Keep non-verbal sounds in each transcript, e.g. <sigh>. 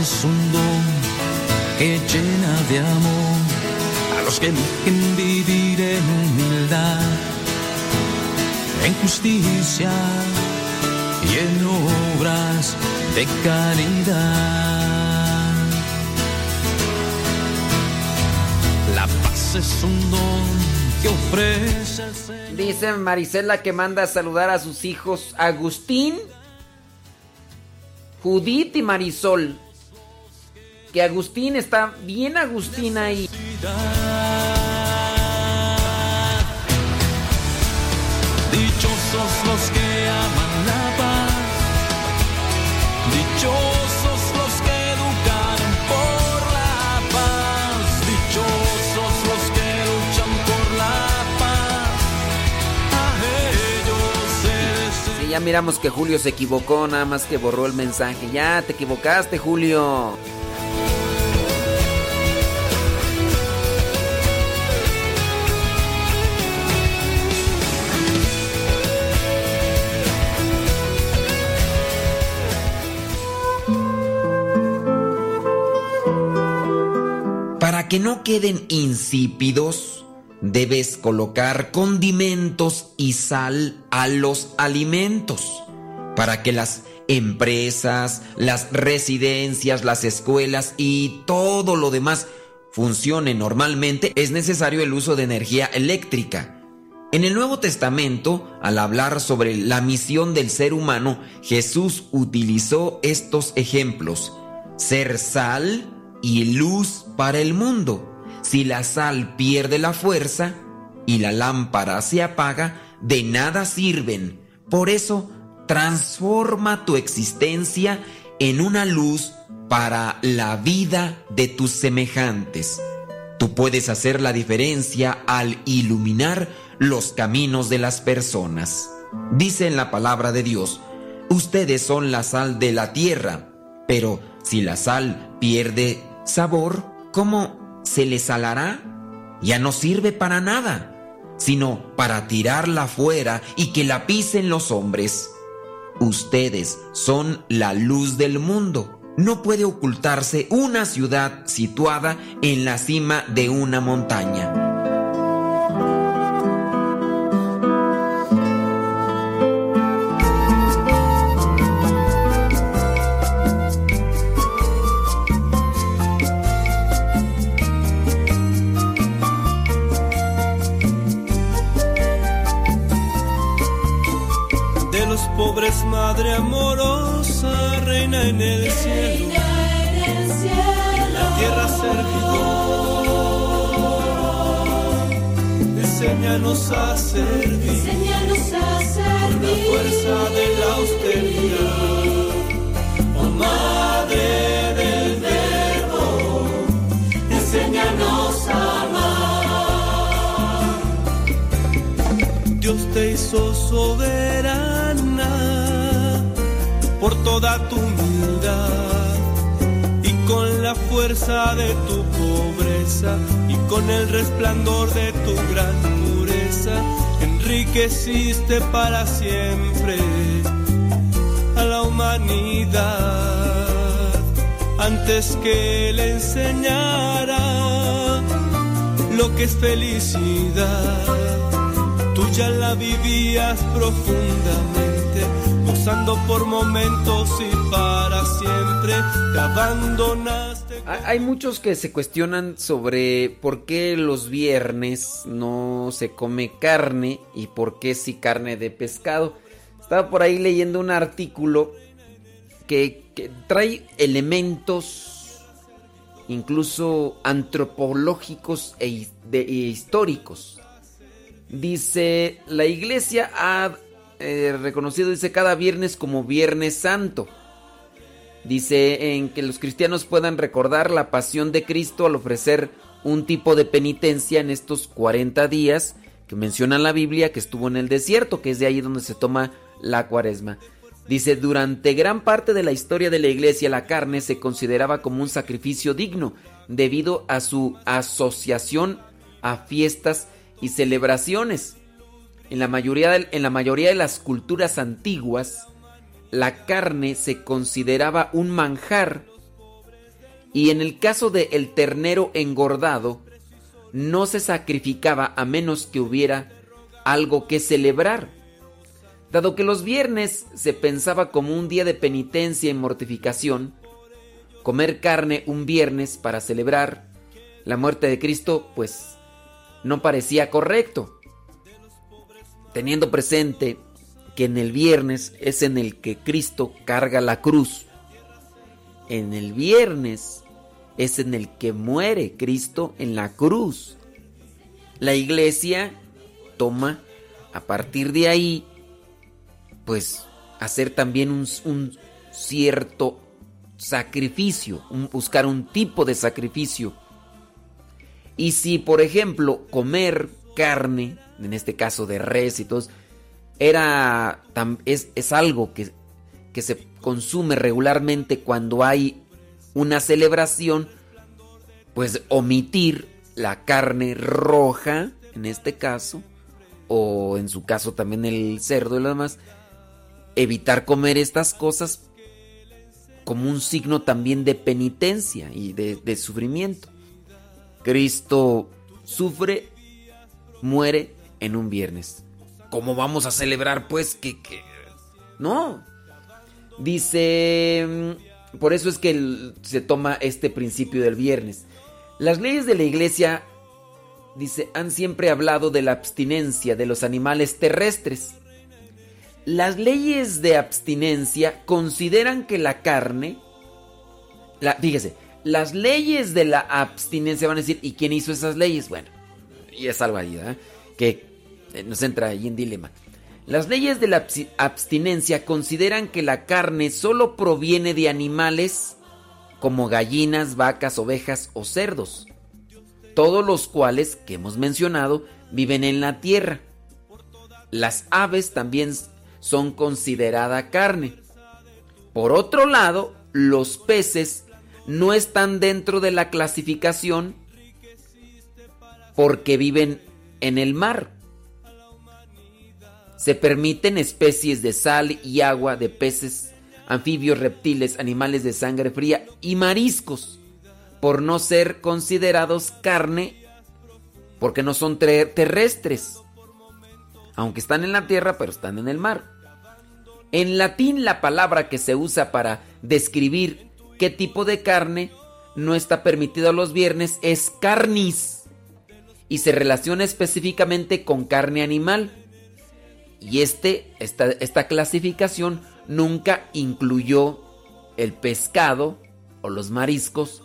es un don que llena de amor a los que eligen vivir en humildad, en justicia y en obras de caridad. La paz es un don que ofrece el Señor. Dice Marisela que manda a saludar a sus hijos Agustín, Judith y Marisol. Que Agustín está bien Agustín ahí. Dichosos los que aman la paz, dichosos los que educan por la paz, dichosos los que luchan por la paz. A ellos se les Sí, ya miramos que Julio se equivocó, nada más que borró el mensaje. Ya, te equivocaste, Julio. Que no queden insípidos, debes colocar condimentos y sal a los alimentos para que las empresas, las residencias, las escuelas y todo lo demás funcionen normalmente, es necesario el uso de energía eléctrica. En el Nuevo Testamento, al hablar sobre la misión del ser humano, Jesús utilizó estos ejemplos. Ser sal y luz para el mundo. Si la sal pierde la fuerza y la lámpara se apaga, de nada sirven. Por eso, transforma tu existencia en una luz para la vida de tus semejantes. Tú puedes hacer la diferencia al iluminar los caminos de las personas. Dice en la palabra de Dios, ustedes son la sal de la tierra, pero si la sal pierde sabor, ¿cómo se le salará? Ya no sirve para nada, sino para tirarla fuera y que la pisen los hombres. Ustedes son la luz del mundo. No puede ocultarse una ciudad situada en la cima de una montaña. Pobres, madre amorosa, reina en el cielo. La tierra servidor. Enséñanos a servir. Con la fuerza de la austeridad. Oh madre del verbo, enséñanos a amar. Dios te hizo soberana por toda tu humildad y con la fuerza de tu pobreza y con el resplandor de tu gran pureza enriqueciste para siempre a la humanidad. Antes que le enseñara lo que es felicidad tú ya la vivías profundamente, Hay muchos que se cuestionan sobre por qué los viernes no se come carne y por qué sí carne de pescado. Estaba por ahí leyendo un artículo que, trae elementos incluso antropológicos e, e históricos. Dice, la iglesia ha eh, reconocido, dice, cada viernes como Viernes Santo. Dice en que los cristianos puedan recordar la pasión de Cristo al ofrecer un tipo de penitencia en estos 40 días que menciona la Biblia que estuvo en el desierto, que es de ahí donde se toma la cuaresma. Dice, durante gran parte de la historia de la iglesia la carne se consideraba como un sacrificio digno debido a su asociación a fiestas y celebraciones. En la mayoría de, las culturas antiguas, la carne se consideraba un manjar Y en el caso de el ternero engordado, no se sacrificaba a menos que hubiera algo que celebrar. Dado que los viernes se pensaba como un día de penitencia y mortificación, comer carne un viernes para celebrar la muerte de Cristo, pues no parecía correcto. Teniendo presente que en el viernes es en el que Cristo carga la cruz. En el viernes es en el que muere Cristo en la cruz. La iglesia toma a partir de ahí, pues, hacer también un, cierto sacrificio, buscar un tipo de sacrificio. Y si, por ejemplo, comer carne, en este caso de res y todo, era, es, es algo que, que se consume regularmente cuando hay una celebración, pues omitir la carne roja, en este caso, o en su caso también el cerdo y lo demás, evitar comer estas cosas como un signo también de penitencia y de, sufrimiento. Cristo sufre, muere en un viernes. ¿Cómo vamos a celebrar pues que... que... No. Dice por eso es que se toma este principio del viernes. Las leyes de la iglesia, dice, han siempre hablado de la abstinencia de los animales terrestres. Las leyes de abstinencia consideran que la carne, la, fíjese, las leyes de la abstinencia van a decir, ¿y quién hizo esas leyes? Bueno, y es algo ahí, ¿eh? que nos entra ahí en dilema. Las leyes de la abstinencia consideran que la carne solo proviene de animales como gallinas, vacas, ovejas o cerdos, todos los cuales, que hemos mencionado, viven en la tierra. Las aves también son considerada carne. Por otro lado, los peces no están dentro de la clasificación porque viven en el mar. Se permiten especies de sal y agua de peces, anfibios, reptiles, animales de sangre fría y mariscos, por no ser considerados carne, porque no son terrestres, aunque están en la tierra, pero están en el mar. En latín la palabra que se usa para describir qué tipo de carne no está permitido los viernes es carnis y se relaciona específicamente con carne animal y este, esta, esta clasificación nunca incluyó el pescado o los mariscos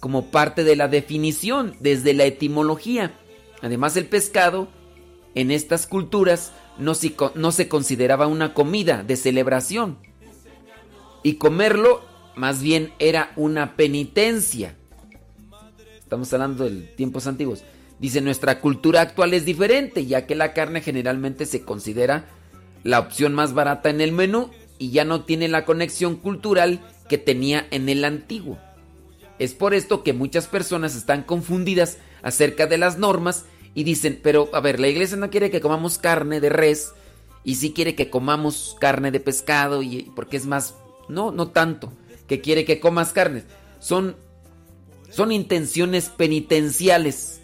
como parte de la definición desde la etimología. Además el pescado en estas culturas no se, no se consideraba una comida de celebración y comerlo más bien era una penitencia. Estamos hablando de tiempos antiguos. Dice, nuestra cultura actual es diferente, ya que la carne generalmente se considera la opción más barata en el menú y ya no tiene la conexión cultural que tenía en el antiguo. Es por esto que muchas personas están confundidas acerca de las normas y dicen, pero a ver, la iglesia no quiere que comamos carne de res y sí quiere que comamos carne de pescado y porque es más, no, no tanto, que quiere que comas carne. Son son intenciones penitenciales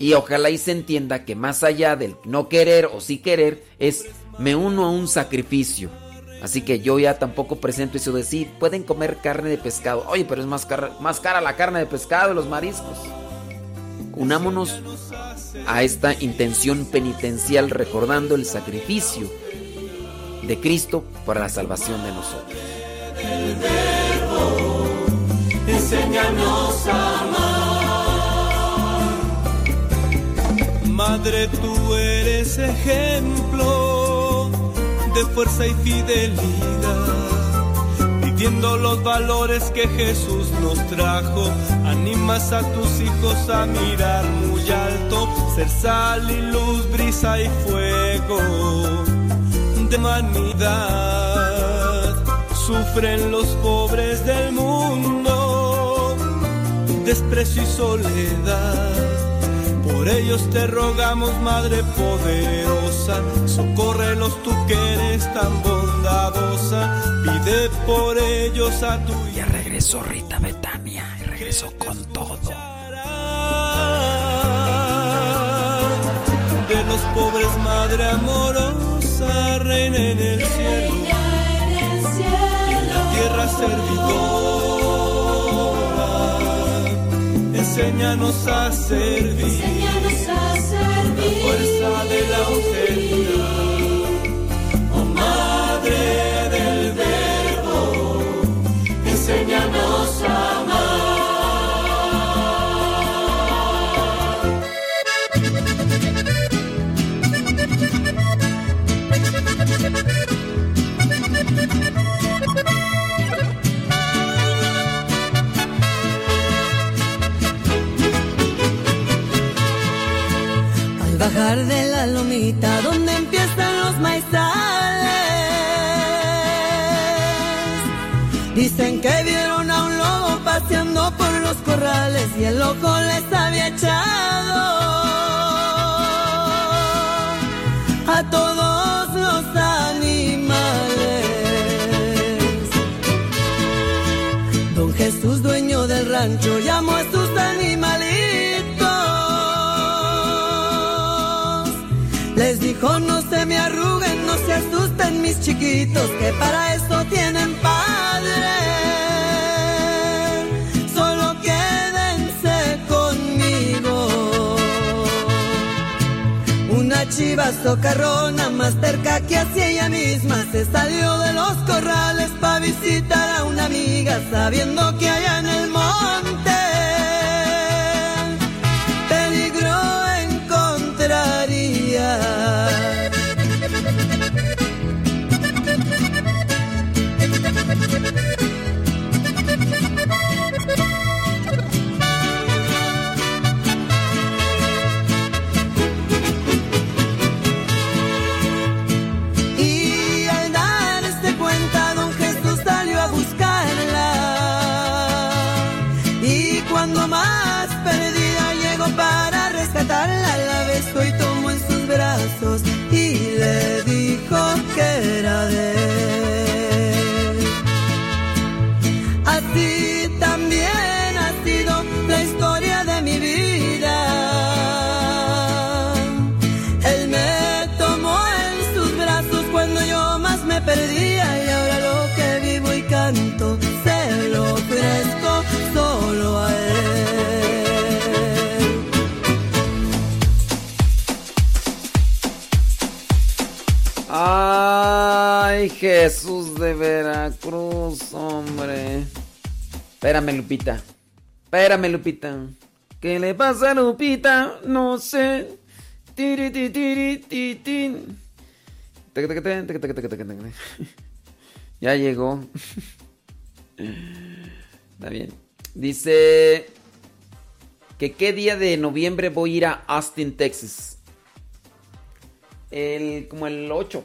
y ojalá y se entienda que más allá del no querer o sí querer, es me uno a un sacrificio. Así que yo ya tampoco presento eso de decir, pueden comer carne de pescado. Oye, pero es más cara, más cara la carne de pescado los mariscos. Unámonos a esta intención penitencial recordando el sacrificio de Cristo para la salvación de nosotros. a amar. Madre, tú eres ejemplo de fuerza y fidelidad. Viviendo los valores que Jesús nos trajo, animas a tus hijos a mirar muy alto, ser sal y luz, brisa y fuego de humanidad. Sufren los pobres del mundo, desprecio y soledad por ellos te rogamos, Madre poderosa, socórrelos tú que eres tan bondadosa, pide por ellos a tu Ya regresó Rita Betania y regresó con todo. De los pobres, madre amorosa, reina en el cielo. Y en la tierra servidora. Enséñanos a servir. La fuerza de la austeridad. Oh madre del verbo, enséñanos a Al bajar de la lomita donde empiezan los maizales, dicen que vieron a un lobo paseando por los corrales y el ojo les había echado a todos los animales. Don Jesús, dueño del rancho, llamó a sus No se me arruguen, no se asusten mis chiquitos, que para eso tienen padre. Solo quédense conmigo. Una chiva socarrona más cerca que hacia ella misma se salió de los corrales para visitar a una amiga sabiendo que allá en el monte Veracruz, hombre. Espérame, Lupita. Espérame, Lupita. ¿Qué le pasa Lupita? No sé. Tiri, ti, tiri, ti, tin. Taca, taca, taca, taca, taca, taca, taca, taca. <laughs> Ya llegó. <laughs> Está bien. Dice que qué día de noviembre voy a ir a Austin, Texas. El, como el 8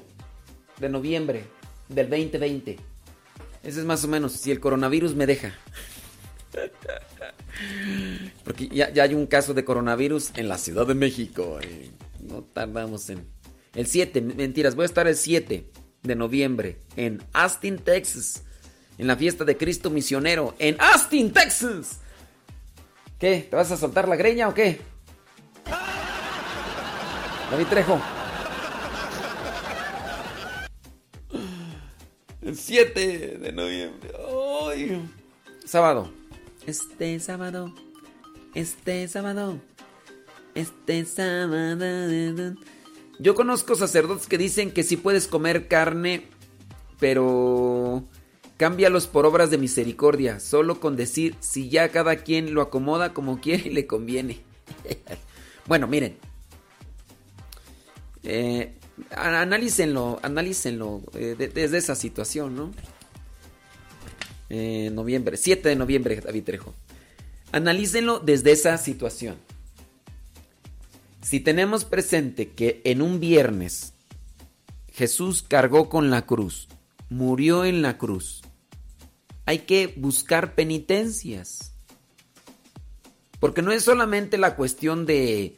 de noviembre del 2020. Ese es más o menos, si el coronavirus me deja. Porque ya, ya hay un caso de coronavirus en la Ciudad de México. y no tardamos en... El 7, mentiras, voy a estar el 7 de noviembre en Austin, Texas. En la fiesta de Cristo Misionero en Austin, Texas. ¿Qué? ¿Te vas a soltar la greña o qué? David Trejo. El 7 de noviembre. ¡Ay! Sábado. Este sábado. Este sábado. Este sábado. Yo conozco sacerdotes que dicen que sí puedes comer carne, pero cámbialos por obras de misericordia, solo con decir si ya cada quien lo acomoda como <laughs> quiere y le conviene. <laughs> bueno, miren. Eh, analícenlo, analícenlo eh, de- desde esa situación, ¿no? Eh, noviembre, 7 de noviembre, David Trejo. Analícenlo desde esa situación. Si tenemos presente que en un viernes Jesús cargó con la cruz, murió en la cruz, hay que buscar penitencias. Porque no es solamente la cuestión de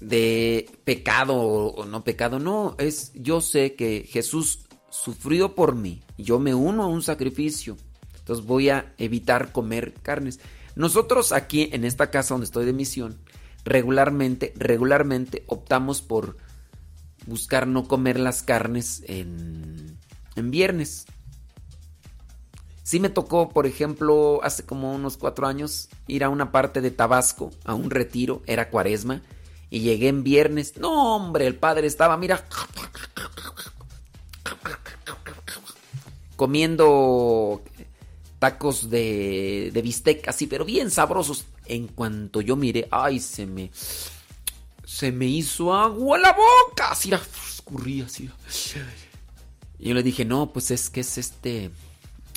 de pecado o no pecado, no, es yo sé que Jesús sufrió por mí, yo me uno a un sacrificio, Entonces voy a evitar comer carnes. Nosotros aquí en esta casa donde estoy de misión, regularmente, regularmente optamos por buscar no comer las carnes en, en viernes. Sí me tocó, por ejemplo, hace como unos cuatro años, ir a una parte de Tabasco, a un retiro, era cuaresma, y llegué en viernes. No, hombre, el padre estaba, mira, comiendo tacos de, de bistec, así, pero bien sabrosos. En cuanto yo miré, ay, se me, se me hizo agua la boca, así, escurría, así. Y yo le dije, no, pues es que es este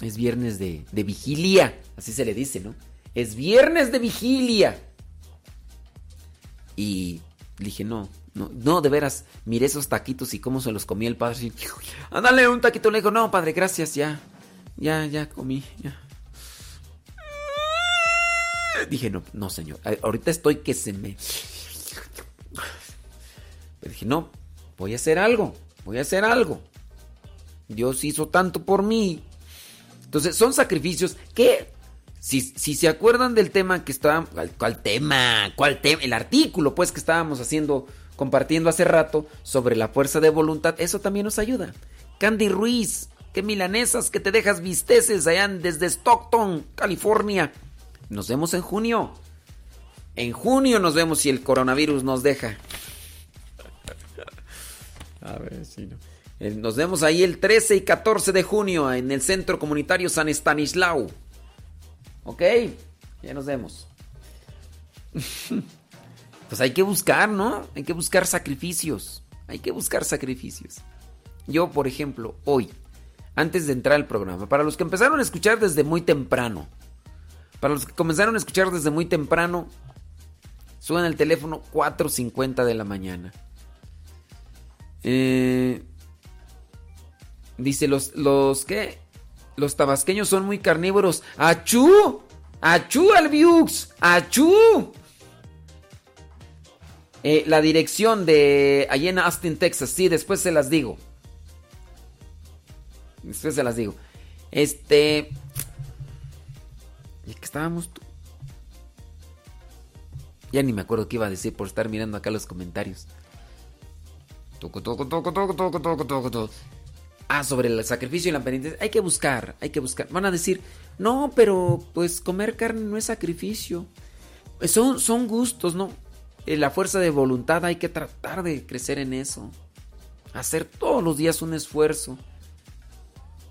es viernes de, vigilia, así se le dice, ¿no? Es viernes de vigilia. Y dije, no, no, no, de veras, miré esos taquitos y cómo se los comía el padre. Ándale un taquito. Le dijo, no, padre, gracias, ya. Ya, ya comí, ya. Dije, no, no, señor. Ahorita estoy que se me. Pero dije, no, voy a hacer algo. Voy a hacer algo. Dios hizo tanto por mí. Entonces, son sacrificios que, si, se acuerdan del tema que estábamos, ¿cuál, tema? ¿Cuál tema? El artículo, pues, que estábamos haciendo, compartiendo hace rato sobre la fuerza de voluntad, eso también nos ayuda. Candy Ruiz, qué milanesas que te dejas visteces allá desde Stockton, California. Nos vemos en junio. En junio nos vemos si el coronavirus nos deja. A ver si no. Eh, nos vemos ahí el 13 y 14 de junio en el Centro Comunitario San Estanislao. ¿Ok? Ya nos vemos. <laughs> pues hay que buscar, ¿no? Hay que buscar sacrificios. Hay que buscar sacrificios. Yo, por ejemplo, hoy, antes de entrar al programa, para los que empezaron a escuchar desde muy temprano, para los que comenzaron a escuchar desde muy temprano, suena el teléfono 4.50 de la mañana. Eh, Dice, los, los, ¿qué? Los tabasqueños son muy carnívoros. ¡Achú! ¡Achú, Albiux! ¡Achú! Eh, la dirección de allí en Austin, Texas. Sí, después se las digo. Después se las digo. Este... ¿Y que estábamos? Ya ni me acuerdo qué iba a decir por estar mirando acá los comentarios. Toco, toco, toco, toco, toco, toco, toco, toco. Ah, sobre el sacrificio y la penitencia. Hay que buscar, hay que buscar. Van a decir, no, pero pues comer carne no es sacrificio. Son, son gustos, ¿no? Eh, la fuerza de voluntad hay que tratar de crecer en eso. Hacer todos los días un esfuerzo.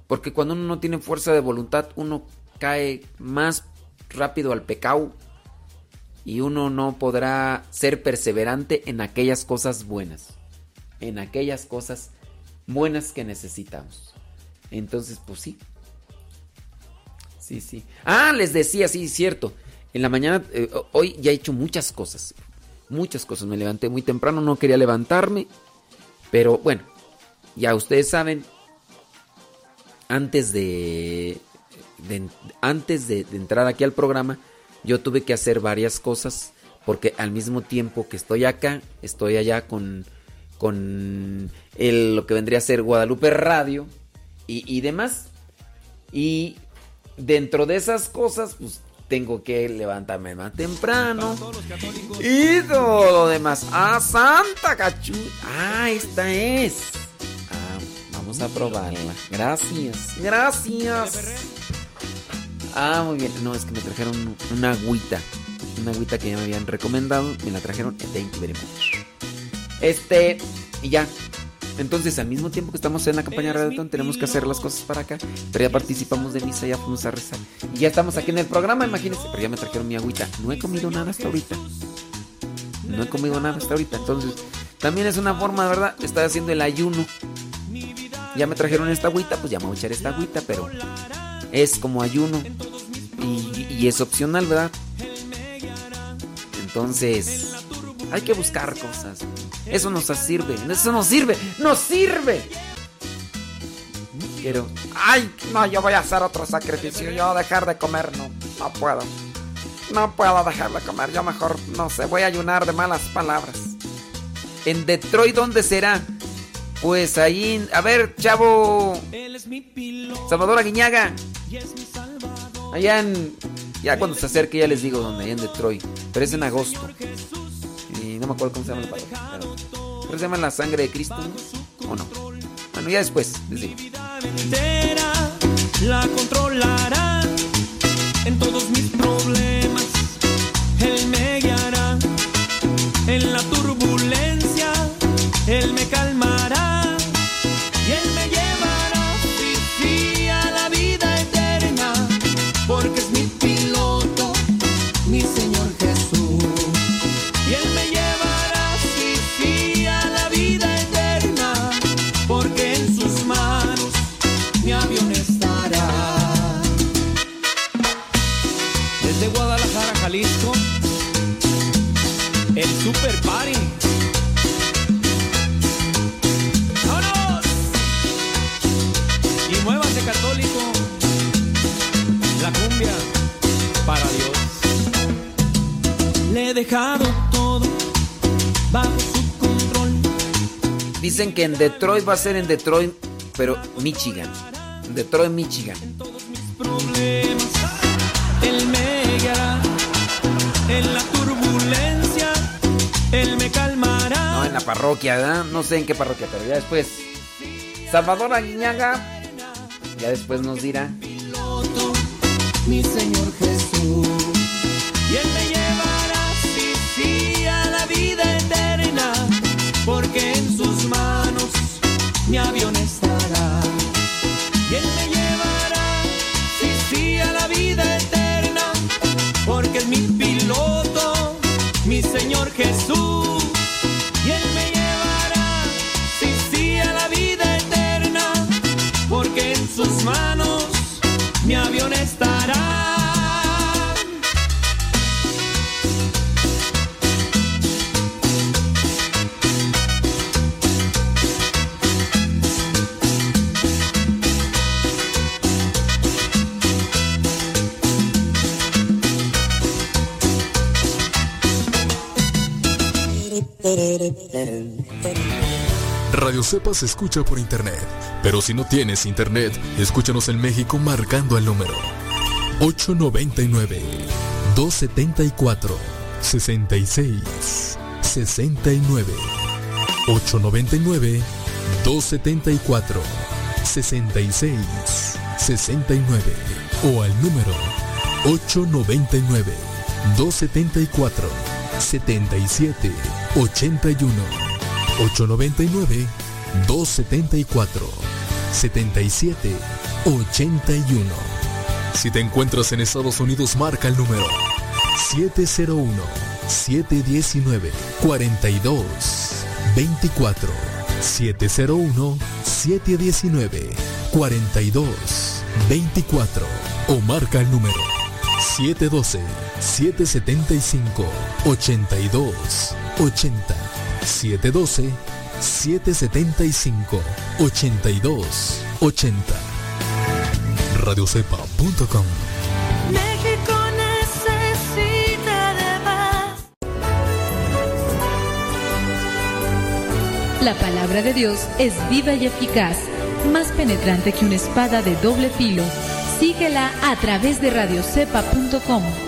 Porque cuando uno no tiene fuerza de voluntad, uno cae más rápido al pecado. Y uno no podrá ser perseverante en aquellas cosas buenas. En aquellas cosas buenas que necesitamos. Entonces, pues sí. Sí, sí. Ah, les decía, sí, cierto. En la mañana, eh, hoy ya he hecho muchas cosas. Muchas cosas. Me levanté muy temprano, no quería levantarme. Pero bueno, ya ustedes saben, antes de, antes de entrar aquí al programa, yo tuve que hacer varias cosas. Porque al mismo tiempo que estoy acá, estoy allá con con el, lo que vendría a ser Guadalupe Radio y, demás. Y dentro de esas cosas, pues tengo que levantarme más temprano. Y todo lo demás. ¡Ah, Santa Cachu! ¡Ah, esta es! Ah, vamos a probarla. Gracias. Gracias. Ah, muy bien. No, es que me trajeron una agüita. Una agüita que ya me habían recomendado. Me la trajeron. Thank you very much. Este, y ya. Entonces, al mismo tiempo que estamos en la campaña Radio tenemos que hacer las cosas para acá. Pero ya participamos de misa, ya fuimos a rezar. Y ya estamos aquí en el programa, imagínense. Pero ya me trajeron mi agüita. No he comido nada hasta ahorita. No he comido nada hasta ahorita. Entonces, también es una forma, ¿verdad? Estoy haciendo el ayuno. Ya me trajeron esta agüita, pues ya me voy a echar esta agüita, pero es como ayuno. Y, y es opcional, ¿verdad? Entonces, hay que buscar cosas. Eso nos sirve. Eso nos sirve. ¡Nos sirve! Quiero. ¡Ay! No, yo voy a hacer otro sacrificio. Yo dejar de comer, no. No puedo. No puedo dejar de comer. Yo mejor, no sé, voy a ayunar de malas palabras. ¿En Detroit dónde será? Pues ahí. A ver, chavo. Salvador Aguiñaga. Allá en. Ya cuando se acerque, ya les digo dónde, allá en Detroit. Pero es en agosto. No me acuerdo cómo se llama el parroquia. Pero, se llama La Sangre de Cristo, ¿O no? Bueno, ya después, les digo. La controlará en todos mis problemas. Él me guiará en la dejado todo bajo su control. Dicen que en Detroit va a ser en Detroit, pero Michigan. En Detroit, Michigan. problemas. Él me guiará en la turbulencia. Él me calmará. No, en la parroquia, ¿verdad? No sé en qué parroquia, pero ya después. Salvador Aguiñaga. Ya después nos dirá. mi Señor Jesús. Mi avión Radio Cepa escucha por internet, pero si no tienes internet, escúchanos en México marcando el número 899 274 66 69 899 274 66 69 o al número 899 274 77 81 899 274 77 81 Si te encuentras en Estados Unidos, marca el número 701 719 42 24 701 719 42 24 o marca el número 712 775 82 80 712 775 82 80 radiocepa.com México necesita de más. La palabra de Dios es viva y eficaz, más penetrante que una espada de doble filo. Síguela a través de radiocepa.com.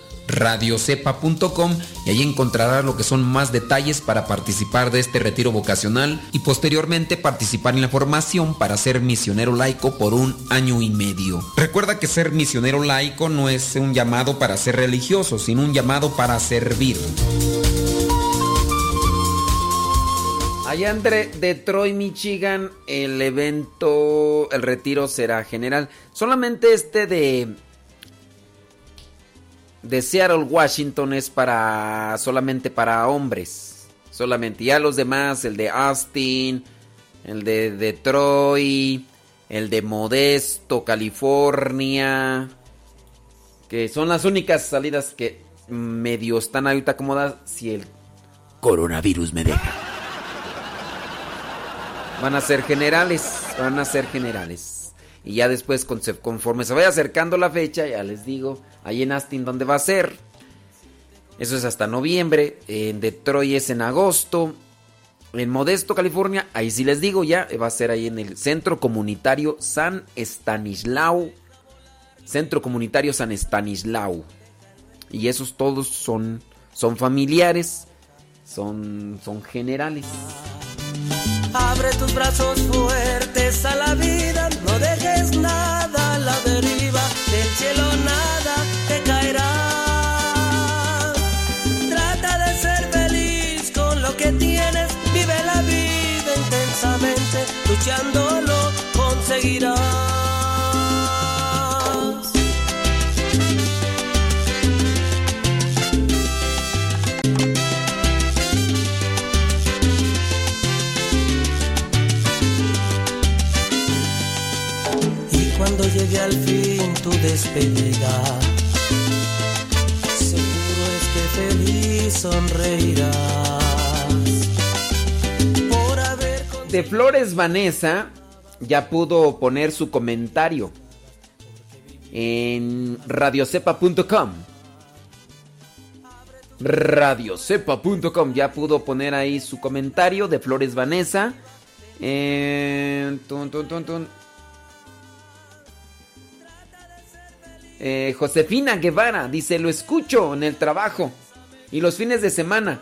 www.radiocepa.com y ahí encontrarás lo que son más detalles para participar de este retiro vocacional y posteriormente participar en la formación para ser misionero laico por un año y medio. Recuerda que ser misionero laico no es un llamado para ser religioso, sino un llamado para servir. Allá entre Detroit, Michigan, el evento, el retiro será general. Solamente este de de Seattle, Washington es para solamente para hombres. Solamente. Ya los demás, el de Austin, el de Detroit, el de Modesto, California, que son las únicas salidas que medio están ahorita acomodadas si el coronavirus me deja. Van a ser generales, van a ser generales. Y ya después, conforme se vaya acercando la fecha, ya les digo, ahí en Astin, ¿dónde va a ser? Eso es hasta noviembre. En Detroit es en agosto. En Modesto, California, ahí sí les digo ya, va a ser ahí en el Centro Comunitario San Estanislao. Centro Comunitario San Estanislao. Y esos todos son, son familiares, son, son generales. Abre tus brazos fuertes a la vida, no dejes nada a la deriva, del cielo nada te caerá. Trata de ser feliz con lo que tienes, vive la vida intensamente, luchándolo conseguirás. Llegue al fin tu despedida. Seguro es que feliz sonreirás. Por haber de Flores Vanessa ya pudo poner su comentario en radiocepa.com. Radiocepa.com ya pudo poner ahí su comentario de Flores Vanessa. Eh, Eh, Josefina Guevara dice, lo escucho en el trabajo y los fines de semana.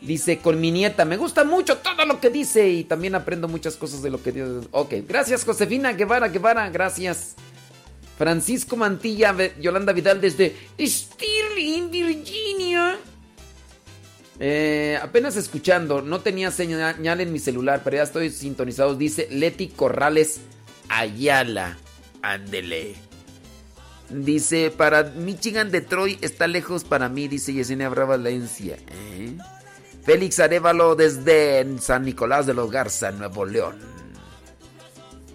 Dice, con mi nieta, me gusta mucho todo lo que dice y también aprendo muchas cosas de lo que dice. Ok, gracias Josefina Guevara, Guevara, gracias. Francisco Mantilla, Yolanda Vidal desde Stirling, Virginia. Eh, apenas escuchando, no tenía señal en mi celular, pero ya estoy sintonizado. Dice Leti Corrales Ayala. Ándele. Dice, para Michigan, Detroit está lejos para mí, dice Yesenia Brava Valencia. ¿eh? Félix Arevalo desde San Nicolás de los Garza, Nuevo León.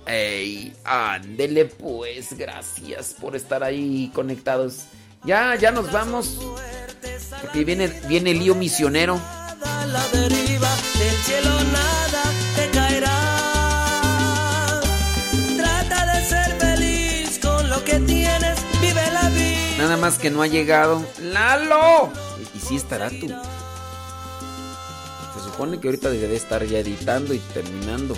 Ey, ándele pues, gracias por estar ahí conectados. Ya, ya nos vamos. Porque viene, viene el lío misionero. La deriva, cielo Nada más que no ha llegado. ¡Lalo! Y, si estará tú. Se supone que ahorita debe estar ya editando y terminando.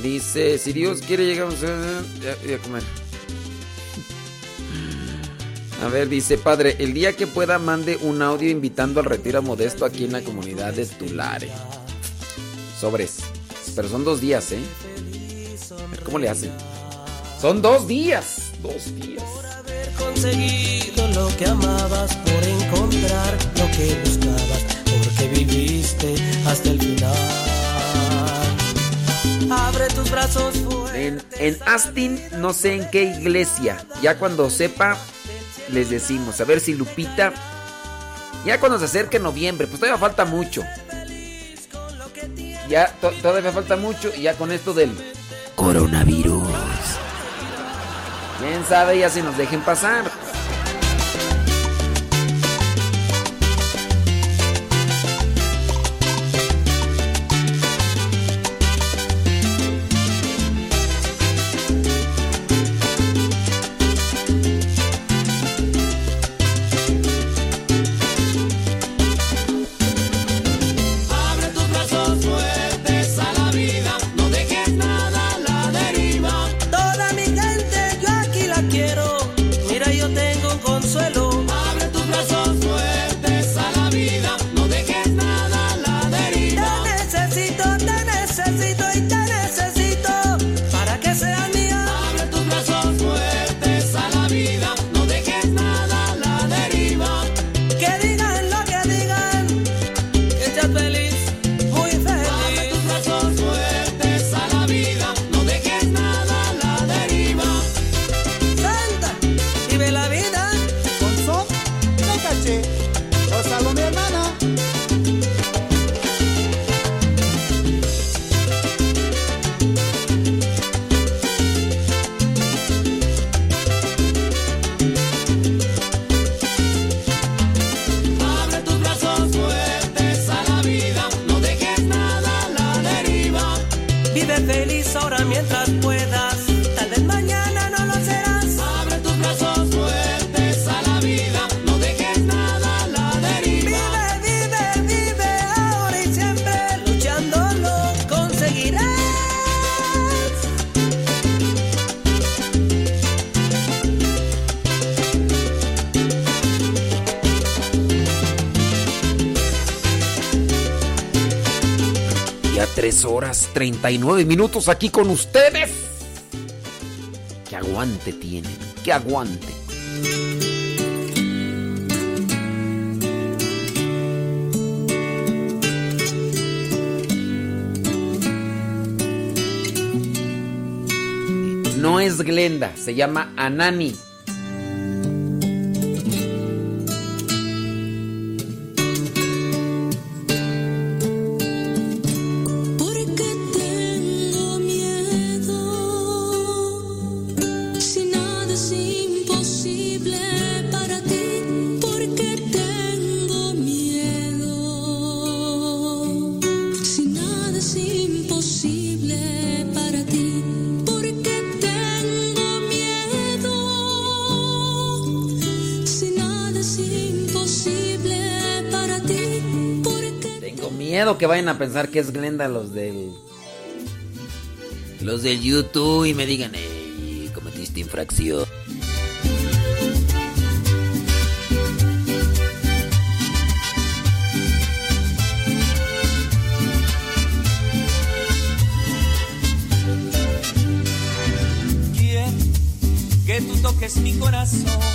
Dice, si Dios quiere llegamos a, a comer. A ver, dice, padre, el día que pueda mande un audio invitando al retiro modesto aquí en la comunidad de Tulare. Sobres. Pero son dos días, ¿eh? ¿Cómo le hacen? Son dos días. Dos días conseguido lo que amabas, por encontrar lo que buscabas, porque viviste hasta el final. Abre tus brazos En, en Astin, no sé en qué iglesia. Ya cuando sepa, les decimos. A ver si Lupita. Ya cuando se acerque noviembre, pues todavía falta mucho. Ya todavía falta mucho y ya con esto del coronavirus. ¿Quién sabe ya si nos dejen pasar? 49 minutos aquí con ustedes. Que aguante tienen! que aguante! No es Glenda, se llama Anani. Que vayan a pensar que es Glenda los del. Los del YouTube y me digan, ey, cometiste infracción. Quiero que tú toques mi corazón.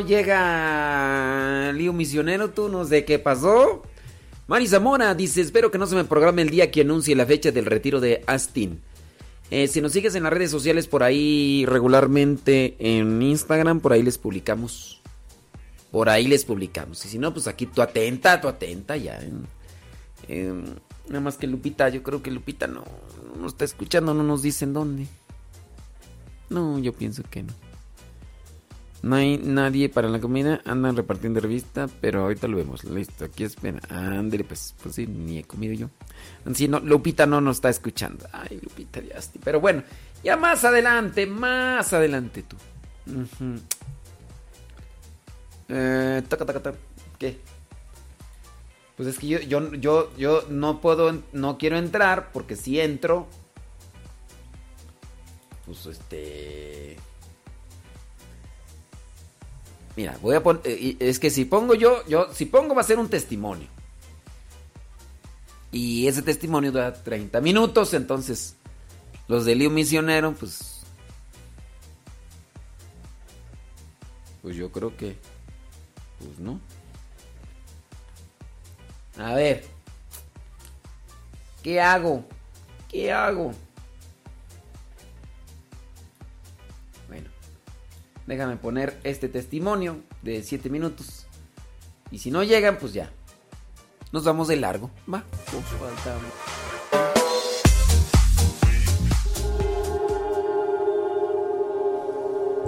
Llega Lío Misionero, tú no sé qué pasó. Mari Zamora dice, espero que no se me programe el día que anuncie la fecha del retiro de Astin. Eh, si nos sigues en las redes sociales por ahí regularmente en Instagram, por ahí les publicamos. Por ahí les publicamos. Y si no, pues aquí tú atenta, tú atenta ya. nada más que Lupita, yo creo que Lupita no, no está escuchando, no nos dicen dónde. No, yo pienso que no. No hay nadie para la comida. Andan repartiendo revista, pero ahorita lo vemos. Listo, aquí espera. Ándale, pues, pues sí, ni he comido yo. Sí, no, Lupita no nos está escuchando. Ay, Lupita, ya estoy. Pero bueno, ya más adelante, más adelante tú. eh, taca, taca, ¿Qué? Pues es que yo, yo, yo, yo no puedo, no quiero entrar porque si entro, pues este Mira, voy a poner. Eh, es que si pongo yo, yo, si pongo va a ser un testimonio. Y ese testimonio dura 30 minutos, entonces los de lío misionero, pues. Pues yo creo que. Pues no. A ver. ¿Qué hago? ¿Qué hago? Déjame poner este testimonio de 7 minutos. Y si no llegan, pues ya. Nos vamos de largo. Va.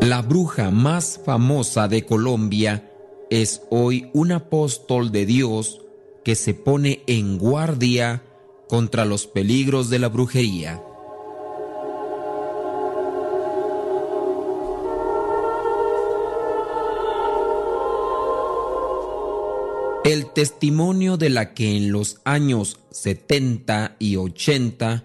La bruja más famosa de Colombia es hoy un apóstol de Dios que se pone en guardia contra los peligros de la brujería. El testimonio de la que en los años 70 y 80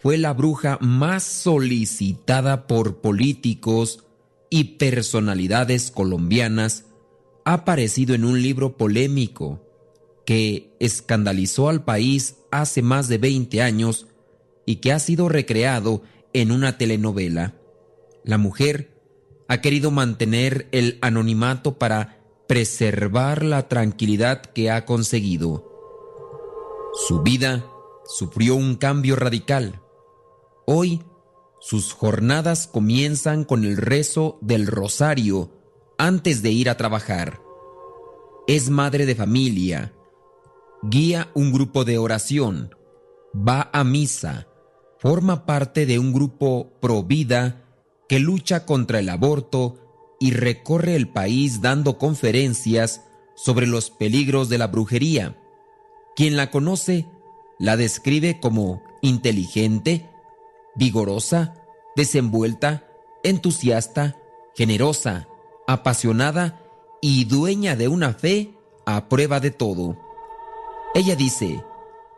fue la bruja más solicitada por políticos y personalidades colombianas ha aparecido en un libro polémico que escandalizó al país hace más de 20 años y que ha sido recreado en una telenovela. La mujer ha querido mantener el anonimato para preservar la tranquilidad que ha conseguido. Su vida sufrió un cambio radical. Hoy, sus jornadas comienzan con el rezo del rosario antes de ir a trabajar. Es madre de familia, guía un grupo de oración, va a misa, forma parte de un grupo pro vida que lucha contra el aborto y recorre el país dando conferencias sobre los peligros de la brujería. Quien la conoce la describe como inteligente, vigorosa, desenvuelta, entusiasta, generosa, apasionada y dueña de una fe a prueba de todo. Ella dice,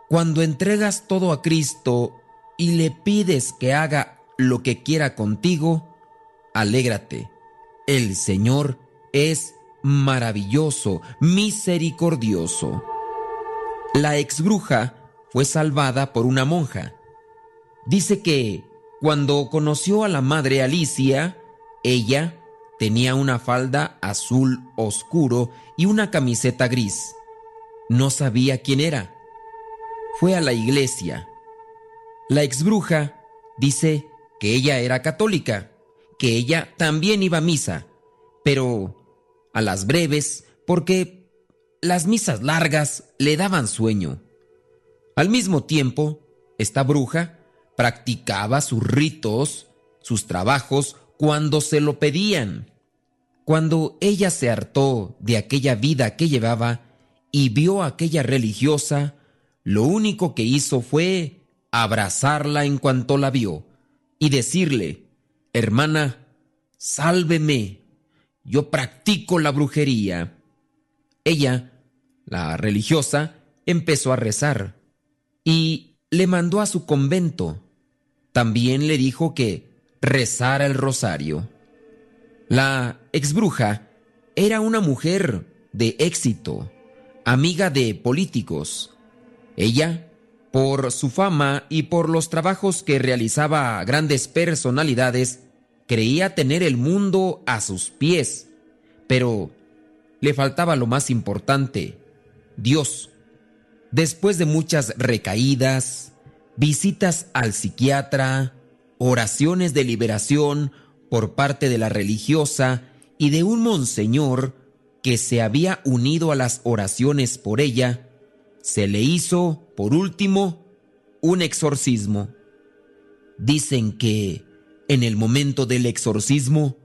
cuando entregas todo a Cristo y le pides que haga lo que quiera contigo, alégrate el Señor es maravilloso, misericordioso. La ex bruja fue salvada por una monja. Dice que cuando conoció a la madre Alicia, ella tenía una falda azul oscuro y una camiseta gris. No sabía quién era. Fue a la iglesia. La ex bruja dice que ella era católica que ella también iba a misa, pero a las breves, porque las misas largas le daban sueño. Al mismo tiempo, esta bruja practicaba sus ritos, sus trabajos, cuando se lo pedían. Cuando ella se hartó de aquella vida que llevaba y vio a aquella religiosa, lo único que hizo fue abrazarla en cuanto la vio y decirle, Hermana, sálveme, yo practico la brujería. Ella, la religiosa, empezó a rezar y le mandó a su convento. También le dijo que rezara el rosario. La exbruja era una mujer de éxito, amiga de políticos. Ella por su fama y por los trabajos que realizaba a grandes personalidades, creía tener el mundo a sus pies, pero le faltaba lo más importante, Dios. Después de muchas recaídas, visitas al psiquiatra, oraciones de liberación por parte de la religiosa y de un monseñor que se había unido a las oraciones por ella, se le hizo, por último, un exorcismo. Dicen que en el momento del exorcismo,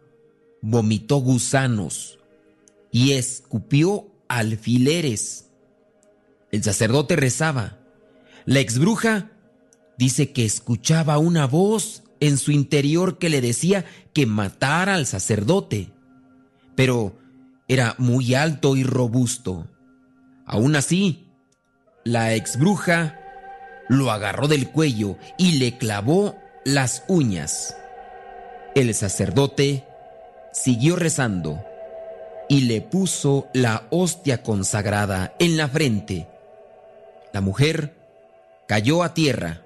vomitó gusanos y escupió alfileres. El sacerdote rezaba. La exbruja dice que escuchaba una voz en su interior que le decía que matara al sacerdote, pero era muy alto y robusto. Aún así, la exbruja lo agarró del cuello y le clavó las uñas. El sacerdote siguió rezando y le puso la hostia consagrada en la frente. La mujer cayó a tierra,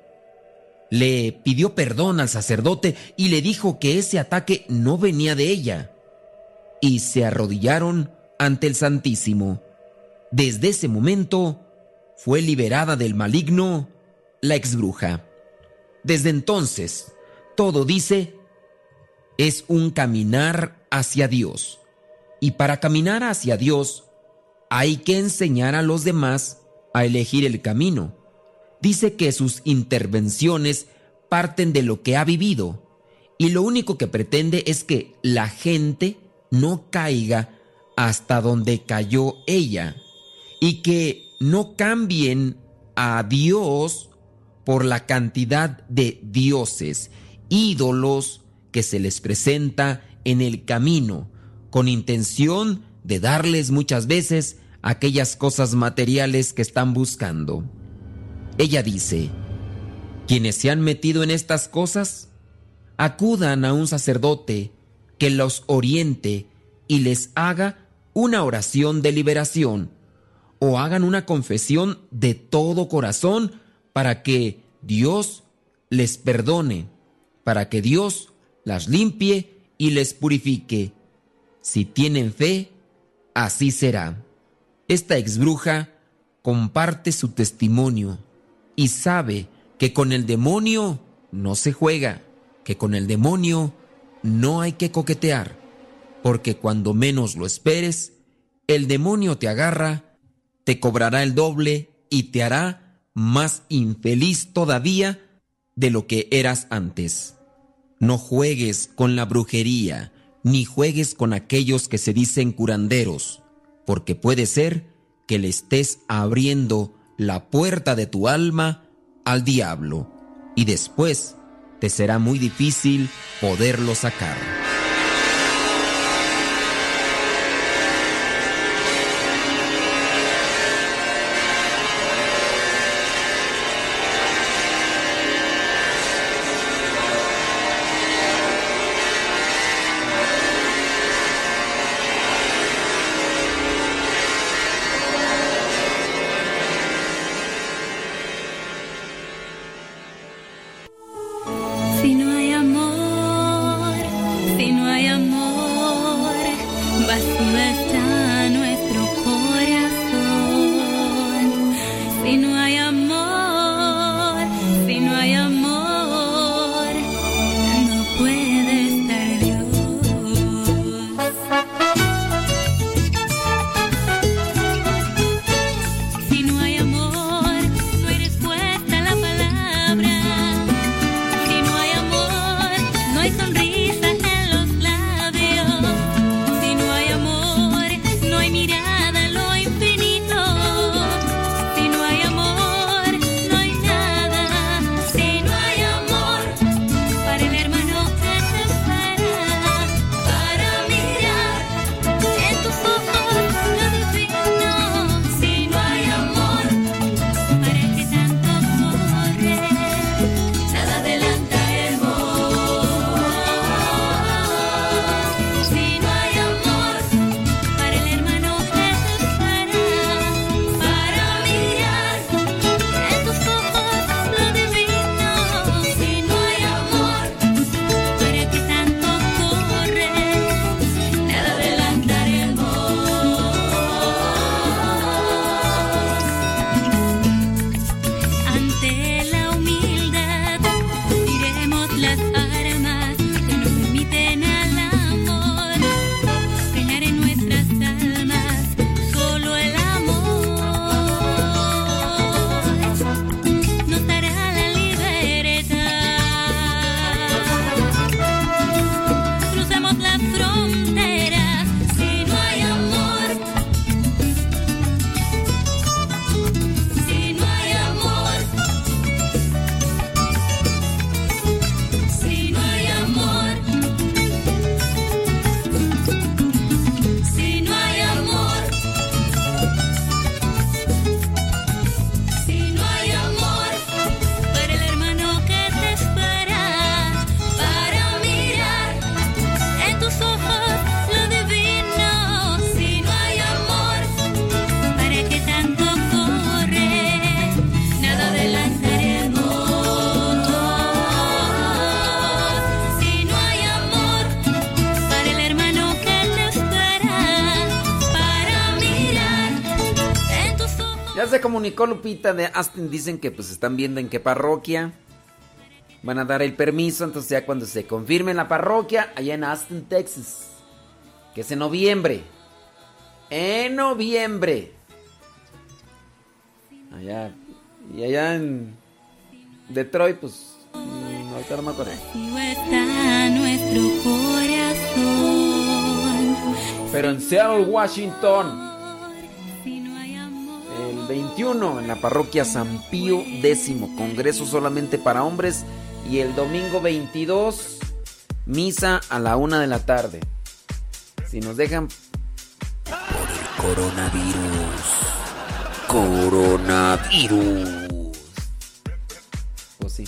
le pidió perdón al sacerdote y le dijo que ese ataque no venía de ella, y se arrodillaron ante el Santísimo. Desde ese momento fue liberada del maligno la exbruja. Desde entonces, todo dice, es un caminar hacia Dios. Y para caminar hacia Dios, hay que enseñar a los demás a elegir el camino. Dice que sus intervenciones parten de lo que ha vivido y lo único que pretende es que la gente no caiga hasta donde cayó ella y que no cambien a Dios por la cantidad de dioses, ídolos que se les presenta en el camino, con intención de darles muchas veces aquellas cosas materiales que están buscando. Ella dice, quienes se han metido en estas cosas, acudan a un sacerdote que los oriente y les haga una oración de liberación o hagan una confesión de todo corazón para que Dios les perdone, para que Dios las limpie y les purifique. Si tienen fe, así será. Esta exbruja comparte su testimonio y sabe que con el demonio no se juega, que con el demonio no hay que coquetear porque cuando menos lo esperes, el demonio te agarra, te cobrará el doble y te hará más infeliz todavía de lo que eras antes. No juegues con la brujería, ni juegues con aquellos que se dicen curanderos, porque puede ser que le estés abriendo la puerta de tu alma al diablo, y después te será muy difícil poderlo sacar. Lupita de Aston. Dicen que pues están viendo en qué parroquia van a dar el permiso. Entonces ya cuando se confirme en la parroquia, allá en Aston, Texas. Que es en noviembre. En noviembre. Allá. Y allá en Detroit, pues. mm, Ahorita no me acuerdo. Pero en Seattle, Washington. 21 en la parroquia San Pío X, congreso solamente para hombres. Y el domingo 22, misa a la una de la tarde. Si nos dejan. Por el coronavirus. Coronavirus. Pues sí.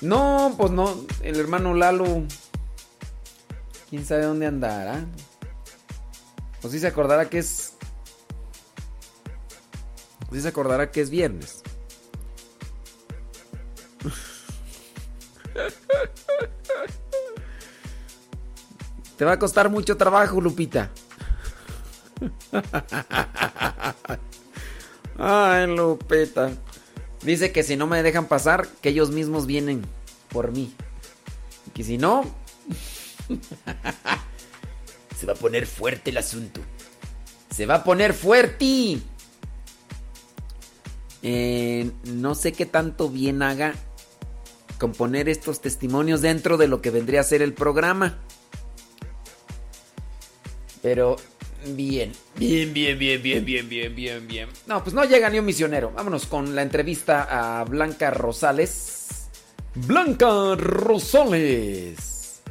No, pues no. El hermano Lalo. Quién sabe dónde andará. Pues sí se acordará que es Sí se acordará que es viernes. Te va a costar mucho trabajo, Lupita. Ay, Lupita. Dice que si no me dejan pasar, que ellos mismos vienen por mí. Y que si no... <laughs> Se va a poner fuerte el asunto. Se va a poner fuerte. Eh, no sé qué tanto bien haga componer estos testimonios dentro de lo que vendría a ser el programa. Pero bien, bien, bien, bien, bien, bien, bien, bien, bien. No, pues no llega ni un misionero. Vámonos con la entrevista a Blanca Rosales. Blanca Rosales.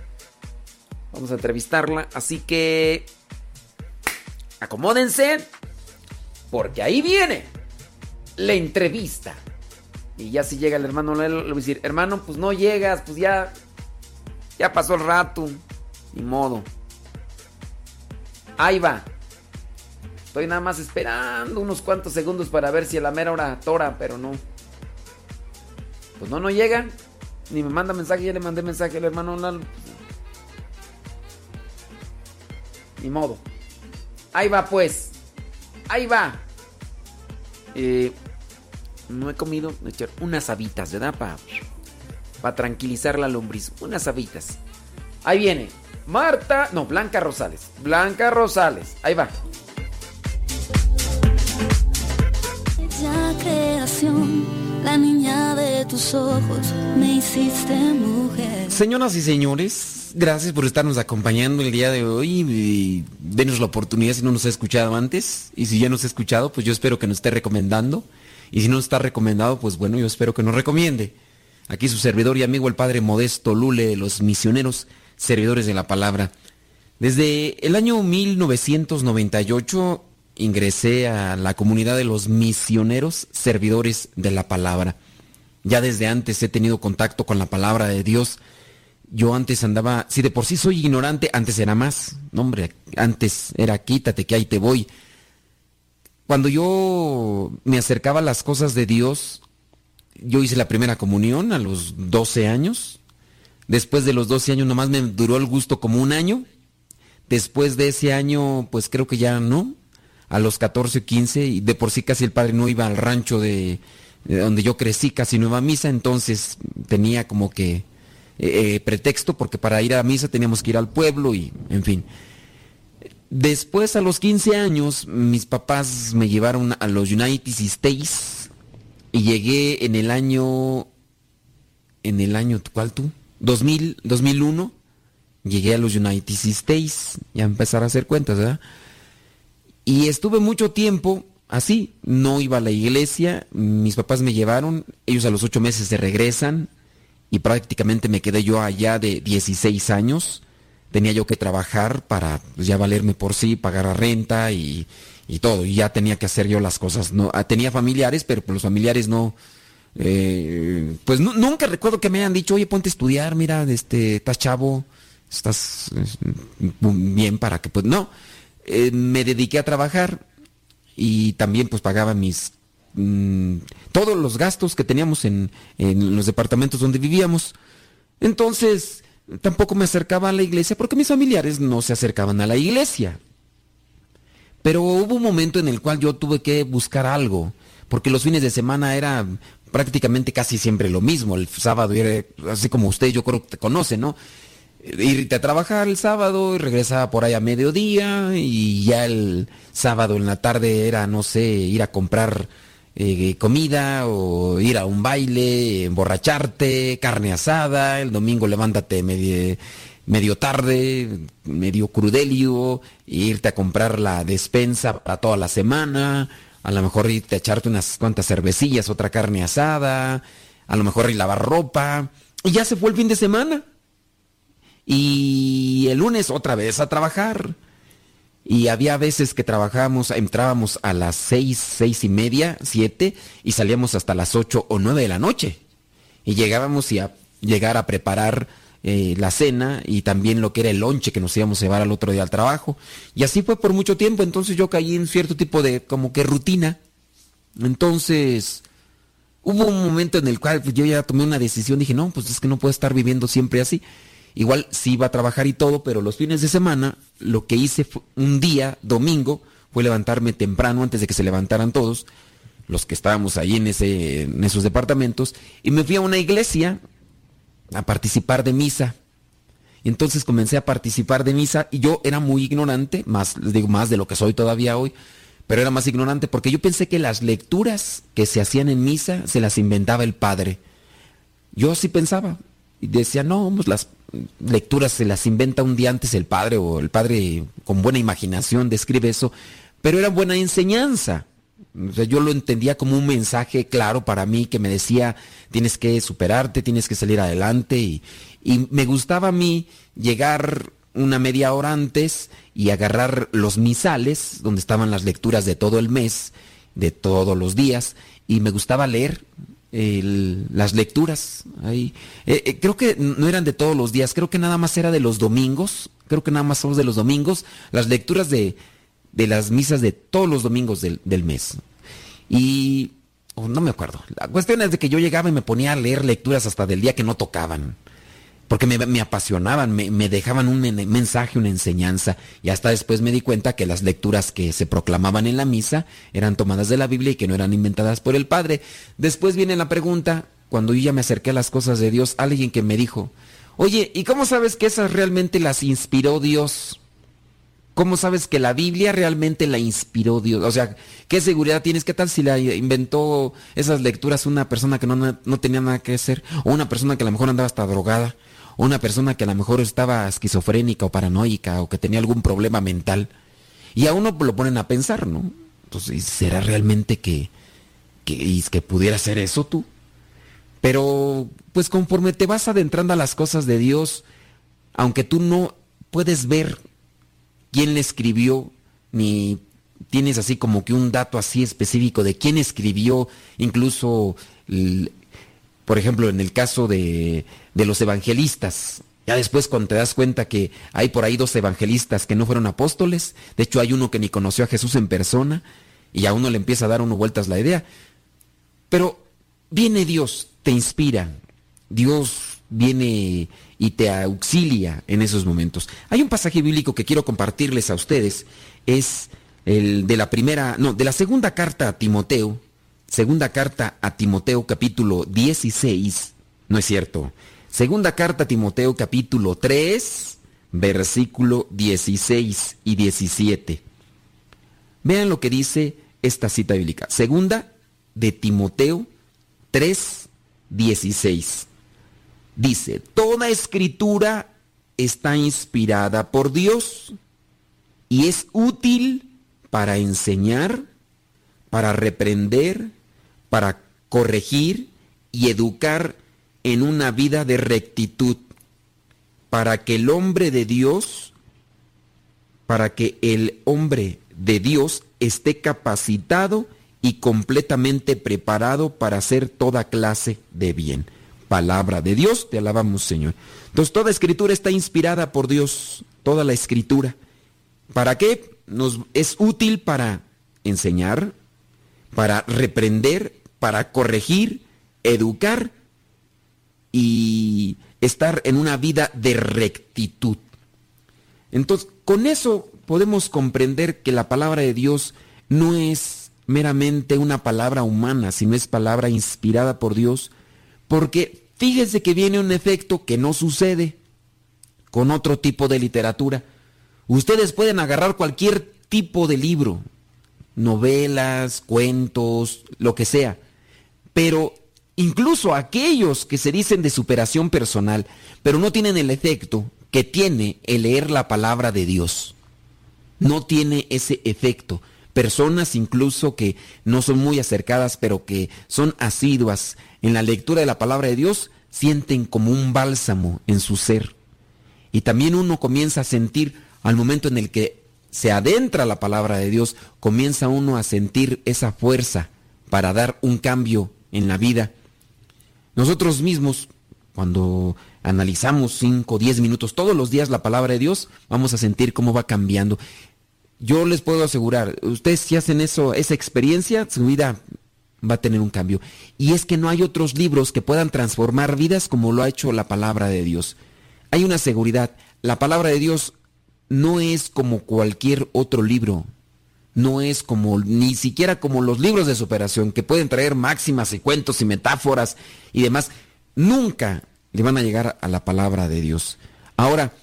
Vamos a entrevistarla, así que acomódense porque ahí viene la entrevista. Y ya si llega el hermano le voy a decir, hermano, pues no llegas, pues ya, ya pasó el rato. Ni modo. Ahí va. Estoy nada más esperando unos cuantos segundos para ver si a la mera hora tora, pero no. Pues no, no llega. Ni me manda mensaje, ya le mandé mensaje al hermano Lalo. Ni modo. Ahí va pues. Ahí va. Eh, no he comido voy a echar unas habitas, ¿verdad? Para pa tranquilizar la lombriz. Unas habitas. Ahí viene. Marta, no, Blanca Rosales. Blanca Rosales. Ahí va. bella creación, la niña de tus ojos, me hiciste mujer. Señoras y señores, gracias por estarnos acompañando el día de hoy. Y denos la oportunidad si no nos ha escuchado antes. Y si ya nos ha escuchado, pues yo espero que nos esté recomendando. Y si no está recomendado, pues bueno, yo espero que nos recomiende. Aquí su servidor y amigo el Padre Modesto Lule de los misioneros servidores de la palabra. Desde el año 1998 ingresé a la comunidad de los misioneros servidores de la palabra. Ya desde antes he tenido contacto con la palabra de Dios. Yo antes andaba, si de por sí soy ignorante, antes era más. No, hombre, antes era quítate que ahí te voy. Cuando yo me acercaba a las cosas de Dios, yo hice la primera comunión a los 12 años. Después de los 12 años nomás me duró el gusto como un año. Después de ese año, pues creo que ya no. A los 14 o 15, y de por sí casi el padre no iba al rancho de, de donde yo crecí, casi no iba a misa, entonces tenía como que eh, pretexto porque para ir a misa teníamos que ir al pueblo y, en fin. Después, a los 15 años, mis papás me llevaron a los United States y llegué en el año, en el año, ¿cuál tú? 2000, 2001, llegué a los United States, ya empezar a hacer cuentas, ¿verdad? Y estuve mucho tiempo así, no iba a la iglesia, mis papás me llevaron, ellos a los ocho meses se regresan y prácticamente me quedé yo allá de 16 años. Tenía yo que trabajar para pues, ya valerme por sí, pagar la renta y, y todo, y ya tenía que hacer yo las cosas. No, ah, tenía familiares, pero pues, los familiares no, eh, pues nu- nunca recuerdo que me hayan dicho, oye, ponte a estudiar, mira, este, estás chavo, estás bien para que, pues no, Eh, me dediqué a trabajar y también pues pagaba mis, mm, todos los gastos que teníamos en, en los departamentos donde vivíamos. Entonces, tampoco me acercaba a la iglesia porque mis familiares no se acercaban a la iglesia. Pero hubo un momento en el cual yo tuve que buscar algo, porque los fines de semana era prácticamente casi siempre lo mismo. El sábado era así como usted yo creo que te conoce, ¿no? Irte a trabajar el sábado y regresaba por ahí a mediodía y ya el sábado en la tarde era, no sé, ir a comprar eh, comida o ir a un baile, emborracharte, carne asada, el domingo levántate medio, medio tarde, medio crudelio, e irte a comprar la despensa para toda la semana, a lo mejor irte a echarte unas cuantas cervecillas, otra carne asada, a lo mejor ir a lavar ropa, y ya se fue el fin de semana. Y el lunes otra vez a trabajar. Y había veces que trabajábamos, entrábamos a las seis, seis y media, siete, y salíamos hasta las ocho o nueve de la noche. Y llegábamos y a llegar a preparar eh, la cena y también lo que era el lonche que nos íbamos a llevar al otro día al trabajo. Y así fue por mucho tiempo, entonces yo caí en cierto tipo de como que rutina. Entonces, hubo un momento en el cual yo ya tomé una decisión, dije, no, pues es que no puedo estar viviendo siempre así. Igual sí iba a trabajar y todo, pero los fines de semana lo que hice fue, un día, domingo, fue levantarme temprano antes de que se levantaran todos, los que estábamos ahí en, ese, en esos departamentos, y me fui a una iglesia a participar de misa. Entonces comencé a participar de misa y yo era muy ignorante, más, digo, más de lo que soy todavía hoy, pero era más ignorante porque yo pensé que las lecturas que se hacían en misa se las inventaba el padre. Yo sí pensaba y decía, no, pues las lecturas se las inventa un día antes el padre o el padre con buena imaginación describe eso, pero era buena enseñanza. O sea, yo lo entendía como un mensaje claro para mí que me decía, tienes que superarte, tienes que salir adelante y, y me gustaba a mí llegar una media hora antes y agarrar los misales, donde estaban las lecturas de todo el mes, de todos los días, y me gustaba leer las lecturas. Ahí. Eh, eh, creo que no eran de todos los días, creo que nada más era de los domingos, creo que nada más son de los domingos, las lecturas de, de las misas de todos los domingos del, del mes. Y oh, no me acuerdo. La cuestión es de que yo llegaba y me ponía a leer lecturas hasta del día que no tocaban. Porque me, apasionaban, me, me, dejaban un mensaje, una enseñanza. Y hasta después me di cuenta que las lecturas que se proclamaban en la misa eran tomadas de la Biblia y que no eran inventadas por el Padre. Después viene la pregunta, cuando yo ya me acerqué a las cosas de Dios, alguien que me dijo, oye, ¿y cómo sabes que esas realmente las inspiró Dios? ¿Cómo sabes que la Biblia realmente la inspiró Dios? O sea, ¿qué seguridad tienes? ¿Qué tal si la inventó esas lecturas una persona que no, no tenía nada que hacer? O una persona que a lo mejor andaba hasta drogada? Una persona que a lo mejor estaba esquizofrénica o paranoica o que tenía algún problema mental? Y a uno lo ponen a pensar, ¿no? Entonces, ¿será realmente que, que, que pudiera ser eso tú? Pero, pues conforme te vas adentrando a las cosas de Dios, aunque tú no puedes ver quién le escribió, ni tienes así como que un dato así específico de quién escribió, incluso, por ejemplo, en el caso de, de, los evangelistas. Ya después cuando te das cuenta que hay por ahí dos evangelistas que no fueron apóstoles, de hecho hay uno que ni conoció a Jesús en persona, y a uno le empieza a dar uno vueltas la idea. Pero viene Dios, te inspira, Dios viene y te auxilia en esos momentos. Hay un pasaje bíblico que quiero compartirles a ustedes, es el de la primera, no, de la segunda carta a Timoteo, segunda carta a Timoteo capítulo 16, no es cierto, segunda carta a Timoteo capítulo 3, versículo 16 y 17. Vean lo que dice esta cita bíblica. Segunda de Timoteo 3, 16 dice, toda escritura está inspirada por Dios y es útil para enseñar, para reprender, para corregir y educar en una vida de rectitud, para que el hombre de Dios, para que el hombre de Dios esté capacitado y completamente preparado para hacer toda clase de bien palabra de Dios. Te alabamos, Señor. Entonces, toda escritura está inspirada por Dios, toda la escritura. ¿Para qué? Nos es útil para enseñar, para reprender, para corregir, educar y estar en una vida de rectitud. Entonces, con eso podemos comprender que la palabra de Dios no es meramente una palabra humana, sino es palabra inspirada por Dios, porque fíjese que viene un efecto que no sucede con otro tipo de literatura. Ustedes pueden agarrar cualquier tipo de libro, novelas, cuentos, lo que sea, pero incluso aquellos que se dicen de superación personal, pero no tienen el efecto que tiene el leer la palabra de Dios. No tiene ese efecto. Personas incluso que no son muy acercadas, pero que son asiduas en la lectura de la palabra de Dios, sienten como un bálsamo en su ser. Y también uno comienza a sentir al momento en el que se adentra la palabra de Dios, comienza uno a sentir esa fuerza para dar un cambio en la vida. Nosotros mismos, cuando analizamos 5 o 10 minutos todos los días la palabra de Dios, vamos a sentir cómo va cambiando. Yo les puedo asegurar, ustedes si hacen eso, esa experiencia, su vida va a tener un cambio. Y es que no hay otros libros que puedan transformar vidas como lo ha hecho la palabra de Dios. Hay una seguridad. La palabra de Dios no es como cualquier otro libro. No es como, ni siquiera como los libros de superación, que pueden traer máximas y cuentos y metáforas y demás. Nunca le van a llegar a la palabra de Dios. Ahora,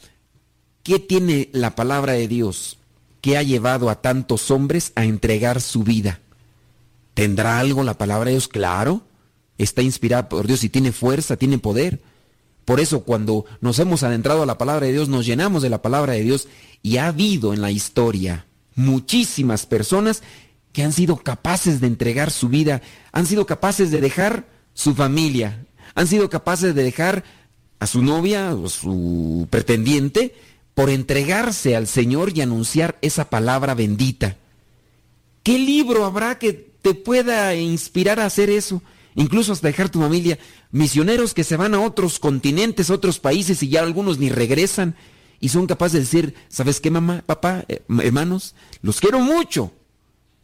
¿qué tiene la palabra de Dios que ha llevado a tantos hombres a entregar su vida? ¿Tendrá algo la palabra de Dios? Claro. Está inspirada por Dios y tiene fuerza, tiene poder. Por eso cuando nos hemos adentrado a la palabra de Dios, nos llenamos de la palabra de Dios y ha habido en la historia muchísimas personas que han sido capaces de entregar su vida, han sido capaces de dejar su familia, han sido capaces de dejar a su novia o su pretendiente por entregarse al Señor y anunciar esa palabra bendita. ¿Qué libro habrá que te pueda inspirar a hacer eso? Incluso hasta dejar tu familia. Misioneros que se van a otros continentes, otros países y ya algunos ni regresan y son capaces de decir, ¿sabes qué mamá, papá, eh, hermanos? Los quiero mucho,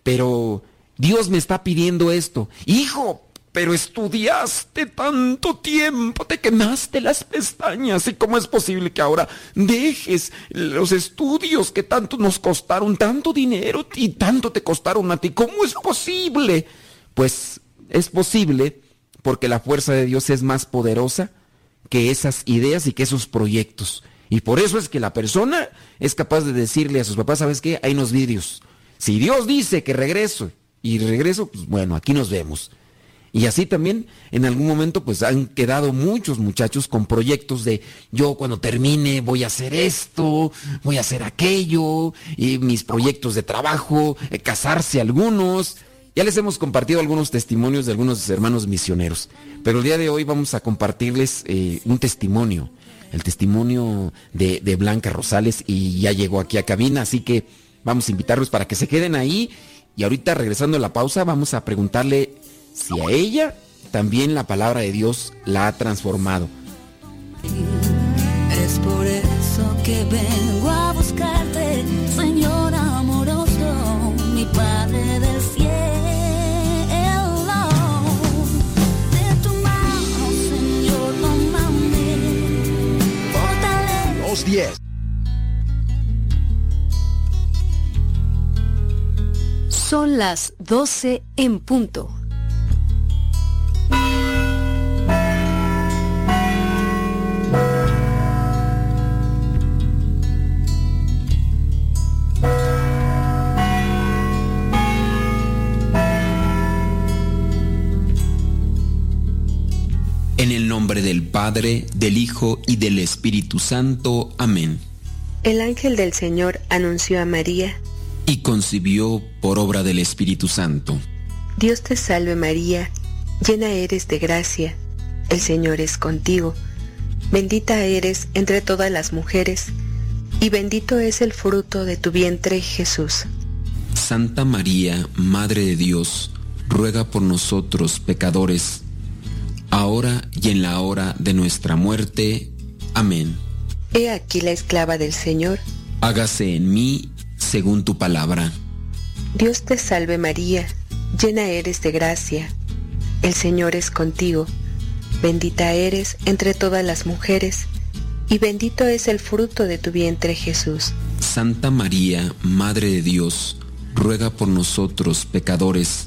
pero Dios me está pidiendo esto. Hijo, pero estudiaste tanto tiempo, te quemaste las pestañas. ¿Y cómo es posible que ahora dejes los estudios que tanto nos costaron, tanto dinero y tanto te costaron a ti? ¿Cómo es posible? Pues es posible porque la fuerza de Dios es más poderosa que esas ideas y que esos proyectos. Y por eso es que la persona es capaz de decirle a sus papás, ¿sabes qué? Hay unos vídeos. Si Dios dice que regreso y regreso, pues bueno, aquí nos vemos. Y así también en algún momento pues han quedado muchos muchachos con proyectos de yo cuando termine voy a hacer esto, voy a hacer aquello, y mis proyectos de trabajo, eh, casarse algunos. Ya les hemos compartido algunos testimonios de algunos hermanos misioneros, pero el día de hoy vamos a compartirles eh, un testimonio, el testimonio de, de Blanca Rosales y ya llegó aquí a cabina, así que vamos a invitarlos para que se queden ahí y ahorita regresando a la pausa vamos a preguntarle si a ella también la palabra de Dios la ha transformado. Es por eso que vengo a buscarte, Señor amoroso, mi Padre Son las 12 en punto. En el nombre del Padre, del Hijo y del Espíritu Santo. Amén. El ángel del Señor anunció a María, Y concibió por obra del Espíritu Santo. Dios te salve María, llena eres de gracia, el Señor es contigo, bendita eres entre todas las mujeres, y bendito es el fruto de tu vientre Jesús. Santa María, Madre de Dios, ruega por nosotros pecadores, ahora y en la hora de nuestra muerte. Amén. He aquí la esclava del Señor, Hágase en mí según tu palabra. Dios te salve María, llena eres de gracia, el Señor es contigo, bendita eres entre todas las mujeres, y bendito es el fruto de tu vientre Jesús. Santa María, Madre de Dios, ruega por nosotros pecadores,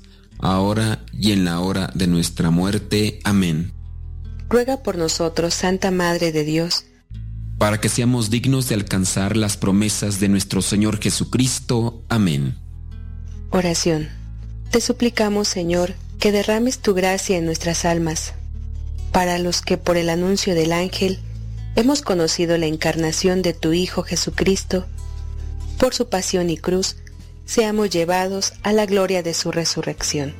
ahora y en la hora de nuestra muerte. Amén. Ruega por nosotros, Santa Madre de Dios, para que seamos dignos de alcanzar las promesas de nuestro Señor Jesucristo. Amén. Oración. Te suplicamos, Señor, que derrames tu gracia en nuestras almas, para los que por el anuncio del ángel hemos conocido la encarnación de tu Hijo Jesucristo, por su pasión y cruz, seamos llevados a la gloria de su resurrección.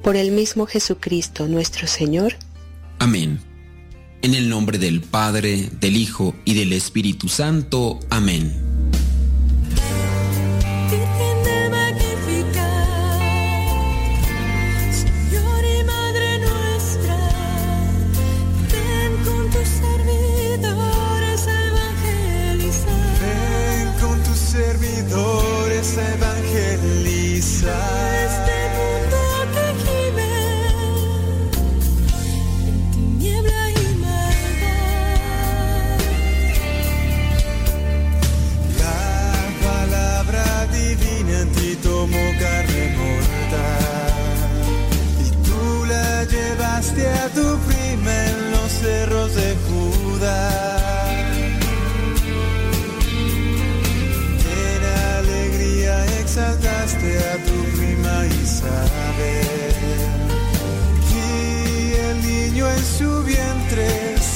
Por el mismo Jesucristo nuestro Señor. Amén. En el nombre del Padre, del Hijo y del Espíritu Santo. Amén.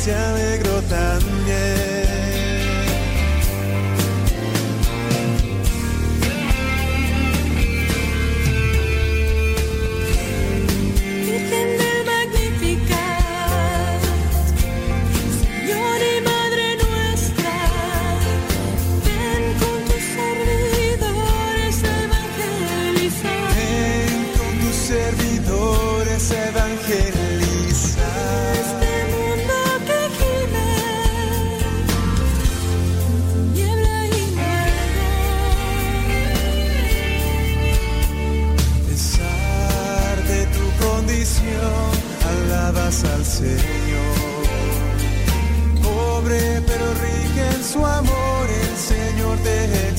Vientre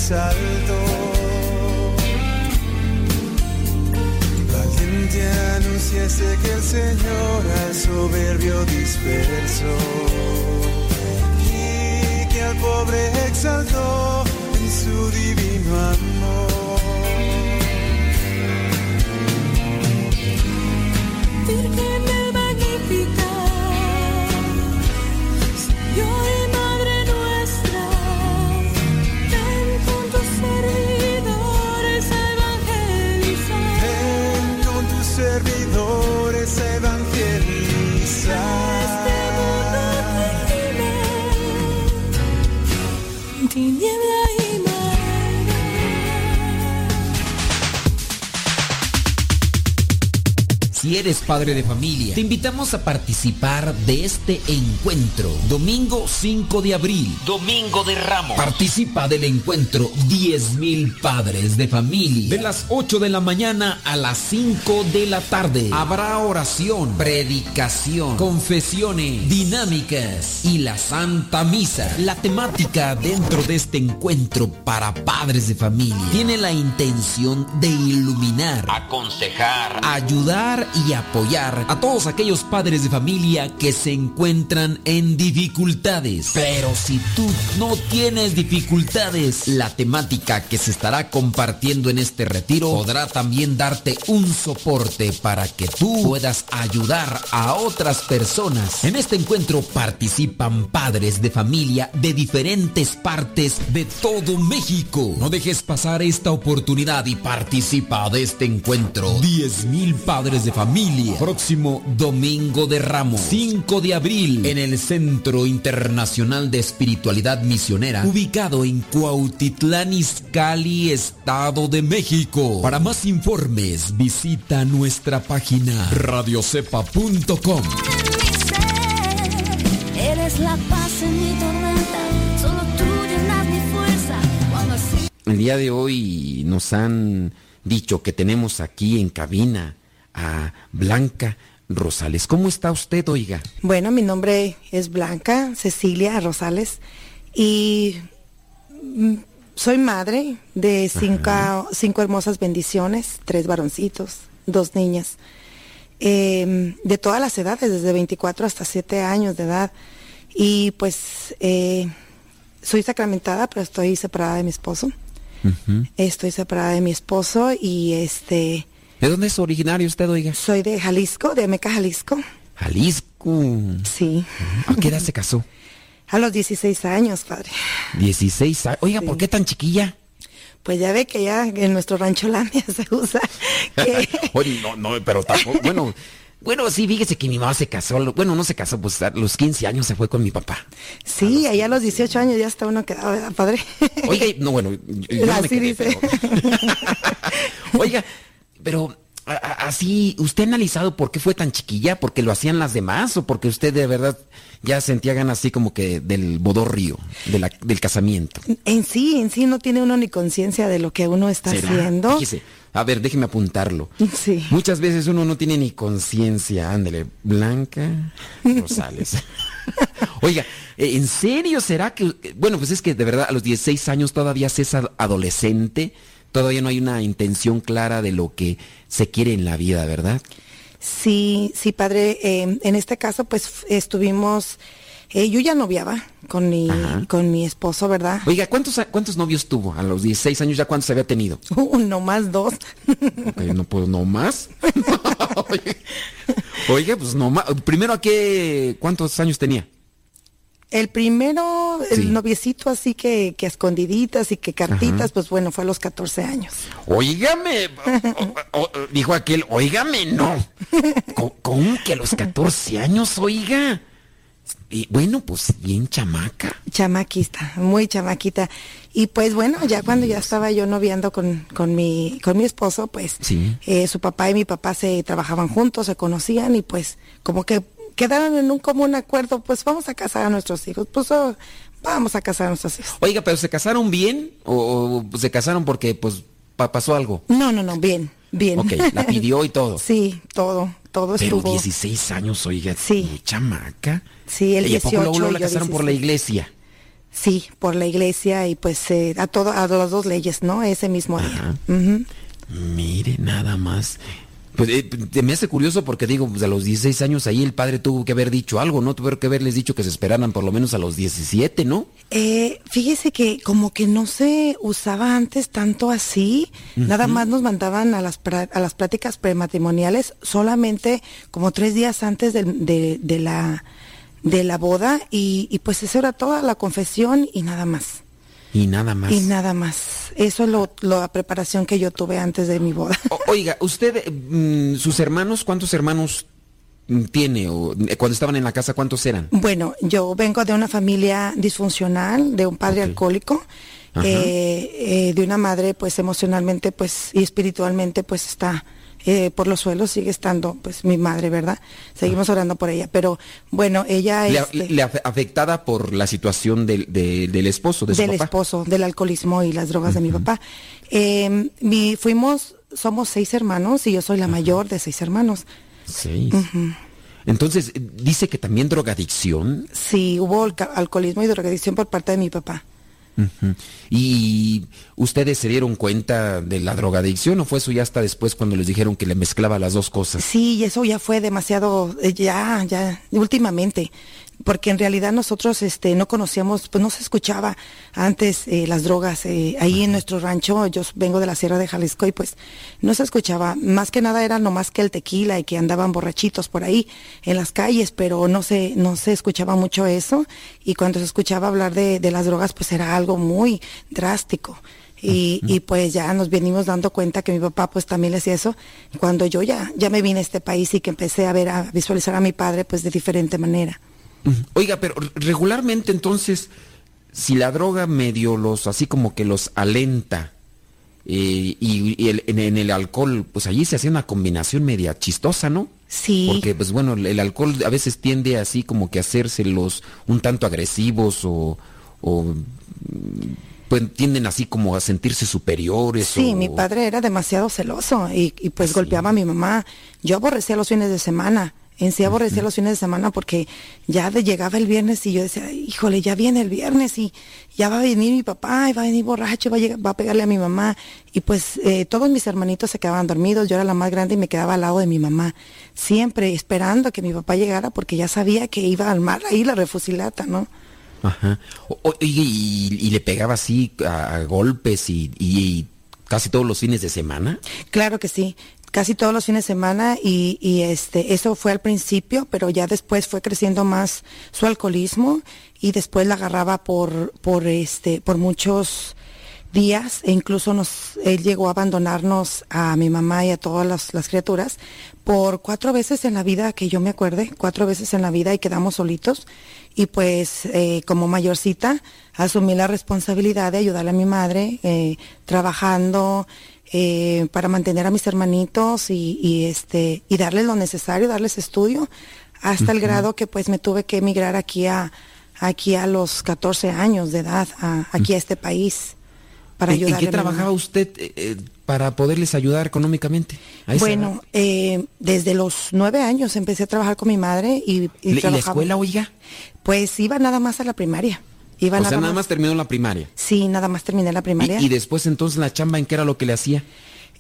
exaltó. Valiente anunciaste que el Señor al soberbio dispersó y que al pobre exaltó en su divino amor. Si eres padre de familia, te invitamos a participar de este encuentro. Domingo 5 de abril. Domingo de Ramos. Participa del encuentro 10.000 padres de familia. De las 8 de la mañana a las 5 de la tarde. Habrá oración, predicación, confesiones, dinámicas y la Santa Misa. La temática dentro de este encuentro para padres de familia tiene la intención de iluminar, aconsejar, ayudar y y apoyar a todos aquellos padres de familia que se encuentran en dificultades. Pero si tú no tienes dificultades, la temática que se estará compartiendo en este retiro podrá también darte un soporte para que tú puedas ayudar a otras personas. En este encuentro participan padres de familia de diferentes partes de todo México. No dejes pasar esta oportunidad y participa de este encuentro. 10.000 padres de familia familia. Próximo Domingo de Ramos, 5 de abril, en el Centro Internacional de Espiritualidad Misionera, ubicado en Cuautitlán Izcalli, Estado de México. Para más informes, visita nuestra página radiocepa.com. Eres la paz en mi tormenta, solo tú llenas mi fuerza. Cuando así El día de hoy nos han dicho que tenemos aquí en cabina a Blanca Rosales. ¿Cómo está usted, oiga? Bueno, mi nombre es Blanca Cecilia Rosales y mm, soy madre de cinco, cinco hermosas bendiciones, tres varoncitos, dos niñas, eh, de todas las edades, desde 24 hasta 7 años de edad. Y pues eh, soy sacramentada, pero estoy separada de mi esposo. Estoy separada de mi esposo y este... ¿De dónde es originario usted, oiga? Soy de Jalisco, de Ameca, Jalisco. Jalisco. Sí. ¿A qué edad se casó? A los 16 años, padre. 16 años. Oiga, ¿por qué tan chiquilla? Pues ya ve que ya en nuestro rancho <laughs> Landia se usa que <laughs> Oye, no, no, pero tampoco. Bueno, bueno, sí, fíjese que mi mamá se casó. Bueno, no se casó, pues a los 15 años se fue con mi papá. sí, allá a los 18 años ya está uno quedado, ¿verdad, padre? Oiga, no, bueno, yo, yo <laughs> no me Así quedé, dice. pero- Oiga, pero a- a- así, ¿usted ha analizado por qué fue tan chiquilla? ¿Porque lo hacían las demás o porque usted de verdad ya sentía ganas así como que del bodorrio, de la- del casamiento? En sí, en sí no tiene uno ni conciencia de lo que uno está ¿Será? haciendo. Fíjese, a ver, déjeme apuntarlo. <laughs> Sí. Muchas veces uno no tiene ni conciencia. Ándele, Blanca Rosales. <laughs> Oiga, eh, ¿en serio será que... Bueno, pues es que de verdad a los 16 años todavía se es ad- adolescente, todavía no hay una intención clara de lo que se quiere en la vida, ¿verdad? Sí, sí, padre. eh, en este caso, pues estuvimos, eh, yo ya noviaba con mi, con mi esposo, ¿verdad? Oiga, ¿cuántos, ¿cuántos novios tuvo? A los 16 años ya cuántos había tenido. <laughs> Uno más dos. No puedo, no más. <laughs> Oiga, pues no más. Primero, ¿a qué? ¿Cuántos años tenía? El primero, el noviecito así que, que escondiditas y que cartitas, pues bueno, fue a los 14 años. Óigame, <laughs> o- o- dijo aquel, óigame, no. ¿Cómo que a los 14 años, oiga? Y bueno, pues bien chamaca. Chamaquista, muy chamaquita. Y pues bueno, ya cuando ya estaba yo noviando con, con, mi, con mi esposo, pues Sí. eh, su papá y mi papá se trabajaban juntos, se conocían y pues como que quedaron en un común acuerdo, pues vamos a casar a nuestros hijos, pues oh, vamos a casar a nuestros hijos. Oiga, pero ¿se casaron bien o, o se casaron porque pues pa- pasó algo? No, no, no, bien, bien. Ok, la pidió y todo. <laughs> Sí, todo, todo Pero estuvo. 16 años, oiga, Sí. chamaca. Sí, el ¿Y a poco 18 luego, la casaron por la 16. iglesia? Sí, por la iglesia y pues eh, a todo, a las dos leyes, ¿no? Ese mismo día. Mire, nada más. Pues eh, me hace curioso porque digo, pues a los 16 años ahí el padre tuvo que haber dicho algo, ¿no? Tuvo que haberles dicho que se esperaran por lo menos a los 17, ¿no? Eh, fíjese que como que no se usaba antes tanto así, nada más nos mandaban a las, a las pláticas prematrimoniales solamente como tres días antes de, de la, de la boda y, y pues eso era toda la confesión y nada más. Y nada más. Y nada más. Eso es lo, lo- la preparación que yo tuve antes de mi boda. O- oiga, usted, mm, sus hermanos, ¿cuántos hermanos tiene? O, eh, cuando estaban en la casa, ¿cuántos eran? Bueno, yo vengo de una familia disfuncional, de un padre alcohólico, eh, eh, de una madre pues emocionalmente pues y espiritualmente pues está eh, por los suelos, sigue estando pues mi madre, ¿verdad? Seguimos orando por ella, pero bueno, ella Le, este, le afe- afectada por la situación del, de- del esposo, de su del papá. esposo, del alcoholismo y las drogas de mi papá. Eh, mi, fuimos, somos seis hermanos y yo soy la mayor de seis hermanos. Seis. Entonces, dice que también drogadicción. Sí, hubo alcoholismo y drogadicción por parte de mi papá. ¿Y ustedes se dieron cuenta de la drogadicción o fue eso ya hasta después cuando les dijeron que le mezclaba las dos cosas? Sí, eso ya fue demasiado, eh, ya, ya, últimamente. Porque en realidad nosotros este, no conocíamos, pues no se escuchaba antes eh, las drogas. Eh, ahí en nuestro rancho, yo vengo de la Sierra de Jalisco y pues no se escuchaba. Más que nada era nomás que el tequila y que andaban borrachitos por ahí en las calles, pero no se, no se escuchaba mucho eso. Y cuando se escuchaba hablar de, de las drogas, pues era algo muy drástico. Y, y, pues ya nos venimos dando cuenta que mi papá pues también le hacía eso cuando yo ya, ya me vine a este país y que empecé a ver, a visualizar a mi padre pues de diferente manera. Oiga, pero regularmente entonces, si la droga medio los, así como que los alenta, eh, y, el, en, el alcohol, pues allí se hacía una combinación media chistosa, ¿no? Sí. Porque, pues bueno, el alcohol a veces tiende así como que a hacerse los un tanto agresivos o, o pues tienden así como a sentirse superiores. Sí, mi padre era demasiado celoso y, y pues golpeaba a mi mamá. Yo aborrecía los fines de semana en sí aborrecía los fines de semana porque ya llegaba el viernes y yo decía, híjole, ya viene el viernes y ya va a venir mi papá y va a venir borracho, va a, va a pegarle a mi mamá. Y pues eh, todos mis hermanitos se quedaban dormidos, yo era la más grande y me quedaba al lado de mi mamá, siempre esperando que mi papá llegara porque ya sabía que iba al mar ahí la refusilata, ¿no? Ajá. y, le pegaba así a, golpes y, y casi todos los fines de semana? Claro que sí casi todos los fines de semana y, y, este eso fue al principio pero ya después fue creciendo más su alcoholismo y después la agarraba por por este por muchos días e incluso nos él llegó a abandonarnos a mi mamá y a todas las, criaturas por cuatro veces en la vida que yo me acuerde cuatro veces en la vida y quedamos solitos y pues eh, como mayorcita asumí la responsabilidad de ayudarle a mi madre eh, trabajando eh, para mantener a mis hermanitos y, este y darles lo necesario, darles estudio, hasta el grado que pues me tuve que emigrar aquí a aquí a los 14 años de edad, aquí a este país. Para ¿En, qué trabajaba usted eh, eh, para poderles ayudar económicamente? Bueno, desde los nueve años empecé a trabajar con mi madre y, y, la escuela, oiga? Pues iba nada más a la primaria o sea, nada más... terminó la primaria. Sí, nada más terminé la primaria. ¿Y, después entonces la chamba en qué era lo que le hacía?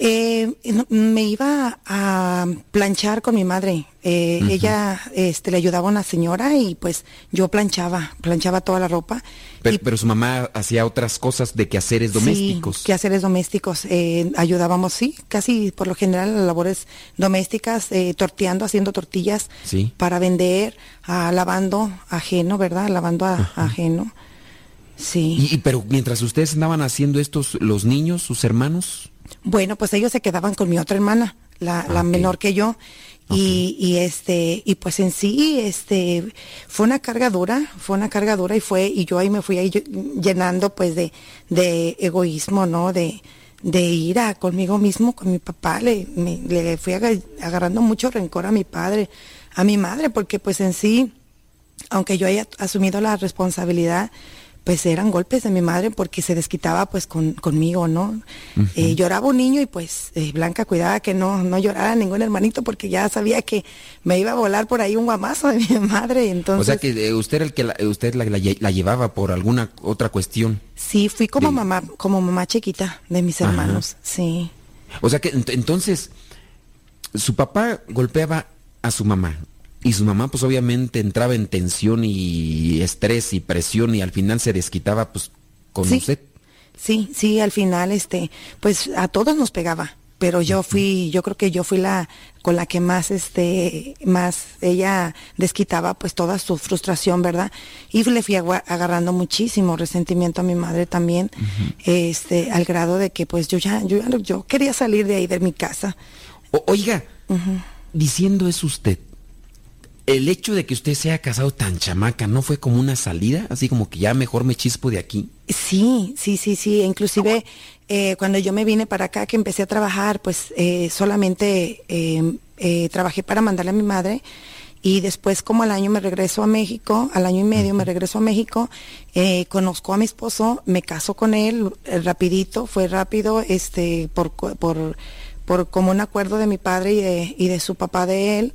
Eh, me iba a planchar con mi madre. Eh, ella este, le ayudaba a una señora y pues yo planchaba, planchaba toda la ropa. Pero, su mamá hacía otras cosas de quehaceres domésticos. Sí, quehaceres domésticos. Eh, ayudábamos, sí, casi por lo general las labores domésticas, torteando, haciendo tortillas para vender, lavando ajeno, ¿verdad? Lavando ajeno. Sí. Y, pero mientras ustedes andaban haciendo estos, los niños, sus hermanos. Bueno, pues ellos se quedaban con mi otra hermana, la, la menor que yo. Y, y, este, y pues en sí, este, fue una carga dura, fue una carga dura y fue, y yo ahí me fui ahí llenando pues de, de egoísmo, ¿no? De, de ira conmigo mismo, con mi papá, le, le fui agarrando mucho rencor a mi padre, a mi madre, porque pues en sí, aunque yo haya asumido la responsabilidad, pues eran golpes de mi madre porque se desquitaba pues con, conmigo, ¿no? Eh, lloraba un niño y pues eh, Blanca cuidaba que no, no llorara ningún hermanito porque ya sabía que me iba a volar por ahí un guamazo de <laughs> mi madre. Entonces, o sea que eh, usted era el que la, usted la, llevaba por alguna otra cuestión. Sí, fui como mamá, como mamá chiquita de mis hermanos, sí. O sea que entonces su papá golpeaba a su mamá, y su mamá pues obviamente entraba en tensión y estrés y presión y al final se desquitaba pues con usted. Sí, sí, al final este, pues a todos nos pegaba, pero yo fui, yo creo que yo fui la con la que más este, más ella desquitaba pues toda su frustración, ¿verdad? Y le fui agarrando muchísimo resentimiento a mi madre también, este, al grado de que pues yo ya, yo, yo quería salir de ahí de mi casa. oiga, diciendo eso usted, el hecho de que usted se haya casado tan chamaca, ¿no fue como una salida? Así como que ya mejor me chispo de aquí. Sí, sí, sí, sí. Inclusive eh, cuando yo me vine para acá, que empecé a trabajar, pues eh, solamente em, eh, trabajé para mandarle a mi madre. Y después, como al año me regreso a México, al año y medio me regreso a México, conozco a mi esposo, me caso con él rapidito, fue rápido, este, por, por, por como un acuerdo de mi padre y de, y de su papá de él.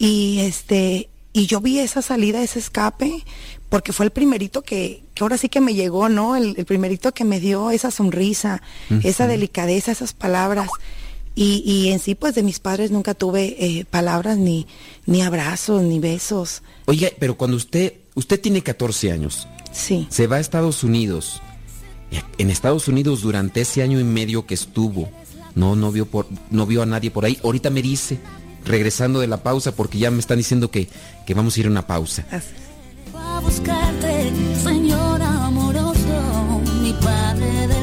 Y este, y yo vi esa salida, ese escape, porque fue el primerito que, que ahora sí que me llegó, ¿no? El, primerito que me dio esa sonrisa, esa delicadeza, esas palabras. Y, y, en sí, pues de mis padres nunca tuve eh, palabras, ni, ni abrazos, ni besos. Oye, pero cuando usted usted tiene 14 años. Sí. Se va a Estados Unidos. En Estados Unidos durante ese año y medio que estuvo, no, no vio, por, no vio a nadie por ahí. Ahorita me dice, regresando de la pausa, porque ya me están diciendo que, que vamos a ir a una pausa. A buscarte, Señor amoroso, mi Padre del.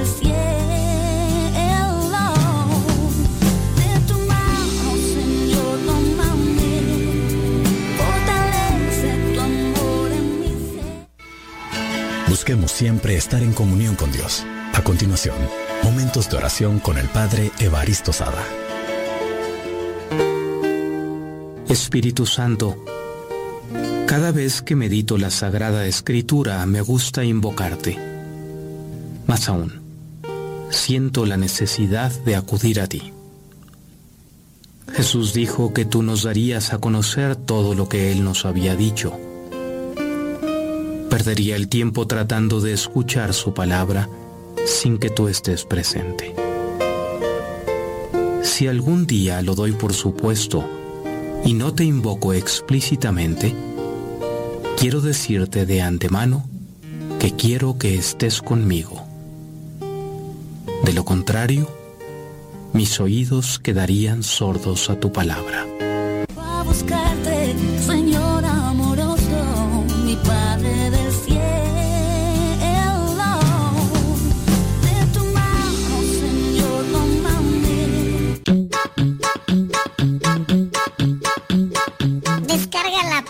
Busquemos siempre estar en comunión con Dios. A continuación, momentos de oración con el Padre Evaristo Sada. Espíritu Santo, cada vez que medito la Sagrada Escritura me gusta invocarte. Más aún, siento la necesidad de acudir a ti. Jesús dijo que tú nos darías a conocer todo lo que Él nos había dicho. Perdería el tiempo tratando de escuchar su palabra sin que tú estés presente. Si algún día lo doy por supuesto y no te invoco explícitamente, quiero decirte de antemano que quiero que estés conmigo. De lo contrario, mis oídos quedarían sordos a tu palabra.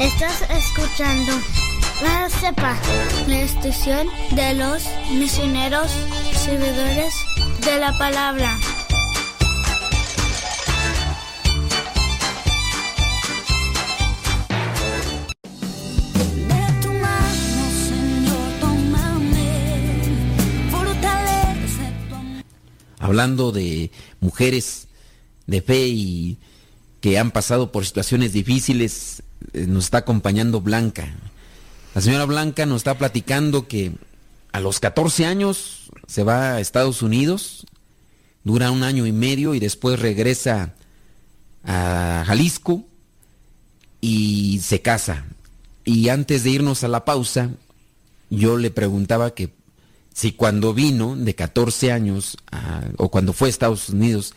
Estás escuchando La Cepa, la estación de los misioneros servidores de la palabra. Hablando de mujeres de fe y que han pasado por situaciones difíciles, nos está acompañando Blanca. La señora Blanca nos está platicando que a los 14 años se va a Estados Unidos, dura un año y medio y después regresa a Jalisco y se casa. Y antes de irnos a la pausa, yo le preguntaba que si cuando vino de 14 años o cuando fue a Estados Unidos,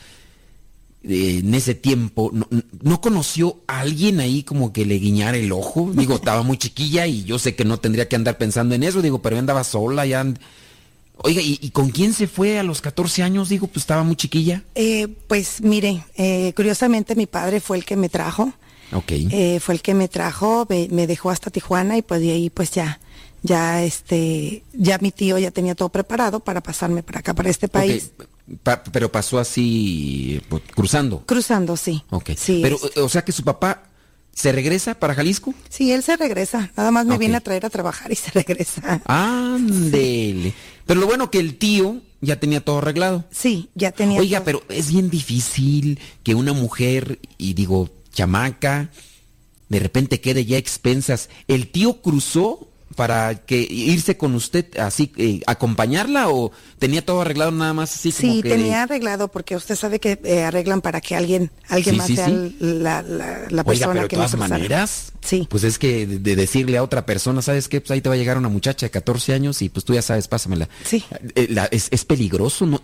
eh, en ese tiempo, no, no conoció a alguien ahí como que le guiñara el ojo? Digo, estaba muy chiquilla y yo sé que no tendría que andar pensando en eso, digo, pero ella andaba sola, ya... and- Oiga, ¿y, y con quién se fue a los 14 años? Digo, pues estaba muy chiquilla. Eh, pues mire, eh, curiosamente mi padre fue el que me trajo. Ok. Eh, fue el que me trajo, me, me dejó hasta Tijuana y pues de ahí pues ya, ya este, ya mi tío ya tenía todo preparado para pasarme para acá, para este país. Pa- pero pasó así, pues, cruzando. Cruzando, sí. Ok. Sí, pero, es- o sea que su papá se regresa para Jalisco. Sí, él se regresa, nada más me viene a traer a trabajar y se <laughs> regresa. Ándele. Pero lo bueno que el tío ya tenía todo arreglado. Sí, ya tenía Oiga, todo. pero es bien difícil que una mujer, y digo, chamaca, de repente quede ya a expensas. ¿El tío cruzó para que irse con usted, así, eh, acompañarla o tenía todo arreglado nada más así como Sí, que... tenía arreglado porque usted sabe que eh, arreglan para que alguien, alguien Sí, más sí, sea sí. la, la, la Oiga, persona pero de que todas nos cruzara. maneras, Sí. pues es que de, de decirle a otra persona, ¿sabes qué? Pues ahí te va a llegar una muchacha de 14 años y pues tú ya sabes, pásamela. Sí. Eh, la- es, es peligroso, ¿no?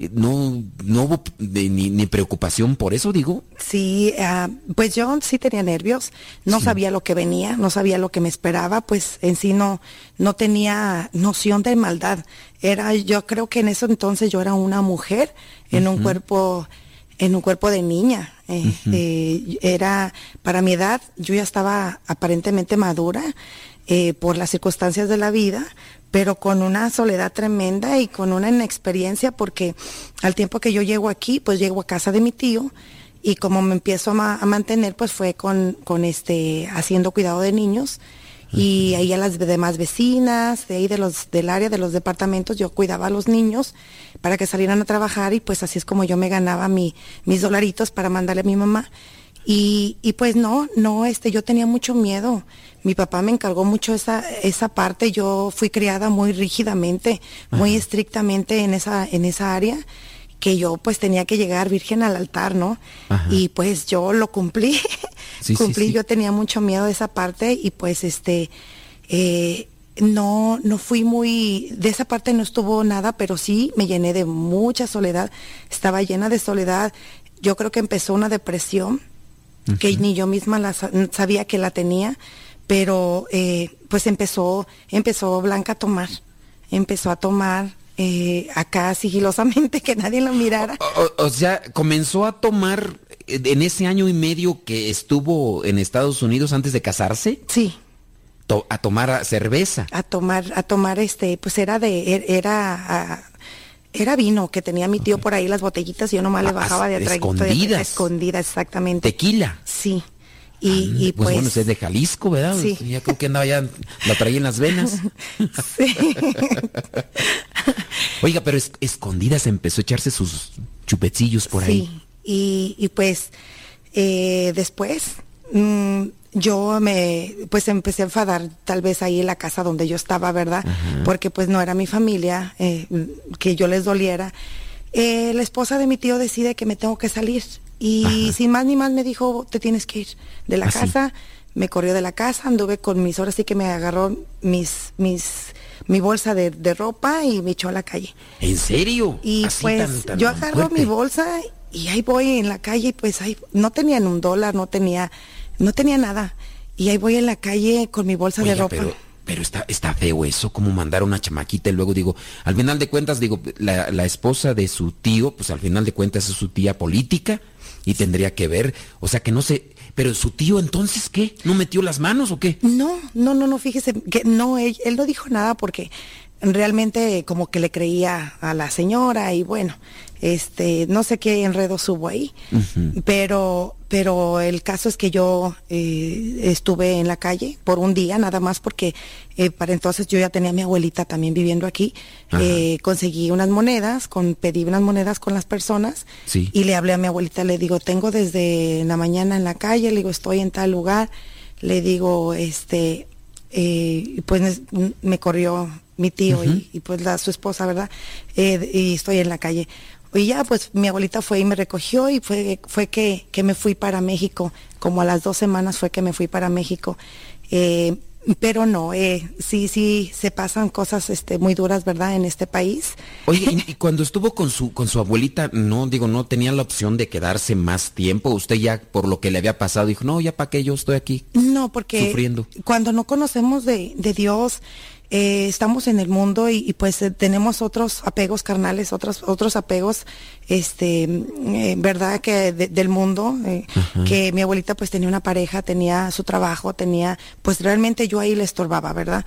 Eh, No, no hubo de- ni, ni preocupación por eso, digo. Sí, ah, pues yo sí tenía nervios, no sabía lo que venía, no sabía lo que me esperaba, pues en sí no, no tenía noción de maldad. Era, yo creo que en eso entonces yo era una mujer en un cuerpo, en un cuerpo de niña. Eh, eh, era, para mi edad, yo ya estaba aparentemente madura. eh, por las circunstancias de la vida, pero con una soledad tremenda y con una inexperiencia porque al tiempo que yo llego aquí, pues llego a casa de mi tío y como me empiezo a, mantener, pues fue con, con este, haciendo cuidado de niños y ahí a las demás vecinas, de ahí de los, del área de los departamentos, yo cuidaba a los niños para que salieran a trabajar y pues así es como yo me ganaba mi, mis dolaritos para mandarle a mi mamá. Y, y, pues no, no, este, yo tenía mucho miedo. Mi papá me encargó mucho esa, esa parte. Yo fui criada muy rígidamente, muy estrictamente en esa, en esa área que yo pues tenía que llegar virgen al altar, ¿no? Y pues yo lo cumplí, <laughs> cumplí, yo tenía mucho miedo de esa parte y pues este, eh, no, no fui muy, de esa parte no estuvo nada, pero sí me llené de mucha soledad, estaba llena de soledad, yo creo que empezó una depresión, que ni yo misma la, sabía que la tenía, pero eh, pues empezó, empezó Blanca a tomar, empezó a tomar eh, acá sigilosamente, <laughs> que nadie lo mirara. O, sea, comenzó a tomar eh, en ese año y medio que estuvo en Estados Unidos antes de casarse. Sí. a tomar cerveza. A tomar, a tomar este, pues era de, er, era, era vino que tenía mi tío por ahí las botellitas y yo nomás le ah, bajaba de atrás. Escondidas. escondida, exactamente. Tequila. Sí. Y, pues, bueno, es de Jalisco, ¿verdad? Sí. Ya creo que andaba ya, la traía en las venas. <laughs> Sí. <laughs> Oiga, pero escondidas empezó a echarse sus chupecillos por ahí. Sí, y, y pues eh, después mm, yo me, pues empecé a enfadar tal vez ahí en la casa donde yo estaba, ¿verdad? Porque pues no era mi familia, eh, que yo les doliera. Eh, la esposa de mi tío decide que me tengo que salir y sin más ni más me dijo, te tienes que ir de la ¿Ah, casa. Me corrió de la casa, anduve con mis, horas sí que me agarró mis, mis, mi bolsa de, ropa y me echó a la calle. ¿En serio? Y pues yo agarro mi bolsa y ahí voy en la calle y pues ahí no tenían un dólar, no tenía, no tenía nada. Y ahí voy en la calle con mi bolsa de ropa. Pero, pero está, está feo eso, como mandar una chamaquita y luego digo, al final de cuentas, digo, la, la esposa de su tío, pues al final de cuentas es su tía política y tendría que ver, o sea que no sé, pero su tío entonces qué, ¿no metió las manos o qué? No, no, no, no, fíjese que no, él, él no dijo nada porque realmente como que le creía a la señora y bueno, este, no sé qué enredo subo ahí, pero, pero el caso es que yo eh, estuve en la calle por un día, nada más porque eh, para entonces yo ya tenía a mi abuelita también viviendo aquí, eh, conseguí unas monedas, con, pedí unas monedas con las personas y le hablé a mi abuelita, le digo, tengo desde la mañana en la calle, le digo, estoy en tal lugar, le digo, este, pues me corrió mi tío y, pues la, su esposa, ¿verdad? y estoy en la calle. Y ya, pues mi abuelita fue y me recogió y fue, fue que, que me fui para México. Como a las dos semanas fue que me fui para México. Eh, pero no, eh, sí, sí, se pasan cosas este, muy duras, ¿verdad? En este país. Oye, y, <laughs> cuando estuvo con su, con su abuelita, no, digo, no tenía la opción de quedarse más tiempo. Usted ya, por lo que le había pasado, dijo, no, ya para qué yo estoy aquí. No, porque sufriendo. cuando no conocemos de, de Dios, eh, estamos en el mundo y, pues eh, tenemos otros apegos carnales, otros, otros apegos, este, eh, verdad que del mundo, que mi abuelita pues tenía una pareja, tenía su trabajo, tenía, pues realmente yo ahí le estorbaba, ¿verdad?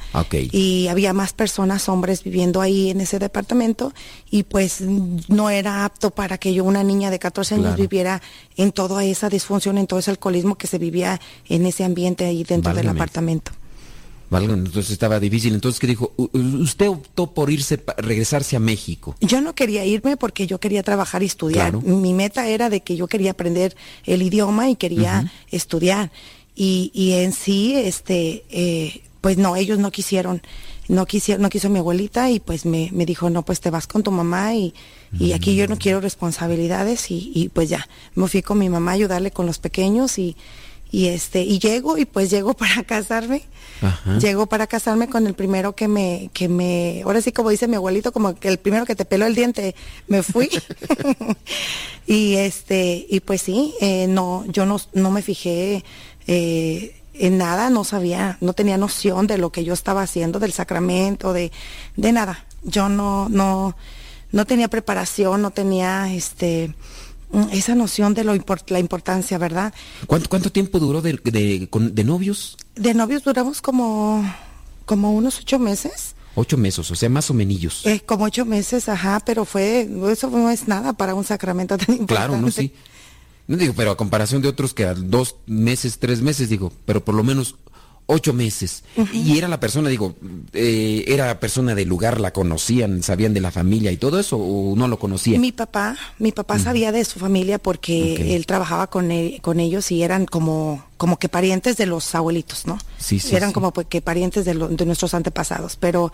Y había más personas, hombres viviendo ahí en ese departamento y pues no era apto para que yo, una niña de 14 años, viviera en toda esa disfunción, en todo ese alcoholismo que se vivía en ese ambiente ahí dentro del apartamento entonces estaba difícil. Entonces, ¿qué dijo? Usted optó por irse, regresarse a México. Yo no quería irme porque yo quería trabajar y estudiar. Mi meta era de que yo quería aprender el idioma y quería estudiar. Y, y, en sí, este, eh, pues no, ellos no quisieron, no quisieron, no quiso mi abuelita y pues me, me dijo, no, pues te vas con tu mamá y, y aquí yo no mm. quiero responsabilidades y, y pues ya, me fui con mi mamá a ayudarle con los pequeños y, y este y llego y pues llego <laughs> para casarme. Llego para casarme con el primero que me que me ahora sí como dice mi abuelito como que el primero que te peló el diente me fui. <laughs> <laughs> Y este y pues sí eh, no yo no, no me fijé eh, en nada no sabía no tenía noción de lo que yo estaba haciendo del sacramento de de nada. Yo no no no tenía preparación no tenía este esa noción de lo la importancia, ¿verdad? ¿Cuánto, cuánto tiempo duró de, de, novios? De novios duramos como como unos ocho meses. Ocho meses, o sea, más o menos. Eh, como ocho meses, ajá, pero fue, eso no es nada para un sacramento tan importante. Claro, no, sí. No digo, pero a comparación de otros que a dos meses, tres meses, digo, pero por lo menos ocho meses. Y era la persona, digo, eh, era persona del lugar, la conocían, sabían de la familia y todo eso, o no lo conocían. Mi papá, mi papá sabía de su familia porque él trabajaba con, e, con ellos y eran como, como que parientes de los abuelitos, ¿no? Sí, sí. Eran sí. como pues, que parientes de, lo- de nuestros antepasados, pero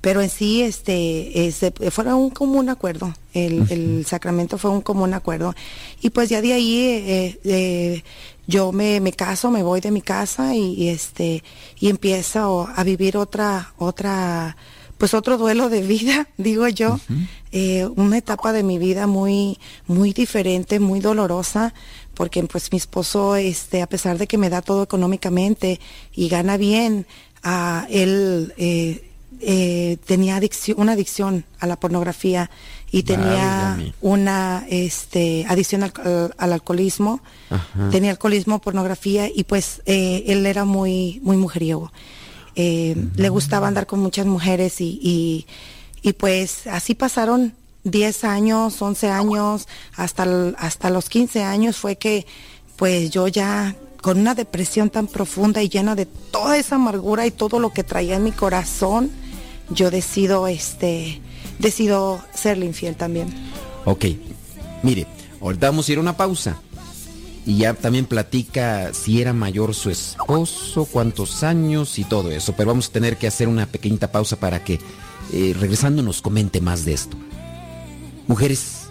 pero en sí este es, fue un común acuerdo el, el sacramento fue un común acuerdo. Y pues ya de ahí eh, eh, yo me, me caso me voy de mi casa y, y, este y empiezo a vivir otra otra pues otro duelo de vida <laughs> digo yo. Eh, una etapa de mi vida muy muy diferente muy dolorosa porque pues mi esposo este a pesar de que me da todo económicamente y gana bien a él eh, eh, tenía adicción, una adicción a la pornografía y tenía Válgame. una este, adicción al, al- al alcoholismo, Ajá. tenía alcoholismo, pornografía y pues eh, él era muy, muy mujeriego. Eh, Le gustaba andar con muchas mujeres y, y, y, pues así pasaron 10 años, 11 años, hasta, el- hasta los 15 años fue que pues yo ya con una depresión tan profunda y llena de toda esa amargura y todo lo que traía en mi corazón, yo decido este decido serle infiel también. Ok, mire, ahorita vamos a ir a una pausa. Y ya también platica si era mayor su esposo, cuántos años y todo eso. Pero vamos a tener que hacer una pequeñita pausa para que, eh, regresando, nos comente más de esto. Mujeres,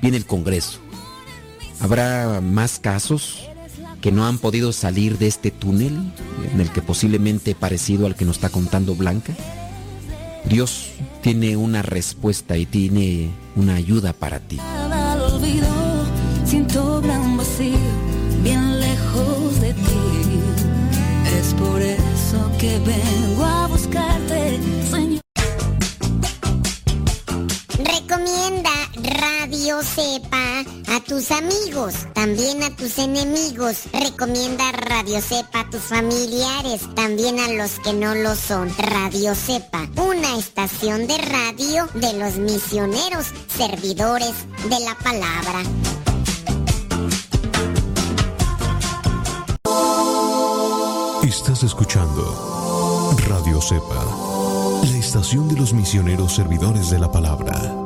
viene el Congreso. ¿Habrá más casos que no han podido salir de este túnel en el que posiblemente parecido al que nos está contando Blanca? Dios tiene una respuesta y tiene una ayuda para ti. Nada lo olvido, siento gran vacío, bien lejos de ti. Es por eso que vengo a buscarte, Señor. Recomienda Radio Cepa a tus amigos, también a tus enemigos. Recomienda Radio Cepa a tus familiares, también a los que no lo son. Radio Cepa, una estación de radio de los misioneros, servidores de la palabra. Estás escuchando Radio Cepa, la estación de los misioneros servidores de la palabra.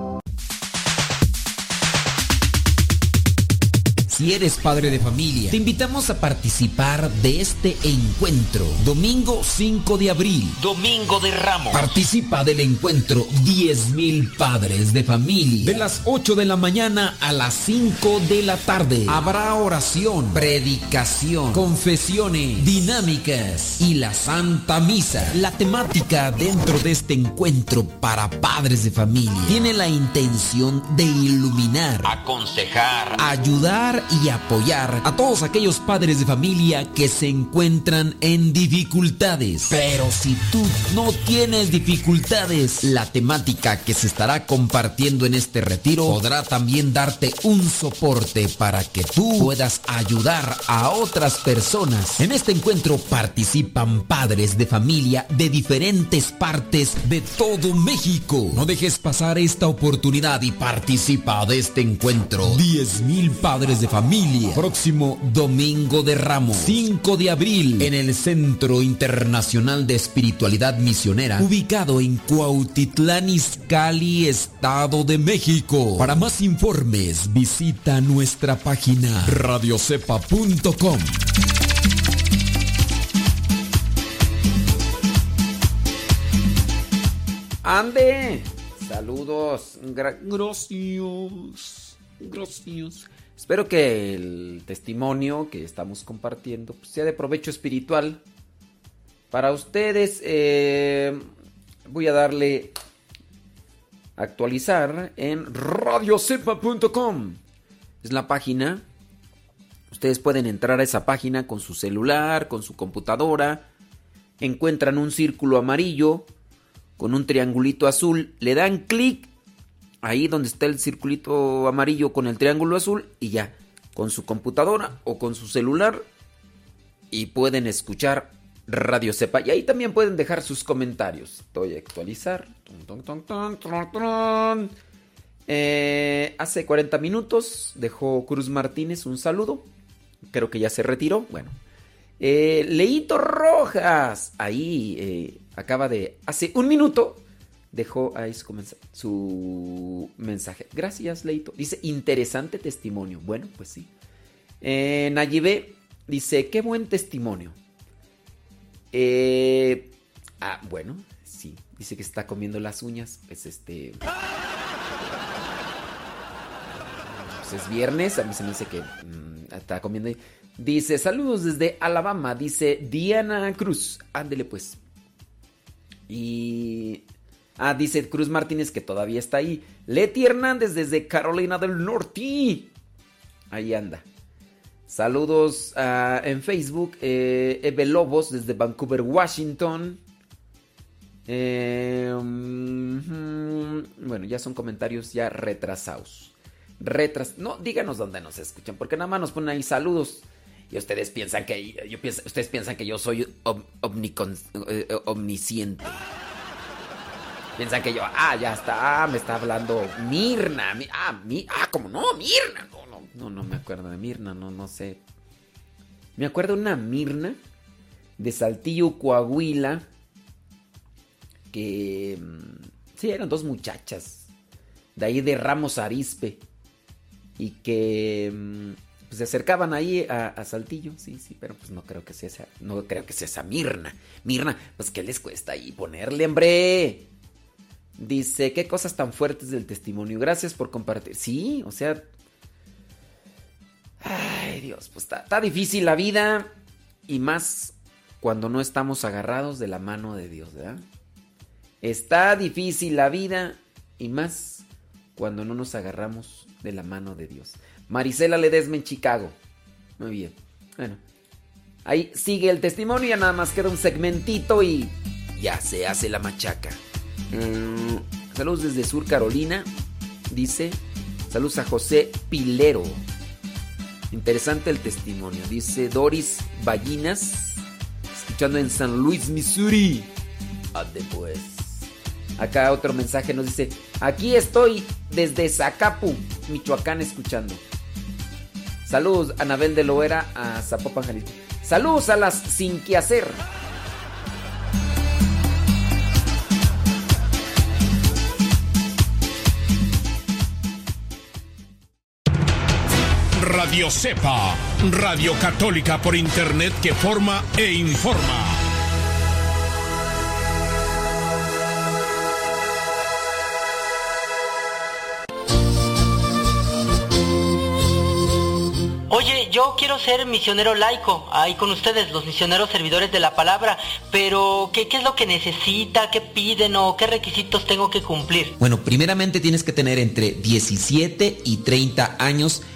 Si eres padre de familia, te invitamos a participar de este encuentro. Domingo 5 de abril. Domingo de Ramos. Participa del encuentro 10.000 padres de familia. De las 8 de la mañana a las 5 de la tarde. Habrá oración, predicación, confesiones, dinámicas y la Santa Misa. La temática dentro de este encuentro para padres de familia tiene la intención de iluminar, Aconsejar. ayudar y apoyar a todos aquellos padres de familia que se encuentran en dificultades. Pero si tú no tienes dificultades, la temática que se estará compartiendo en este retiro podrá también darte un soporte para que tú puedas ayudar a otras personas. En este encuentro participan padres de familia de diferentes partes de todo México. No dejes pasar esta oportunidad y participa de este encuentro. 10.000 padres de familia. Próximo domingo de Ramos, 5 de abril, en el Centro Internacional de Espiritualidad Misionera, ubicado en Cuautitlán Izcalli, Estado de México. Para más informes, visita nuestra página radiocepa.com. Ande. Saludos. Gra- gracias. Gracias. Espero que el testimonio que estamos compartiendo pues, sea de provecho espiritual para ustedes. eh, voy a darle actualizar en radiocepa.com. Es la página. Ustedes pueden entrar a esa página con su celular, con su computadora. Encuentran un círculo amarillo con un triangulito azul. Le dan clic ahí donde está el circulito amarillo con el triángulo azul y ya, con su computadora o con su celular y pueden escuchar Radio Sepa. Y ahí también pueden dejar sus comentarios. Voy a actualizar. Eh, hace 40 minutos dejó Cruz Martínez un saludo. Creo que ya se retiró. Bueno. Eh, Leito Rojas. Ahí eh, acaba de... Hace un minuto dejó ahí su, mensaje. Gracias, Leito. Dice, interesante testimonio. Bueno, pues sí. Eh, dice, qué buen testimonio. Eh, ah, bueno, sí. Dice que está comiendo las uñas. Pues este... Pues es viernes, a mí se me dice que mm, está comiendo. Dice, saludos desde Alabama, dice Diana Cruz. Ándele pues. Y Ah, dice Cruz Martínez que todavía está ahí. Leti Hernández desde Carolina del Norte. Ahí anda. Saludos ah, en Facebook. Eh, Eve Lobos desde Vancouver, Washington. Eh, bueno, ya son comentarios ya retrasados. Retras no, díganos dónde nos escuchan, porque nada más nos ponen ahí saludos. Y ustedes piensan que yo, ustedes piensan que yo soy eh, omnisciente. Piensan que yo, ah, ya está, ah, me está hablando Mirna. ah, mi, ah, como no, Mirna. No, no, no, no me acuerdo de Mirna, no, no sé. Me acuerdo una Mirna de Saltillo, Coahuila, que... Mm, sí, eran dos muchachas. De ahí de Ramos Arispe. Y que mm, pues, se acercaban ahí a, Saltillo, sí, sí, pero pues no creo que sea no creo que sea esa Mirna. Mirna, pues ¿qué les cuesta ahí ponerle, hombre? Dice, qué cosas tan fuertes del testimonio. Gracias por compartir. Sí, o sea... Ay, Dios, pues está, difícil la vida. Y más cuando no estamos agarrados de la mano de Dios, ¿verdad? Está difícil la vida. Y más cuando no nos agarramos de la mano de Dios. Marisela Ledesma en Chicago. Muy bien. Bueno. Ahí sigue el testimonio. Ya nada más queda un segmentito y ya se hace la machaca. Mm, saludos desde Sur Carolina. Dice. Saludos a José Pilero. Interesante el testimonio. Dice Doris Ballinas. Escuchando en San Luis, Missouri. Ande pues. Acá otro mensaje nos dice. Aquí estoy desde Zacapu, Michoacán, escuchando. Saludos, Anabel de Loera, a Zapopan, Jalisco. Saludos a las sin que hacer. Radio Cepa, Radio Católica por Internet que forma e informa. Oye, yo quiero ser misionero laico, ahí con ustedes, los misioneros servidores de la palabra, pero ¿qué, ¿qué, es lo que necesita, qué piden o qué requisitos tengo que cumplir? Bueno, primeramente tienes que tener entre 17 y 30 años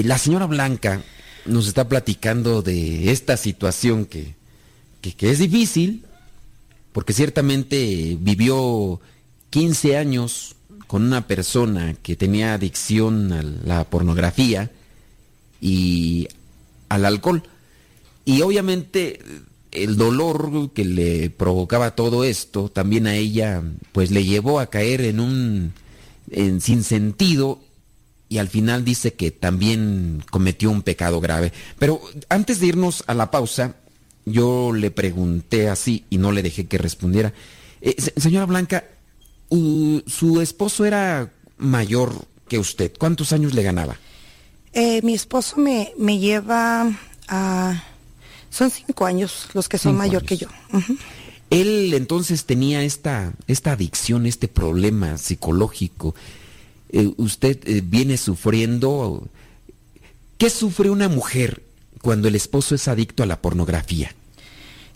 Eh, la señora Blanca nos está platicando de esta situación que, es difícil, porque ciertamente vivió 15 años con una persona que tenía adicción a la pornografía y al alcohol. Y obviamente el dolor que le provocaba todo esto también a ella pues le llevó a caer en un en sinsentido y al final dice que también cometió un pecado grave. Pero antes de irnos a la pausa, yo le pregunté así y no le dejé que respondiera. Eh, señora Blanca, su esposo era mayor que usted. ¿Cuántos años le ganaba? Eh, mi esposo me, me lleva a Son cinco años los que son Cinco mayor años. que yo. Él entonces tenía esta, esta adicción, este problema psicológico. Eh, usted eh, viene sufriendo. ¿Qué sufre una mujer cuando el esposo es adicto a la pornografía?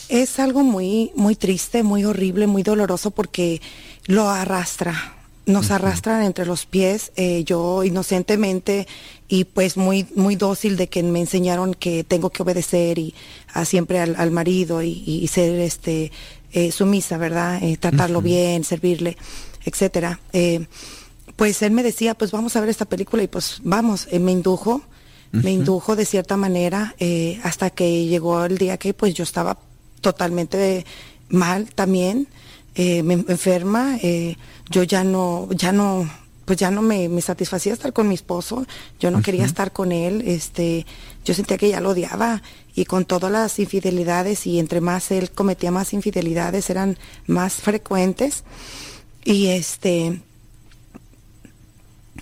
Es algo muy, muy triste, muy horrible, muy doloroso porque lo arrastra, nos arrastran entre los pies. eh, yo inocentemente y pues muy, muy dócil de que me enseñaron que tengo que obedecer y a siempre al, al marido y, y ser este eh, sumisa, ¿verdad? Eh, tratarlo bien, servirle, etcétera. Pues él me decía, pues vamos a ver esta película y pues vamos, eh, me indujo, me indujo de cierta manera eh, hasta que llegó el día que pues yo estaba totalmente mal también, eh, me enferma, eh, yo ya no, ya no, pues ya no me, me satisfacía estar con mi esposo, yo no quería estar con él, este, yo sentía que ya lo odiaba y con todas las infidelidades y entre más él cometía más infidelidades eran más frecuentes y este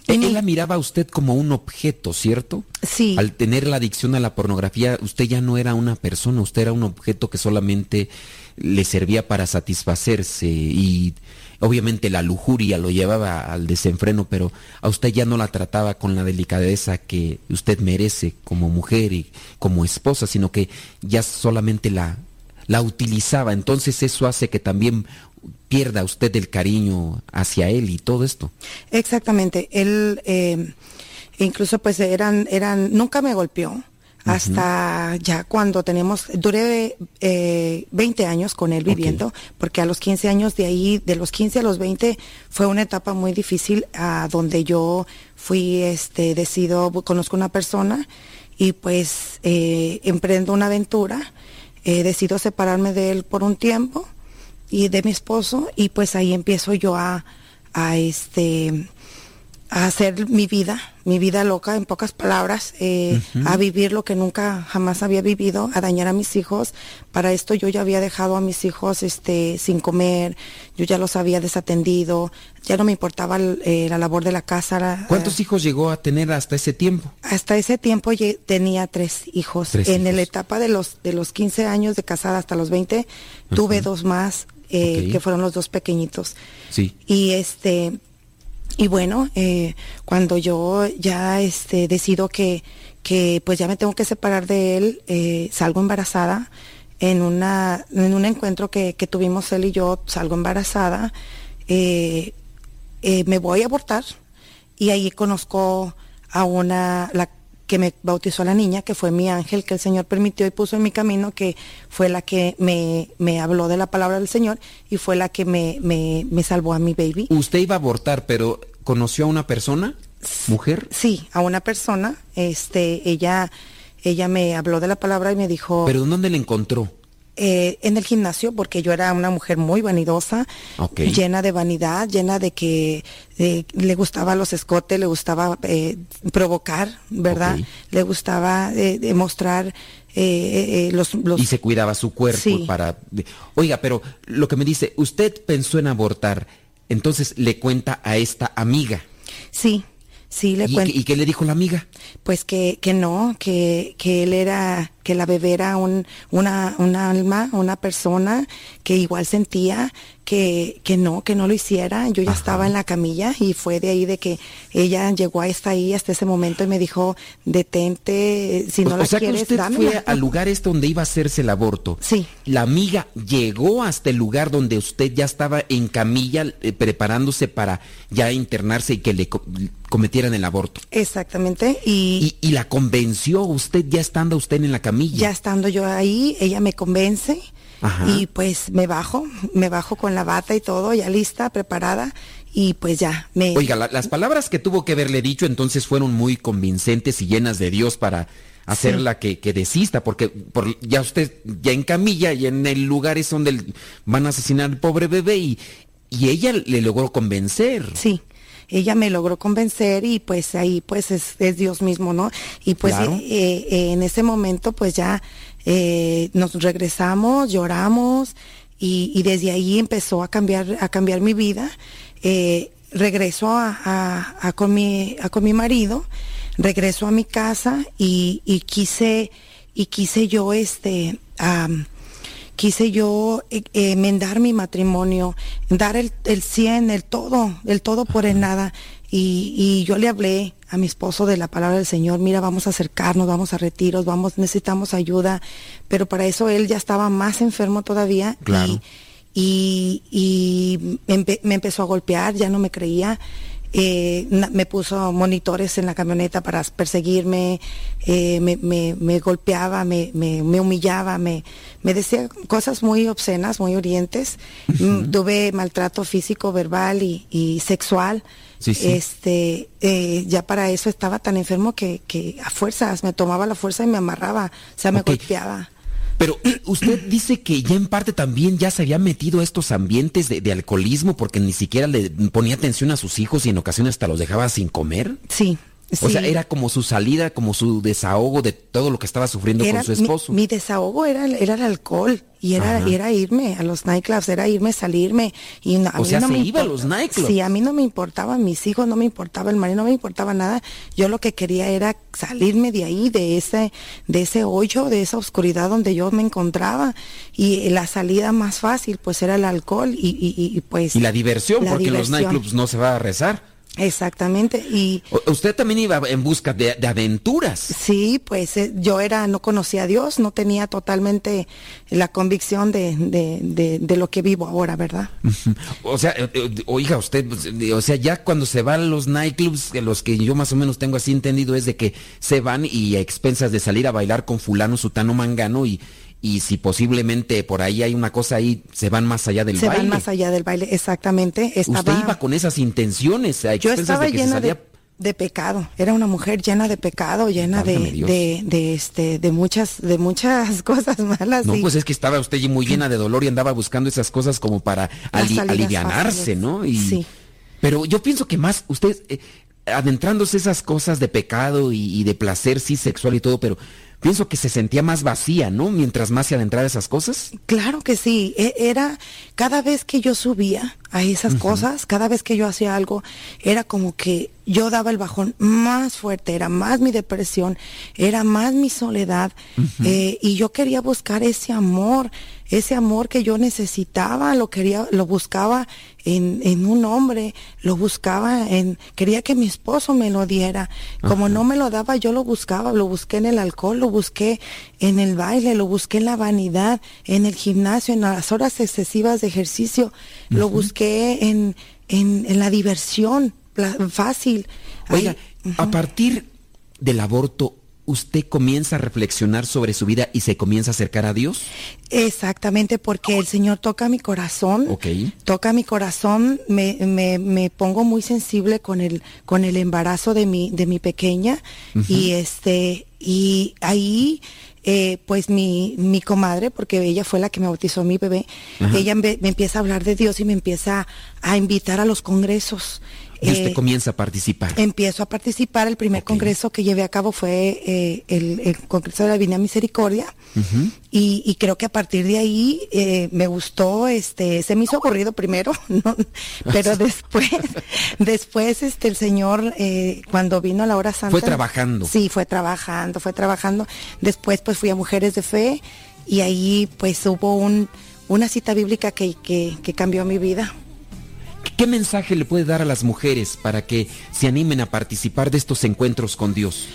Él la miraba a usted como un objeto, ¿cierto? Sí. Al tener la adicción a la pornografía, usted ya no era una persona, usted era un objeto que solamente le servía para satisfacerse y obviamente la lujuria lo llevaba al desenfreno, pero a usted ya no la trataba con la delicadeza que usted merece como mujer y como esposa, sino que ya solamente la, la utilizaba. Entonces eso hace que también pierda usted el cariño hacia él y todo esto. Exactamente. Él eh, incluso pues eran, eran, nunca me golpeó. Hasta ya cuando tenemos, duré eh, 20 años con él viviendo, porque a los 15 años de ahí, de los 15 a los 20, fue una etapa muy difícil a donde yo fui, este, decido, conozco una persona y pues eh, emprendo una aventura, eh, decido separarme de él por un tiempo y de mi esposo y pues ahí empiezo yo a, a este a hacer mi vida, mi vida loca en pocas palabras, eh, a vivir lo que nunca jamás había vivido, a dañar a mis hijos. Para esto yo ya había dejado a mis hijos este sin comer, yo ya los había desatendido, ya no me importaba el- eh, la labor de la casa. la- ¿Cuántos hijos llegó a tener hasta ese tiempo? hasta ese tiempo tenía tres hijos. Tres en la etapa de los de los 15 años de casada hasta los 20, tuve dos más, eh, que fueron los dos pequeñitos. Sí. Y este, y bueno, eh, cuando yo ya este decido que, que pues ya me tengo que separar de él, eh, salgo embarazada en una, en un encuentro que, que tuvimos él y yo, salgo embarazada, eh, eh, me voy a abortar y ahí conozco a una, la que me bautizó a la niña, que fue mi ángel, que el Señor permitió y puso en mi camino, que fue la que me, me habló de la palabra del Señor y fue la que me, me, me salvó a mi baby. Usted iba a abortar, pero ¿conoció a una persona? ¿Mujer? Sí, a una persona, este, ella, ella me habló de la palabra y me dijo, ¿Pero dónde la encontró? Eh, en el gimnasio, porque yo era una mujer muy vanidosa, llena de vanidad, llena de que eh, le gustaba los escotes, le gustaba eh, provocar, ¿verdad? Le gustaba eh, demostrar eh, eh, los, los Y se cuidaba su cuerpo Sí. para... Oiga, pero lo que me dice, usted pensó en abortar, entonces le cuenta a esta amiga. Sí, sí le ¿Y, cuento. qué- y qué le dijo la amiga? Pues que, que no, que, que él era, que la bebé era un, una, una alma, una persona que igual sentía que, que no, que no lo hiciera. Yo ya estaba en la camilla y fue de ahí de que ella llegó hasta ahí, hasta ese momento y me dijo, detente, si no o la sea quieres, que usted dámela". fue al lugar este donde iba a hacerse el aborto. Sí. La amiga llegó hasta el lugar donde usted ya estaba en camilla eh, preparándose para ya internarse y que le co- cometieran el aborto. Exactamente, y, Y, y la convenció usted ya estando usted en la camilla. ya estando yo ahí, ella me convence Ajá. y pues me bajo, me bajo con la bata y todo, ya lista, preparada y pues ya me... Oiga, la- las palabras que tuvo que haberle dicho entonces fueron muy convincentes y llenas de Dios para hacerla que, que desista, porque por, ya usted ya en camilla y en el lugar es donde el- van a asesinar al pobre bebé y, y ella le logró convencer. Sí, ella me logró convencer y pues ahí pues es, es Dios mismo, ¿no? Y pues Claro. eh, eh, en ese momento pues ya eh, nos regresamos, lloramos y, y desde ahí empezó a cambiar, a cambiar mi vida. Eh, regreso a, a- a con mi, a con mi marido, regreso a mi casa y, y quise y quise yo este quise yo eh, enmendar mi matrimonio, dar el, el 100, el todo, el todo por el nada. Y, y, yo le hablé a mi esposo de la palabra del Señor, mira, vamos a acercarnos, vamos a retiros, vamos, necesitamos ayuda, pero para eso él ya estaba más enfermo todavía. Claro. Y, y, me empezó a golpear, ya no me creía. Eh, me puso monitores en la camioneta para perseguirme, eh, me, me, golpeaba, me, me, humillaba, me, me decía cosas muy obscenas, muy orientes. Mm, tuve maltrato físico, verbal y, sexual. Este, eh, ya para eso estaba tan enfermo que, que, a fuerzas me tomaba la fuerza y me amarraba, o sea, me golpeaba. Pero usted dice que ya en parte también ya se había metido a estos ambientes de, alcoholismo porque ni siquiera le ponía atención a sus hijos y en ocasiones hasta los dejaba sin comer. Sí. O sea, era como su salida, como su desahogo de todo lo que estaba sufriendo con su esposo. Mi, desahogo era, era el alcohol y era, era irme a los nightclubs, era irme, salirme. Y a o sea, no se me iba a los nightclubs. Sí, a mí no me importaban mis hijos, no me importaba el marido, no me importaba nada. Yo lo que quería era salirme de ahí, de ese, de ese hoyo, de esa oscuridad donde yo me encontraba. Y la salida más fácil, pues era el alcohol y, y, pues. Y la diversión, porque en los nightclubs no se va a rezar. Exactamente. Y usted también iba en busca de, aventuras. Sí, pues eh, yo era, no conocía a Dios, no tenía totalmente la convicción de, de, de, lo que vivo ahora, ¿verdad? o sea, eh, eh, oiga, usted, o sea, ya cuando se van los nightclubs, los que yo más o menos tengo así entendido es de que se van y a expensas de salir a bailar con fulano, sutano, mangano y y si posiblemente por ahí hay una cosa ahí, se van más allá del baile. Se van más allá del baile, exactamente. Usted iba con esas intenciones. Yo estaba llena de, pecado. Era una mujer llena de pecado, llena de, de, este, de muchas, de muchas <laughs> cosas malas. No, pues es que estaba usted muy llena de dolor y andaba buscando esas cosas como para alivianarse, ¿no? Y, sí. Pero yo pienso que más usted eh, adentrándose esas cosas de pecado y, y de placer sí sexual y todo, pero pienso que se sentía más vacía, ¿no? Mientras más se adentraba esas cosas. Claro que sí. E, era cada vez que yo subía a esas cosas, cada vez que yo hacía algo, era como que yo daba el bajón más fuerte, era más mi depresión, era más mi soledad, eh, y yo quería buscar ese amor, ese amor que yo necesitaba, lo quería, lo buscaba en, en un hombre, lo buscaba en, quería que mi esposo me lo diera. Como no me lo daba, yo lo buscaba, lo busqué en el alcohol, lo busqué en el baile, lo busqué en la vanidad, en el gimnasio, en las horas excesivas de ejercicio, lo busqué en, en, en la diversión fácil. Oiga, a partir del aborto, ¿usted comienza a reflexionar sobre su vida y se comienza a acercar a Dios? Exactamente, porque el Señor toca mi corazón, toca mi corazón, me, me, me, pongo muy sensible con el, con el embarazo de mi, de mi pequeña y este, y ahí eh, pues mi, mi comadre, porque ella fue la que me bautizó a mi bebé, ella me, me, empieza a hablar de Dios y me empieza a invitar a los congresos. Y usted eh, comienza a participar. Empiezo a participar. El primer congreso que llevé a cabo fue eh, el, Congreso de la Divina Misericordia. y, creo que a partir de ahí eh, me gustó, este, se me hizo ocurrido primero, <laughs> pero <laughs> después, después este, el Señor, cuando vino a la hora santa. Fue trabajando. Sí, fue trabajando, fue trabajando. Después pues fui a Mujeres de Fe y ahí pues hubo un, una cita bíblica que, que, que cambió mi vida. ¿Qué mensaje le puede dar a las mujeres para que se animen a participar de estos encuentros con Dios?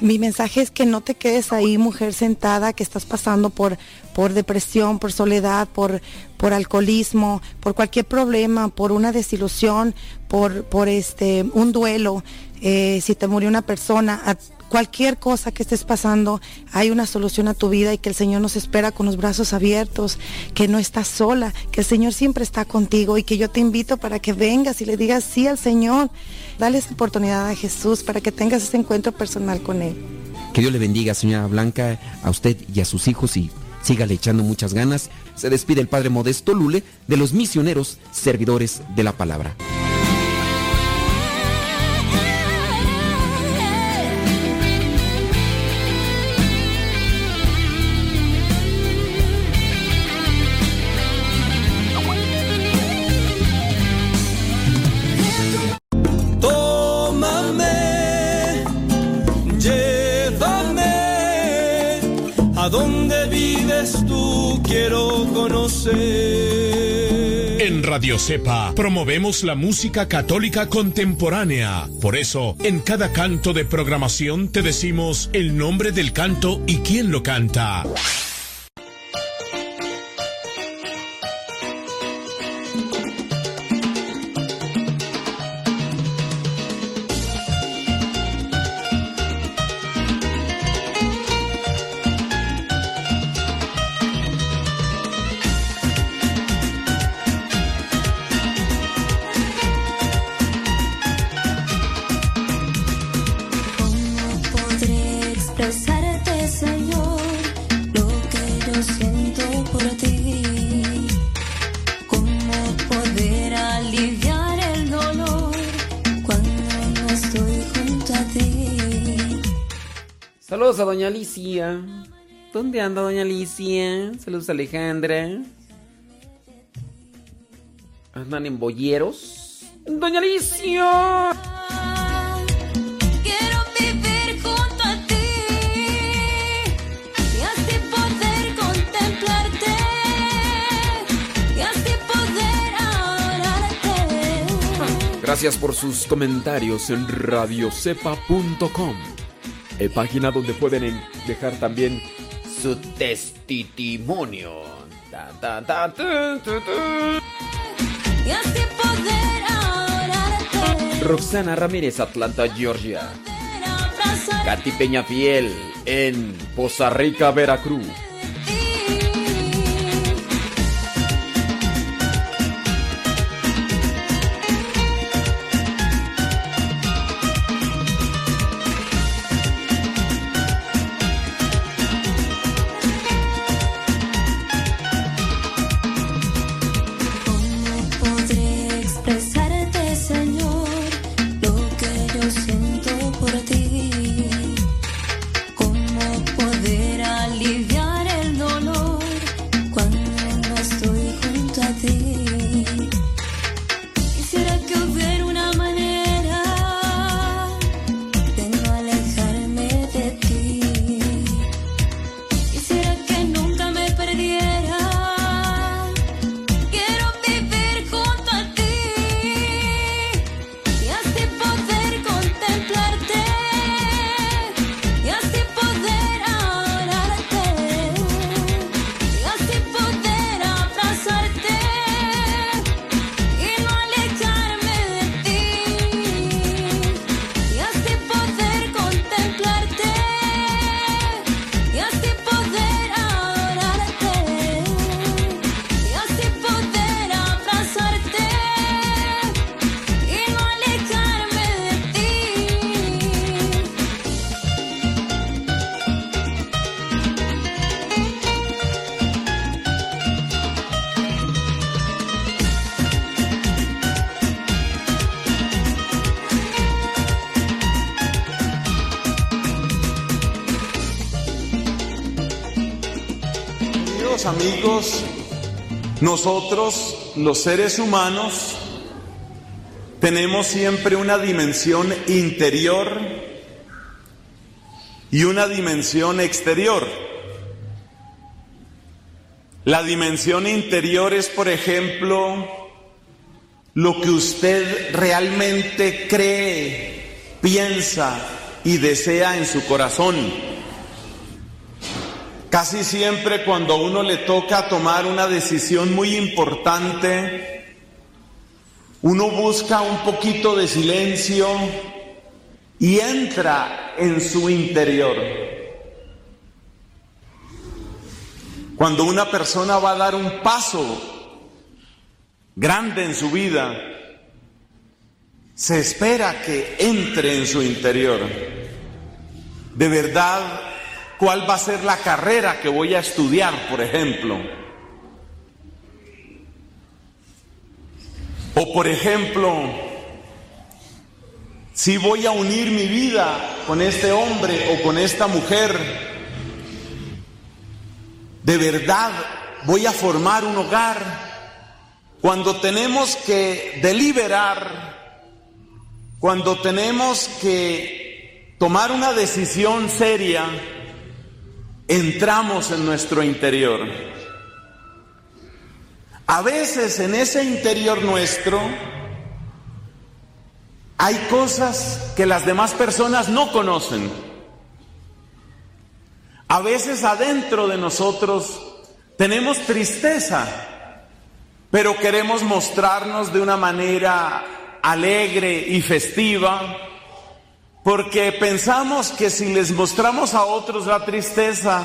Mi mensaje es que no te quedes ahí, mujer sentada, que estás pasando por, por depresión, por soledad, por, por alcoholismo, por cualquier problema, por una desilusión, por, por este, un duelo. Eh, si te murió una persona, cualquier cosa que estés pasando, hay una solución a tu vida y que el Señor nos espera con los brazos abiertos, que no estás sola, que el Señor siempre está contigo y que yo te invito para que vengas y le digas sí al Señor. Dale esa oportunidad a Jesús para que tengas ese encuentro personal con Él. Que Dios le bendiga, señora Blanca, a usted y a sus hijos y sígale echando muchas ganas. Se despide el Padre Modesto Lule de los misioneros servidores de la palabra. Quiero conocer. En Radio Cepa promovemos la música católica contemporánea. Por eso, en cada canto de programación te decimos el nombre del canto y quién lo canta. Saludos a Doña Alicia. ¿Dónde anda Doña Alicia? Saludos a Alejandra. ¿Andan en bolleros? Doña Alicia. Quiero vivir junto a ti y así poder contemplarte y así poder adorarte. Gracias por sus comentarios en radiocepa.com, eh, página donde pueden en- dejar también su testimonio. Ta, ta, ta, tu, tu, tu. Y así poder adorarte. Roxana Ramírez, Atlanta, Georgia. Katy Peñafiel en Poza Rica, Veracruz. Nosotros los seres humanos tenemos siempre una dimensión interior y una dimensión exterior. La dimensión interior es, por ejemplo, lo que usted realmente cree, piensa y desea en su corazón. Casi siempre cuando uno le toca tomar una decisión muy importante, uno busca un poquito de silencio y entra en su interior. Cuando una persona va a dar un paso grande en su vida, se espera que entre en su interior. De verdad, ¿cuál va a ser la carrera que voy a estudiar, por ejemplo? O por ejemplo, si voy a unir mi vida con este hombre o con esta mujer, de verdad voy a formar un hogar. Cuando tenemos que deliberar, cuando tenemos que tomar una decisión seria, entramos en nuestro interior. A veces en ese interior nuestro hay cosas que las demás personas no conocen. A veces adentro de nosotros tenemos tristeza, pero queremos mostrarnos de una manera alegre y festiva, porque pensamos que si les mostramos a otros la tristeza,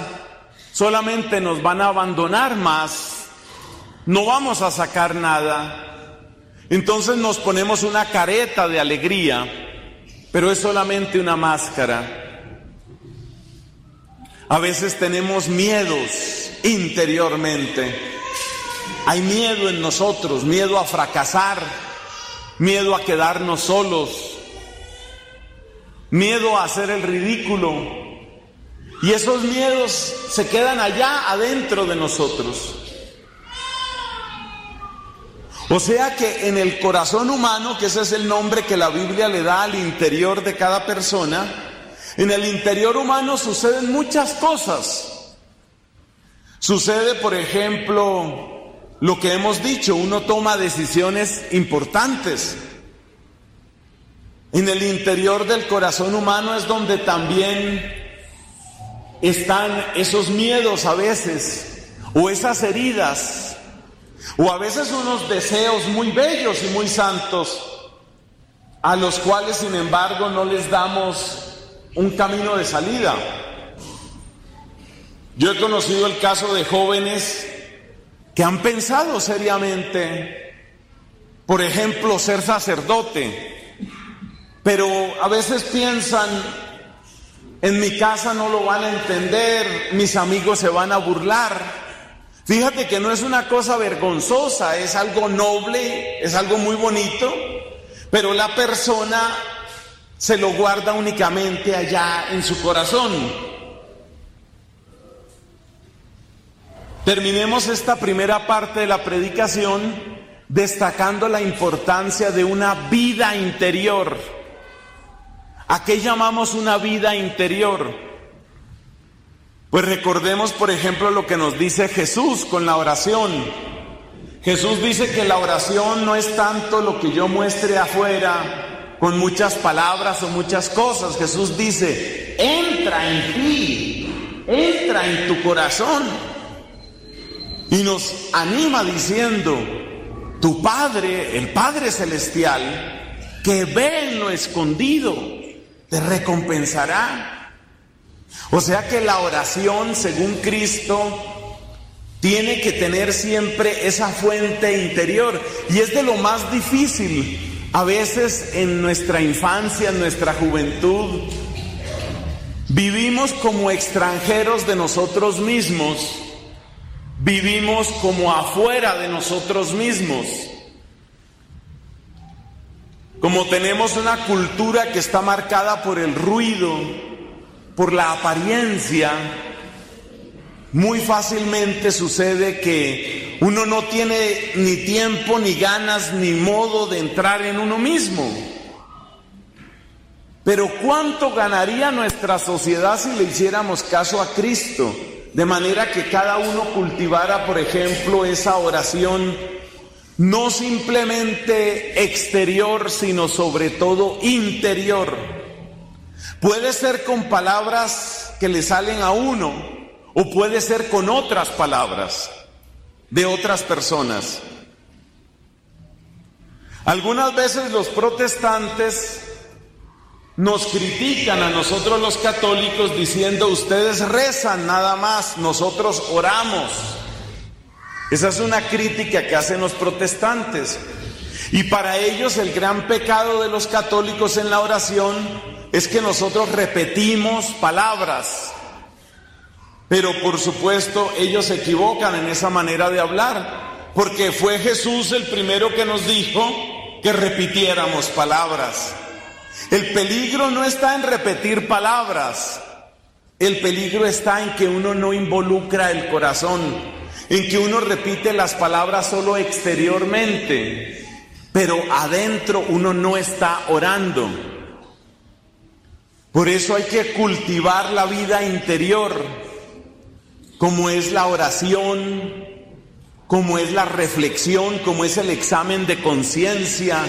solamente nos van a abandonar más, no vamos a sacar nada. Entonces nos ponemos una careta de alegría, pero es solamente una máscara. A veces tenemos miedos interiormente. Hay miedo en nosotros, miedo a fracasar, miedo a quedarnos solos, miedo a hacer el ridículo. Y esos miedos se quedan allá adentro de nosotros. O sea que en el corazón humano, que ese es el nombre que la Biblia le da al interior de cada persona, en el interior humano suceden muchas cosas. Sucede, por ejemplo, lo que hemos dicho, uno toma decisiones importantes. En el interior del corazón humano es donde también están esos miedos a veces, o esas heridas, o a veces unos deseos muy bellos y muy santos, a los cuales sin embargo no les damos un camino de salida. Yo he conocido el caso de jóvenes que han pensado seriamente, por ejemplo, ser sacerdote, pero a veces piensan, en mi casa no lo van a entender, mis amigos se van a burlar. Fíjate que no es una cosa vergonzosa, es algo noble, es algo muy bonito, pero la persona se lo guarda únicamente allá en su corazón. Terminemos esta primera parte de la predicación destacando la importancia de una vida interior. ¿A qué llamamos una vida interior? Pues recordemos, por ejemplo, lo que nos dice Jesús con la oración. Jesús dice que la oración no es tanto lo que yo muestre afuera, con muchas palabras o muchas cosas. Jesús dice, entra en ti, entra en tu corazón. Y nos anima diciendo, tu Padre, el Padre Celestial, que ve en lo escondido, te recompensará. O sea que la oración, según Cristo, tiene que tener siempre esa fuente interior. Y es de lo más difícil, a veces en nuestra infancia, en nuestra juventud, vivimos como extranjeros de nosotros mismos, vivimos como afuera de nosotros mismos. Como tenemos una cultura que está marcada por el ruido, por la apariencia, muy fácilmente sucede que uno no tiene ni tiempo, ni ganas, ni modo de entrar en uno mismo. Pero ¿cuánto ganaría nuestra sociedad si le hiciéramos caso a Cristo? De manera que cada uno cultivara, por ejemplo, esa oración no simplemente exterior, sino sobre todo interior. Puede ser con palabras que le salen a uno o puede ser con otras palabras de otras personas. Algunas veces los protestantes nos critican a nosotros los católicos diciendo ustedes rezan nada más, nosotros oramos. Esa es una crítica que hacen los protestantes. Y para ellos el gran pecado de los católicos en la oración es que nosotros repetimos palabras. Pero por supuesto ellos se equivocan en esa manera de hablar, porque fue Jesús el primero que nos dijo que repitiéramos palabras. El peligro no está en repetir palabras, el peligro está en que uno no involucra el corazón, en que uno repite las palabras solo exteriormente, pero adentro uno no está orando. Por eso hay que cultivar la vida interior como es la oración, como es la reflexión, como es el examen de conciencia,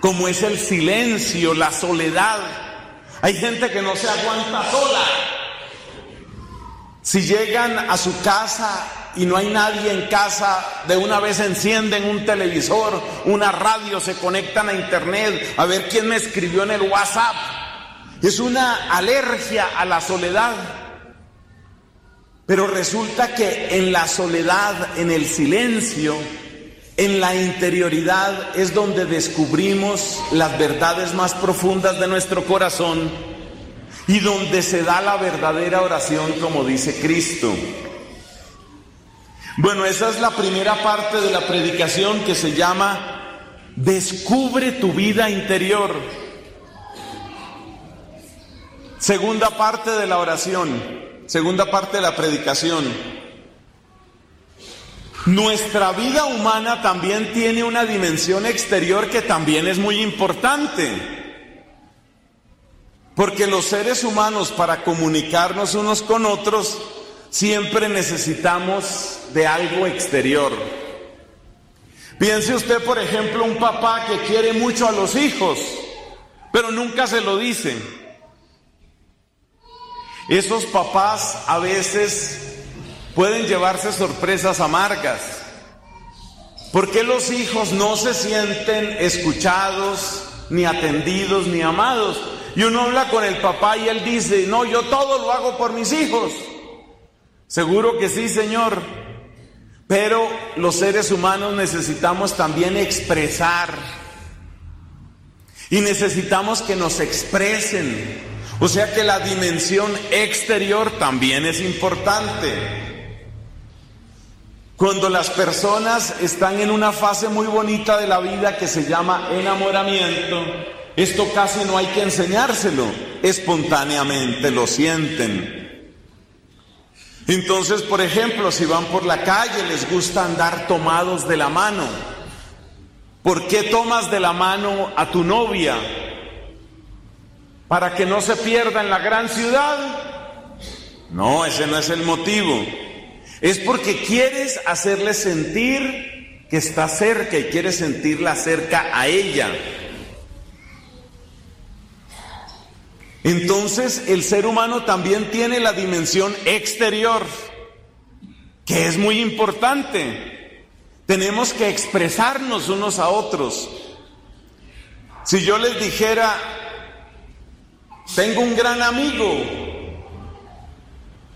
como es el silencio, la soledad. Hay gente que no se aguanta sola. Si llegan a su casa y no hay nadie en casa, de una vez encienden un televisor, una radio, se conectan a internet a ver quién me escribió en el WhatsApp. Es una alergia a la soledad. Pero resulta que en la soledad, en el silencio, en la interioridad es donde descubrimos las verdades más profundas de nuestro corazón y donde se da la verdadera oración como dice Cristo. Bueno, esa es la primera parte de la predicación que se llama Descubre tu vida interior. Segunda parte de la oración, segunda parte de la predicación. Nuestra vida humana también tiene una dimensión exterior que también es muy importante. Porque los seres humanos para comunicarnos unos con otros siempre necesitamos de algo exterior. Piense usted, por ejemplo, un papá que quiere mucho a los hijos, pero nunca se lo dice. Esos papás a veces pueden llevarse sorpresas amargas. ¿Por qué los hijos no se sienten escuchados, ni atendidos, ni amados? Y uno habla con el papá y él dice, no, yo todo lo hago por mis hijos. Seguro que sí, Señor. Pero los seres humanos necesitamos también expresar. Y necesitamos que nos expresen. O sea que la dimensión exterior también es importante. Cuando las personas están en una fase muy bonita de la vida que se llama enamoramiento, esto casi no hay que enseñárselo, espontáneamente lo sienten. Entonces, por ejemplo, si van por la calle, les gusta andar tomados de la mano. ¿Por qué tomas de la mano a tu novia? ¿Para que no se pierda en la gran ciudad? No, ese no es el motivo. Es porque quieres hacerle sentir que está cerca y quieres sentirla cerca a ella. Entonces el ser humano también tiene la dimensión exterior, que es muy importante. Tenemos que expresarnos unos a otros. Si yo les dijera, tengo un gran amigo,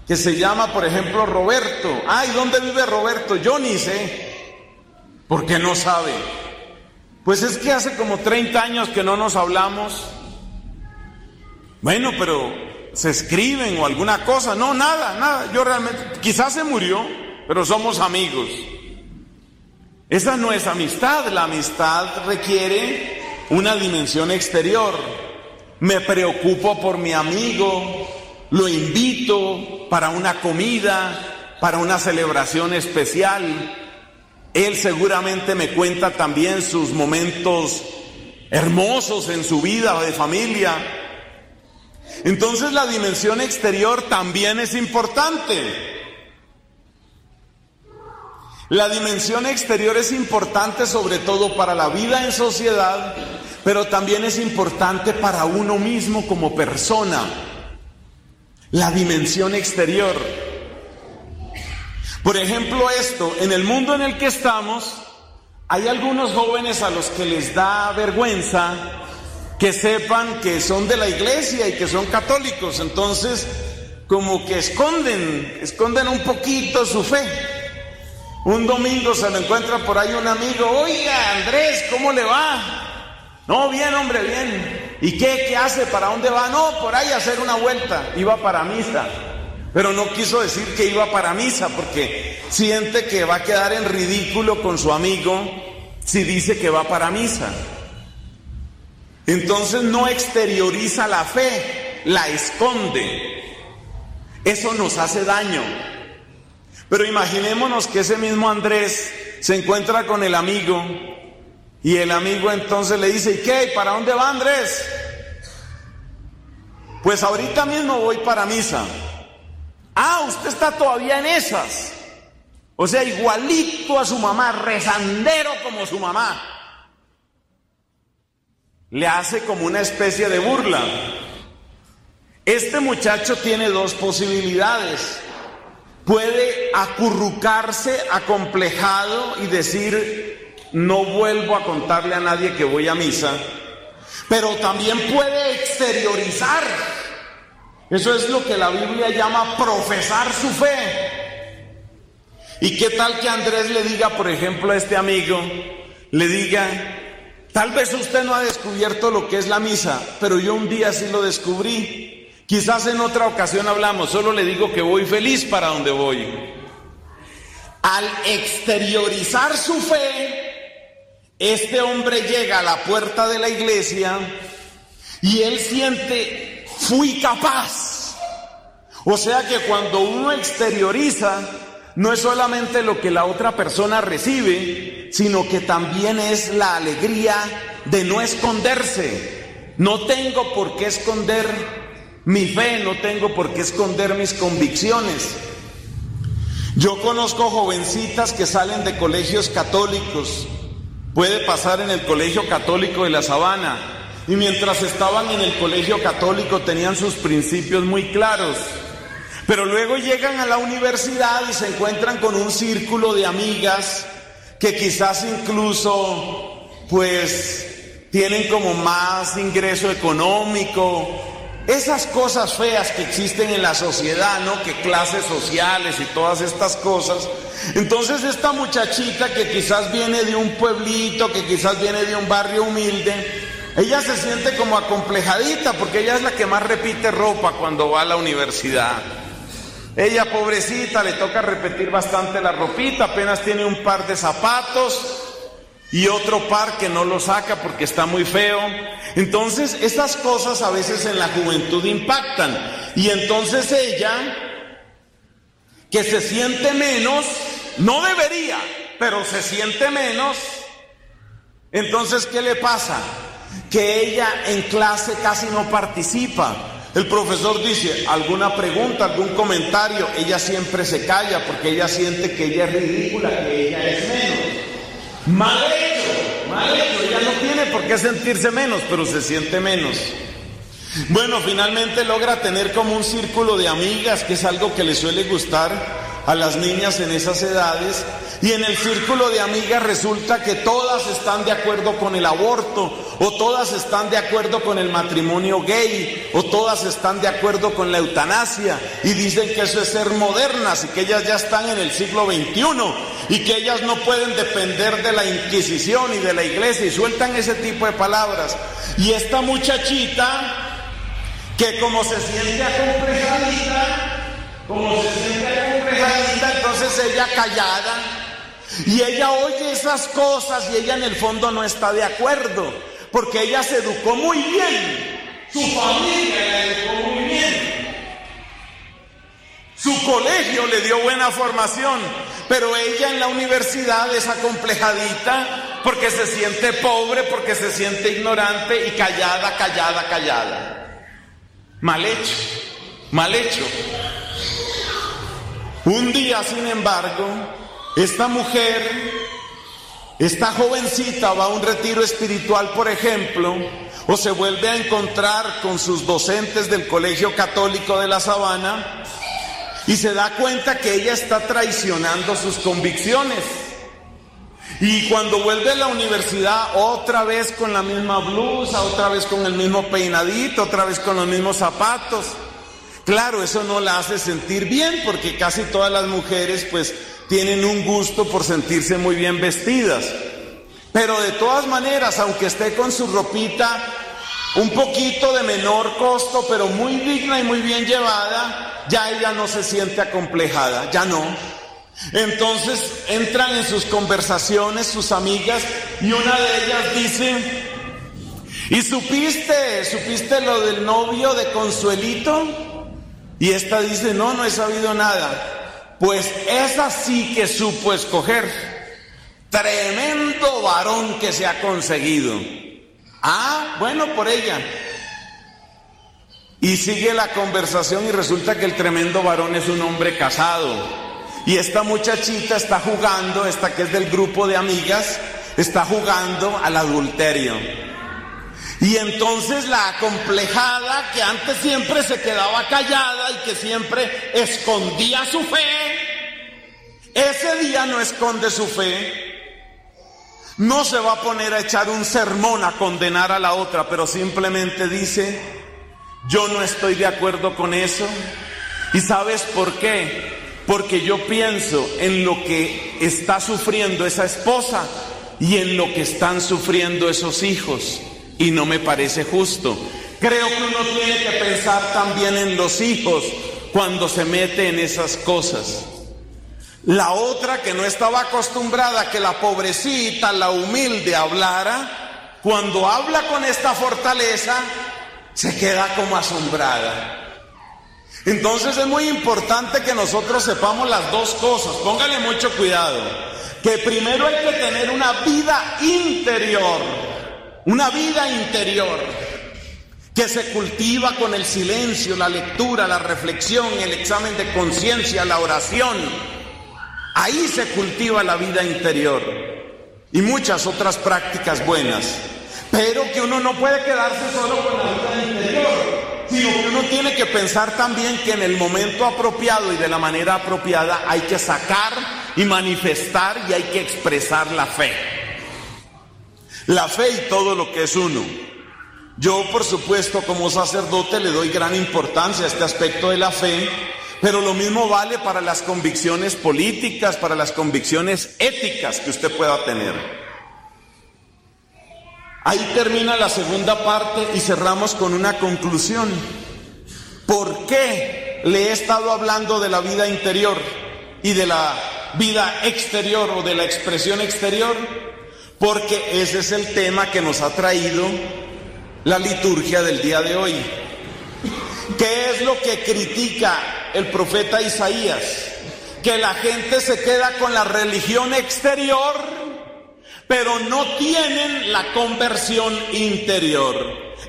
que se llama, por ejemplo, Roberto. Ay, ¿dónde vive Roberto? Yo ni sé. ¿Por qué no sabe? Pues es que hace como 30 años que no nos hablamos. Bueno, pero se escriben o alguna cosa. No, nada, nada. Yo realmente, quizás se murió, pero somos amigos. Esa no es amistad. La amistad requiere una dimensión exterior. Me preocupo por mi amigo, lo invito para una comida, para una celebración especial. Él seguramente me cuenta también sus momentos hermosos en su vida de familia. Entonces la dimensión exterior también es importante. La dimensión exterior es importante sobre todo para la vida en sociedad, pero también es importante para uno mismo como persona la dimensión exterior. Por ejemplo, esto, en el mundo en el que estamos, hay algunos jóvenes a los que les da vergüenza que sepan que son de la iglesia y que son católicos, entonces como que esconden, esconden un poquito su fe. Un domingo se lo encuentra por ahí un amigo, oiga Andrés, ¿cómo le va? No, bien, hombre, bien. ¿Y qué, qué hace? ¿Para dónde va? No, por ahí a hacer una vuelta. Iba para misa. Pero no quiso decir que iba para misa porque siente que va a quedar en ridículo con su amigo si dice que va para misa. Entonces no exterioriza la fe, la esconde. Eso nos hace daño. Pero imaginémonos que ese mismo Andrés se encuentra con el amigo y el amigo entonces le dice, ¿y qué? ¿Para dónde va Andrés? Pues ahorita mismo voy para misa. Ah, usted está todavía en esas. O sea, igualito a su mamá, rezandero como su mamá. Le hace como una especie de burla. Este muchacho tiene dos posibilidades. Puede acurrucarse acomplejado y decir, no vuelvo a contarle a nadie que voy a misa, pero también puede exteriorizar. Eso es lo que la Biblia llama profesar su fe. ¿Y qué tal que Andrés le diga, por ejemplo, a este amigo, le diga, tal vez usted no ha descubierto lo que es la misa, pero yo un día sí lo descubrí. Quizás en otra ocasión hablamos, solo le digo que voy feliz para donde voy. Al exteriorizar su fe, este hombre llega a la puerta de la iglesia y él siente, fui capaz. O sea que cuando uno exterioriza, no es solamente lo que la otra persona recibe, sino que también es la alegría de no esconderse. No tengo por qué esconder mi fe, no tengo por qué esconder mis convicciones. Yo conozco jovencitas que salen de colegios católicos. Puede pasar en el colegio católico de la Sabana. Y mientras estaban en el colegio católico tenían sus principios muy claros. Pero luego llegan a la universidad y se encuentran con un círculo de amigas que quizás incluso pues tienen como más ingreso económico esas cosas feas que existen en la sociedad, ¿no? Que clases sociales y todas estas cosas. Entonces esta muchachita que quizás viene de un pueblito, que quizás viene de un barrio humilde, ella se siente como acomplejadita porque ella es la que más repite ropa cuando va a la universidad. Ella, pobrecita, le toca repetir bastante la ropita, apenas tiene un par de zapatos y otro par que no lo saca porque está muy feo. Entonces, estas cosas a veces en la juventud impactan. Y entonces ella, que se siente menos, no debería, pero se siente menos, entonces, ¿qué le pasa? Que ella en clase casi no participa. El profesor dice, alguna pregunta, algún comentario, ella siempre se calla porque ella siente que ella es ridícula, que ella es menos. Mal hecho, mal hecho, ella no tiene por qué sentirse menos, pero se siente menos. Bueno, finalmente logra tener como un círculo de amigas, que es algo que le suele gustar a las niñas en esas edades, y en el círculo de amigas resulta que todas están de acuerdo con el aborto, o todas están de acuerdo con el matrimonio gay, o todas están de acuerdo con la eutanasia, y dicen que eso es ser modernas y que ellas ya están en el siglo XXI y que ellas no pueden depender de la Inquisición y de la iglesia, y sueltan ese tipo de palabras. Y esta muchachita, que como se siente acomplejadita, como se siente acomplejadita, entonces ella callada, y ella oye esas cosas y ella en el fondo no está de acuerdo, porque ella se educó muy bien, su familia la educó muy bien, su colegio le dio buena formación, pero ella en la universidad es acomplejadita porque se siente pobre, porque se siente ignorante y callada, callada, callada. Mal hecho, mal hecho. Un día, sin embargo, esta mujer, esta jovencita va a un retiro espiritual, por ejemplo, o se vuelve a encontrar con sus docentes del Colegio Católico de la Sabana y se da cuenta que ella está traicionando sus convicciones. Y cuando vuelve a la universidad, otra vez con la misma blusa, otra vez con el mismo peinadito, otra vez con los mismos zapatos. Claro, eso no la hace sentir bien porque casi todas las mujeres pues tienen un gusto por sentirse muy bien vestidas. Pero de todas maneras, aunque esté con su ropita un poquito de menor costo, pero muy digna y muy bien llevada, ya ella no se siente acomplejada, ya no. Entonces entran en sus conversaciones sus amigas y una de ellas dice, ¿y supiste, supiste lo del novio de Consuelito? Y esta dice, no, no he sabido nada. Pues esa sí que supo escoger. Tremendo varón que se ha conseguido. Ah, bueno por ella. Y sigue la conversación y resulta que el tremendo varón es un hombre casado. Y esta muchachita está jugando, esta que es del grupo de amigas, está jugando al adulterio. Y entonces la acomplejada, que antes siempre se quedaba callada y que siempre escondía su fe, ese día no esconde su fe. No se va a poner a echar un sermón a condenar a la otra, pero simplemente dice, yo no estoy de acuerdo con eso. ¿Y sabes por qué? Porque yo pienso en lo que está sufriendo esa esposa y en lo que están sufriendo esos hijos. Y no me parece justo. Creo que uno tiene que pensar también en los hijos cuando se mete en esas cosas. La otra que no estaba acostumbrada a que la pobrecita, la humilde hablara, cuando habla con esta fortaleza, se queda como asombrada. Entonces es muy importante que nosotros sepamos las dos cosas. Póngale mucho cuidado. Que primero hay que tener una vida interior. Una vida interior que se cultiva con el silencio, la lectura, la reflexión, el examen de conciencia, la oración. Ahí se cultiva la vida interior y muchas otras prácticas buenas. Pero que uno no puede quedarse solo con la vida interior, sino que uno tiene que pensar también que en el momento apropiado y de la manera apropiada hay que sacar y manifestar y hay que expresar la fe. La fe y todo lo que es uno. Yo, por supuesto, como sacerdote le doy gran importancia a este aspecto de la fe, pero lo mismo vale para las convicciones políticas, para las convicciones éticas que usted pueda tener. Ahí termina la segunda parte y cerramos con una conclusión. ¿Por qué le he estado hablando de la vida interior y de la vida exterior o de la expresión exterior? Porque ese es el tema que nos ha traído la liturgia del día de hoy. ¿Qué es lo que critica el profeta Isaías? Que la gente se queda con la religión exterior pero no tienen la conversión interior.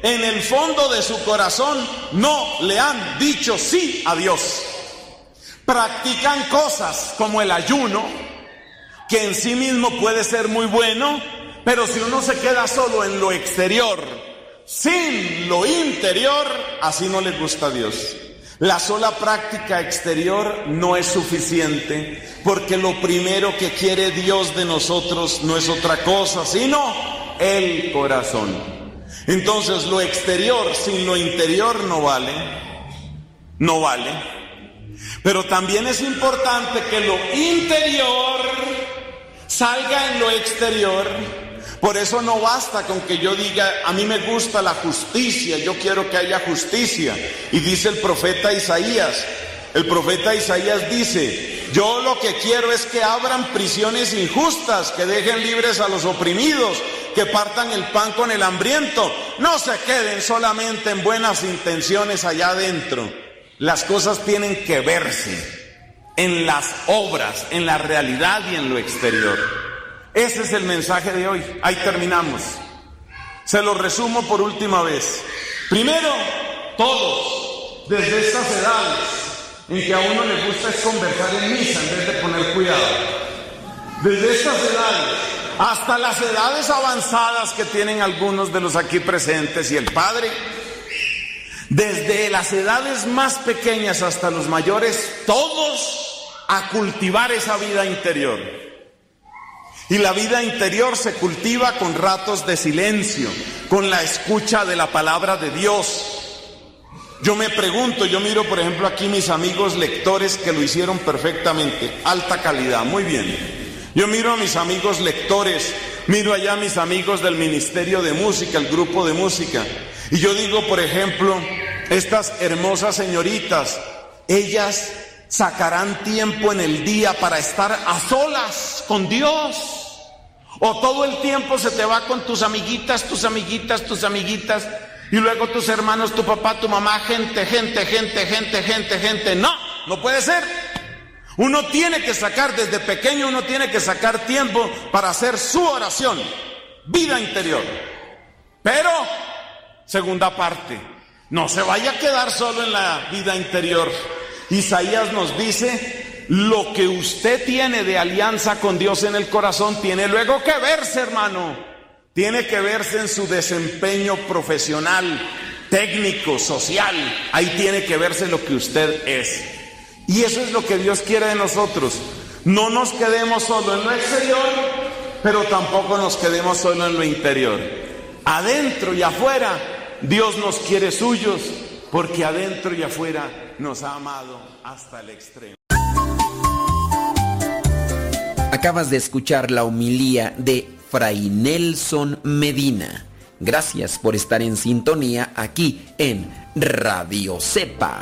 En el fondo de su corazón no le han dicho sí a Dios. Practican cosas como el ayuno, que en sí mismo puede ser muy bueno, pero si uno se queda solo en lo exterior, sin lo interior, así no le gusta a Dios. La sola práctica exterior no es suficiente porque lo primero que quiere Dios de nosotros no es otra cosa, sino el corazón. Entonces lo exterior sin lo interior no vale, no vale. Pero también es importante que lo interior salga en lo exterior por eso no basta con que yo diga, a mí me gusta la justicia, yo quiero que haya justicia. Y dice el profeta Isaías, el profeta Isaías dice, yo lo que quiero es que abran prisiones injustas, que dejen libres a los oprimidos, que partan el pan con el hambriento, no se queden solamente en buenas intenciones allá adentro. Las cosas tienen que verse en las obras, en la realidad y en lo exterior. Ese es el mensaje de hoy. Ahí terminamos. Se lo resumo por última vez. Primero, todos, desde estas edades en que a uno le gusta es conversar en misa en vez de poner cuidado. Desde estas edades hasta las edades avanzadas que tienen algunos de los aquí presentes y el Padre. Desde las edades más pequeñas hasta los mayores, todos a cultivar esa vida interior. Y la vida interior se cultiva con ratos de silencio, con la escucha de la palabra de Dios. Yo me pregunto, yo miro por ejemplo aquí mis amigos lectores que lo hicieron perfectamente, alta calidad, muy bien. Yo miro a mis amigos lectores, miro allá a mis amigos del Ministerio de Música, el grupo de música. Y yo digo, por ejemplo, estas hermosas señoritas, ellas sacarán tiempo en el día para estar a solas con Dios. O todo el tiempo se te va con tus amiguitas, tus amiguitas, tus amiguitas, y luego tus hermanos, tu papá, tu mamá, gente, gente, gente, gente, gente, gente. No, no puede ser. Uno tiene que sacar desde pequeño, uno tiene que sacar tiempo para hacer su oración, vida interior. Pero, segunda parte, No se vaya a quedar solo en la vida interior. Isaías nos dice, lo que usted tiene de alianza con Dios en el corazón tiene luego que verse, hermano. Tiene que verse en su desempeño profesional, técnico, social. Ahí tiene que verse lo que usted es. Y eso es lo que Dios quiere de nosotros. No nos quedemos solo en lo exterior, pero tampoco nos quedemos solo en lo interior. Adentro y afuera, Dios nos quiere suyos, porque adentro y afuera nos ha amado hasta el extremo. Acabas de escuchar la homilía de Fray Nelson Medina. Gracias por estar en sintonía aquí en Radio Cepa.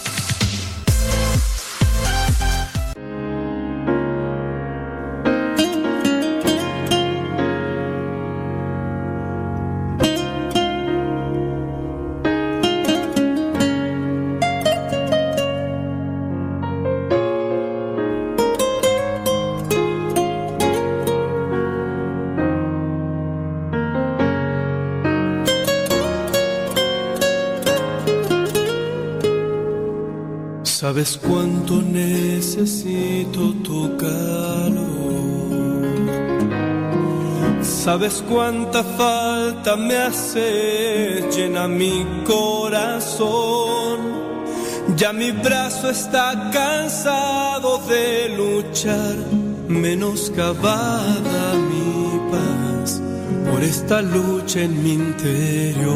Sabes cuánta falta me hace, llena mi corazón. Ya mi brazo está cansado de luchar, menoscabada mi paz por esta lucha en mi interior.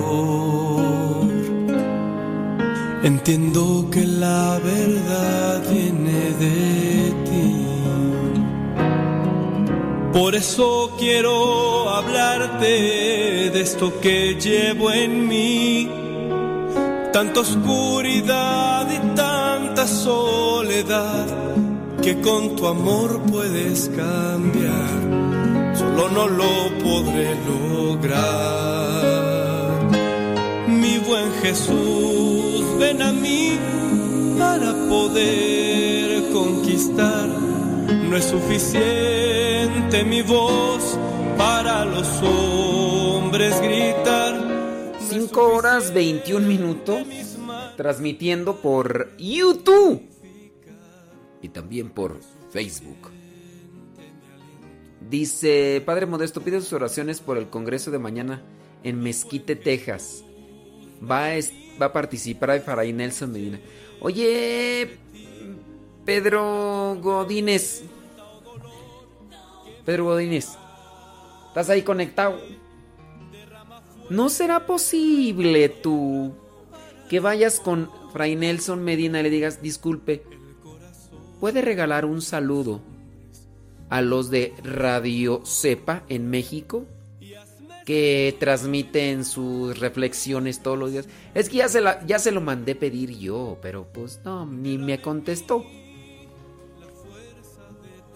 Entiendo que la verdad viene de ti. Por eso quiero de esto que llevo en mí. Tanta oscuridad y tanta soledad que con tu amor puedes cambiar. Solo no lo podré lograr. Mi buen Jesús ven a mí para poder conquistar. No es suficiente mi voz para los hombres gritar. 5 horas 21 minutos transmitiendo por YouTube y también por Facebook. Dice, Padre Modesto, pide sus oraciones por el Congreso de mañana en Mezquite, Texas. Va a, va a participar Faray Nelson Medina. Oye, Pedro Godínez. Pedro Godínez. ¿Estás ahí conectado? ¿No será posible tú que vayas con Fray Nelson Medina y le digas, disculpe, ¿puede regalar un saludo a los de Radio Cepa en México? que transmiten sus reflexiones todos los días. Es que ya se, la, ya se lo mandé pedir yo, pero pues no, ni me contestó.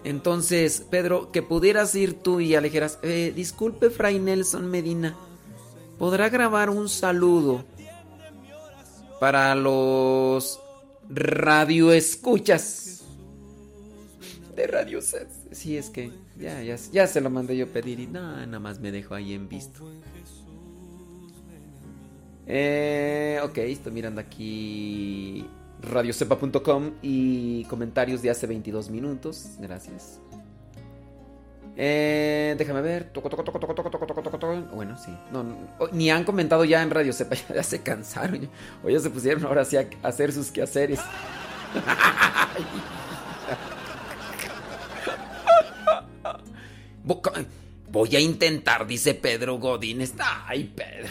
Entonces, Pedro, que pudieras ir tú y ya le dijeras, eh, disculpe, Fray Nelson Medina, ¿podrá grabar un saludo para los radioescuchas de Radio? Sí, es que ya, ya, se lo mandé yo pedir y no, nada más me dejo ahí en visto. Eh, ok, estoy mirando aquí radiocepa.com y comentarios de hace 22 minutos. Gracias. Eh, déjame ver. Bueno, sí. No, ni han comentado ya en Radio Cepa. <laughs> Ya se cansaron. O ya se pusieron ahora sí a hacer sus quehaceres. Voy a intentar, dice Pedro Godínez. Ay, Pedro.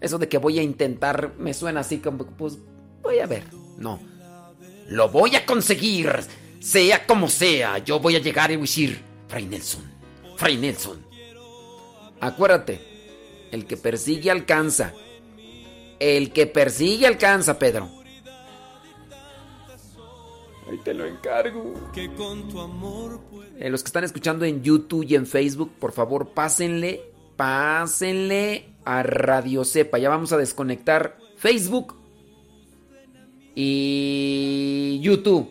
Eso de que voy a intentar me suena así como, pues voy a ver. No. Lo voy a conseguir. Sea como sea, yo voy a llegar y decir, Fray Nelson, Fray Nelson. Acuérdate, el que persigue alcanza. El que persigue alcanza, Pedro. Ahí te lo encargo. Que con tu amor eh, los que están escuchando en YouTube y en Facebook, por favor, pásenle, pásenle a Radio Cepa. Ya vamos a desconectar Facebook y YouTube.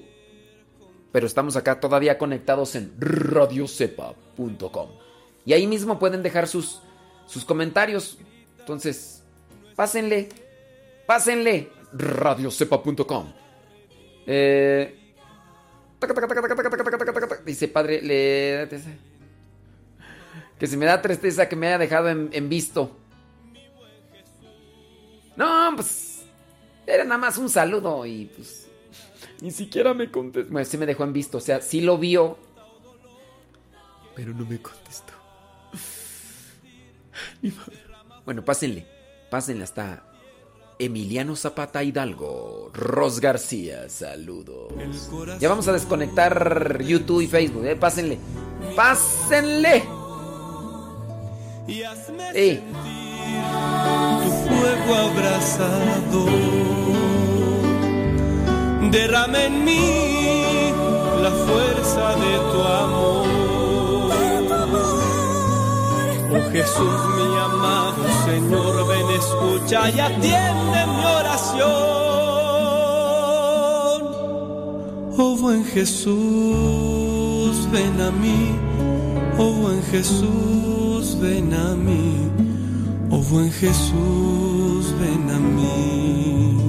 Pero estamos acá todavía conectados en radiocepa.com. Y ahí mismo pueden dejar sus, sus comentarios. Entonces, pásenle, pásenle, radiocepa.com. Eh, dice padre, le, que se me da tristeza que me haya dejado en, visto. No, pues era nada más un saludo y pues ni siquiera me contestó. Bueno, sí me dejó en visto, o sea, sí lo vio, pero no me contestó. <laughs> Bueno, pásenle, pásenle hasta Emiliano Zapata Hidalgo, Ros García, saludos. Ya vamos a desconectar YouTube y Facebook, ¿eh? pásenle, pásenle. Y hazme tu fuego abrazado. Derrama en mí la fuerza de tu amor. Oh Jesús, mi amado Señor, ven, escucha y atiende mi oración. Oh buen Jesús, ven a mí. Oh buen Jesús, ven a mí. Oh buen Jesús, ven a mí.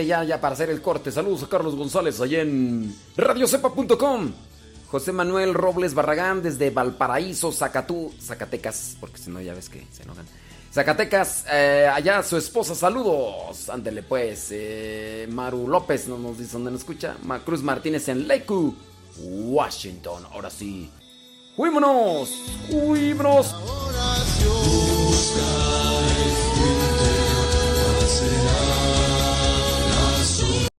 Ya, ya para hacer el corte. Saludos a Carlos González allá en radiocepa.com. José Manuel Robles Barragán desde Valparaíso, Zacatú, Zacatecas, porque si no ya ves que se enojan. Zacatecas, eh, allá su esposa, saludos. Ándele pues. eh, Maru López no nos dice dónde nos escucha. Macruz Martínez en Lakeview, Washington. Ahora sí. ¡Fuímonos! Busca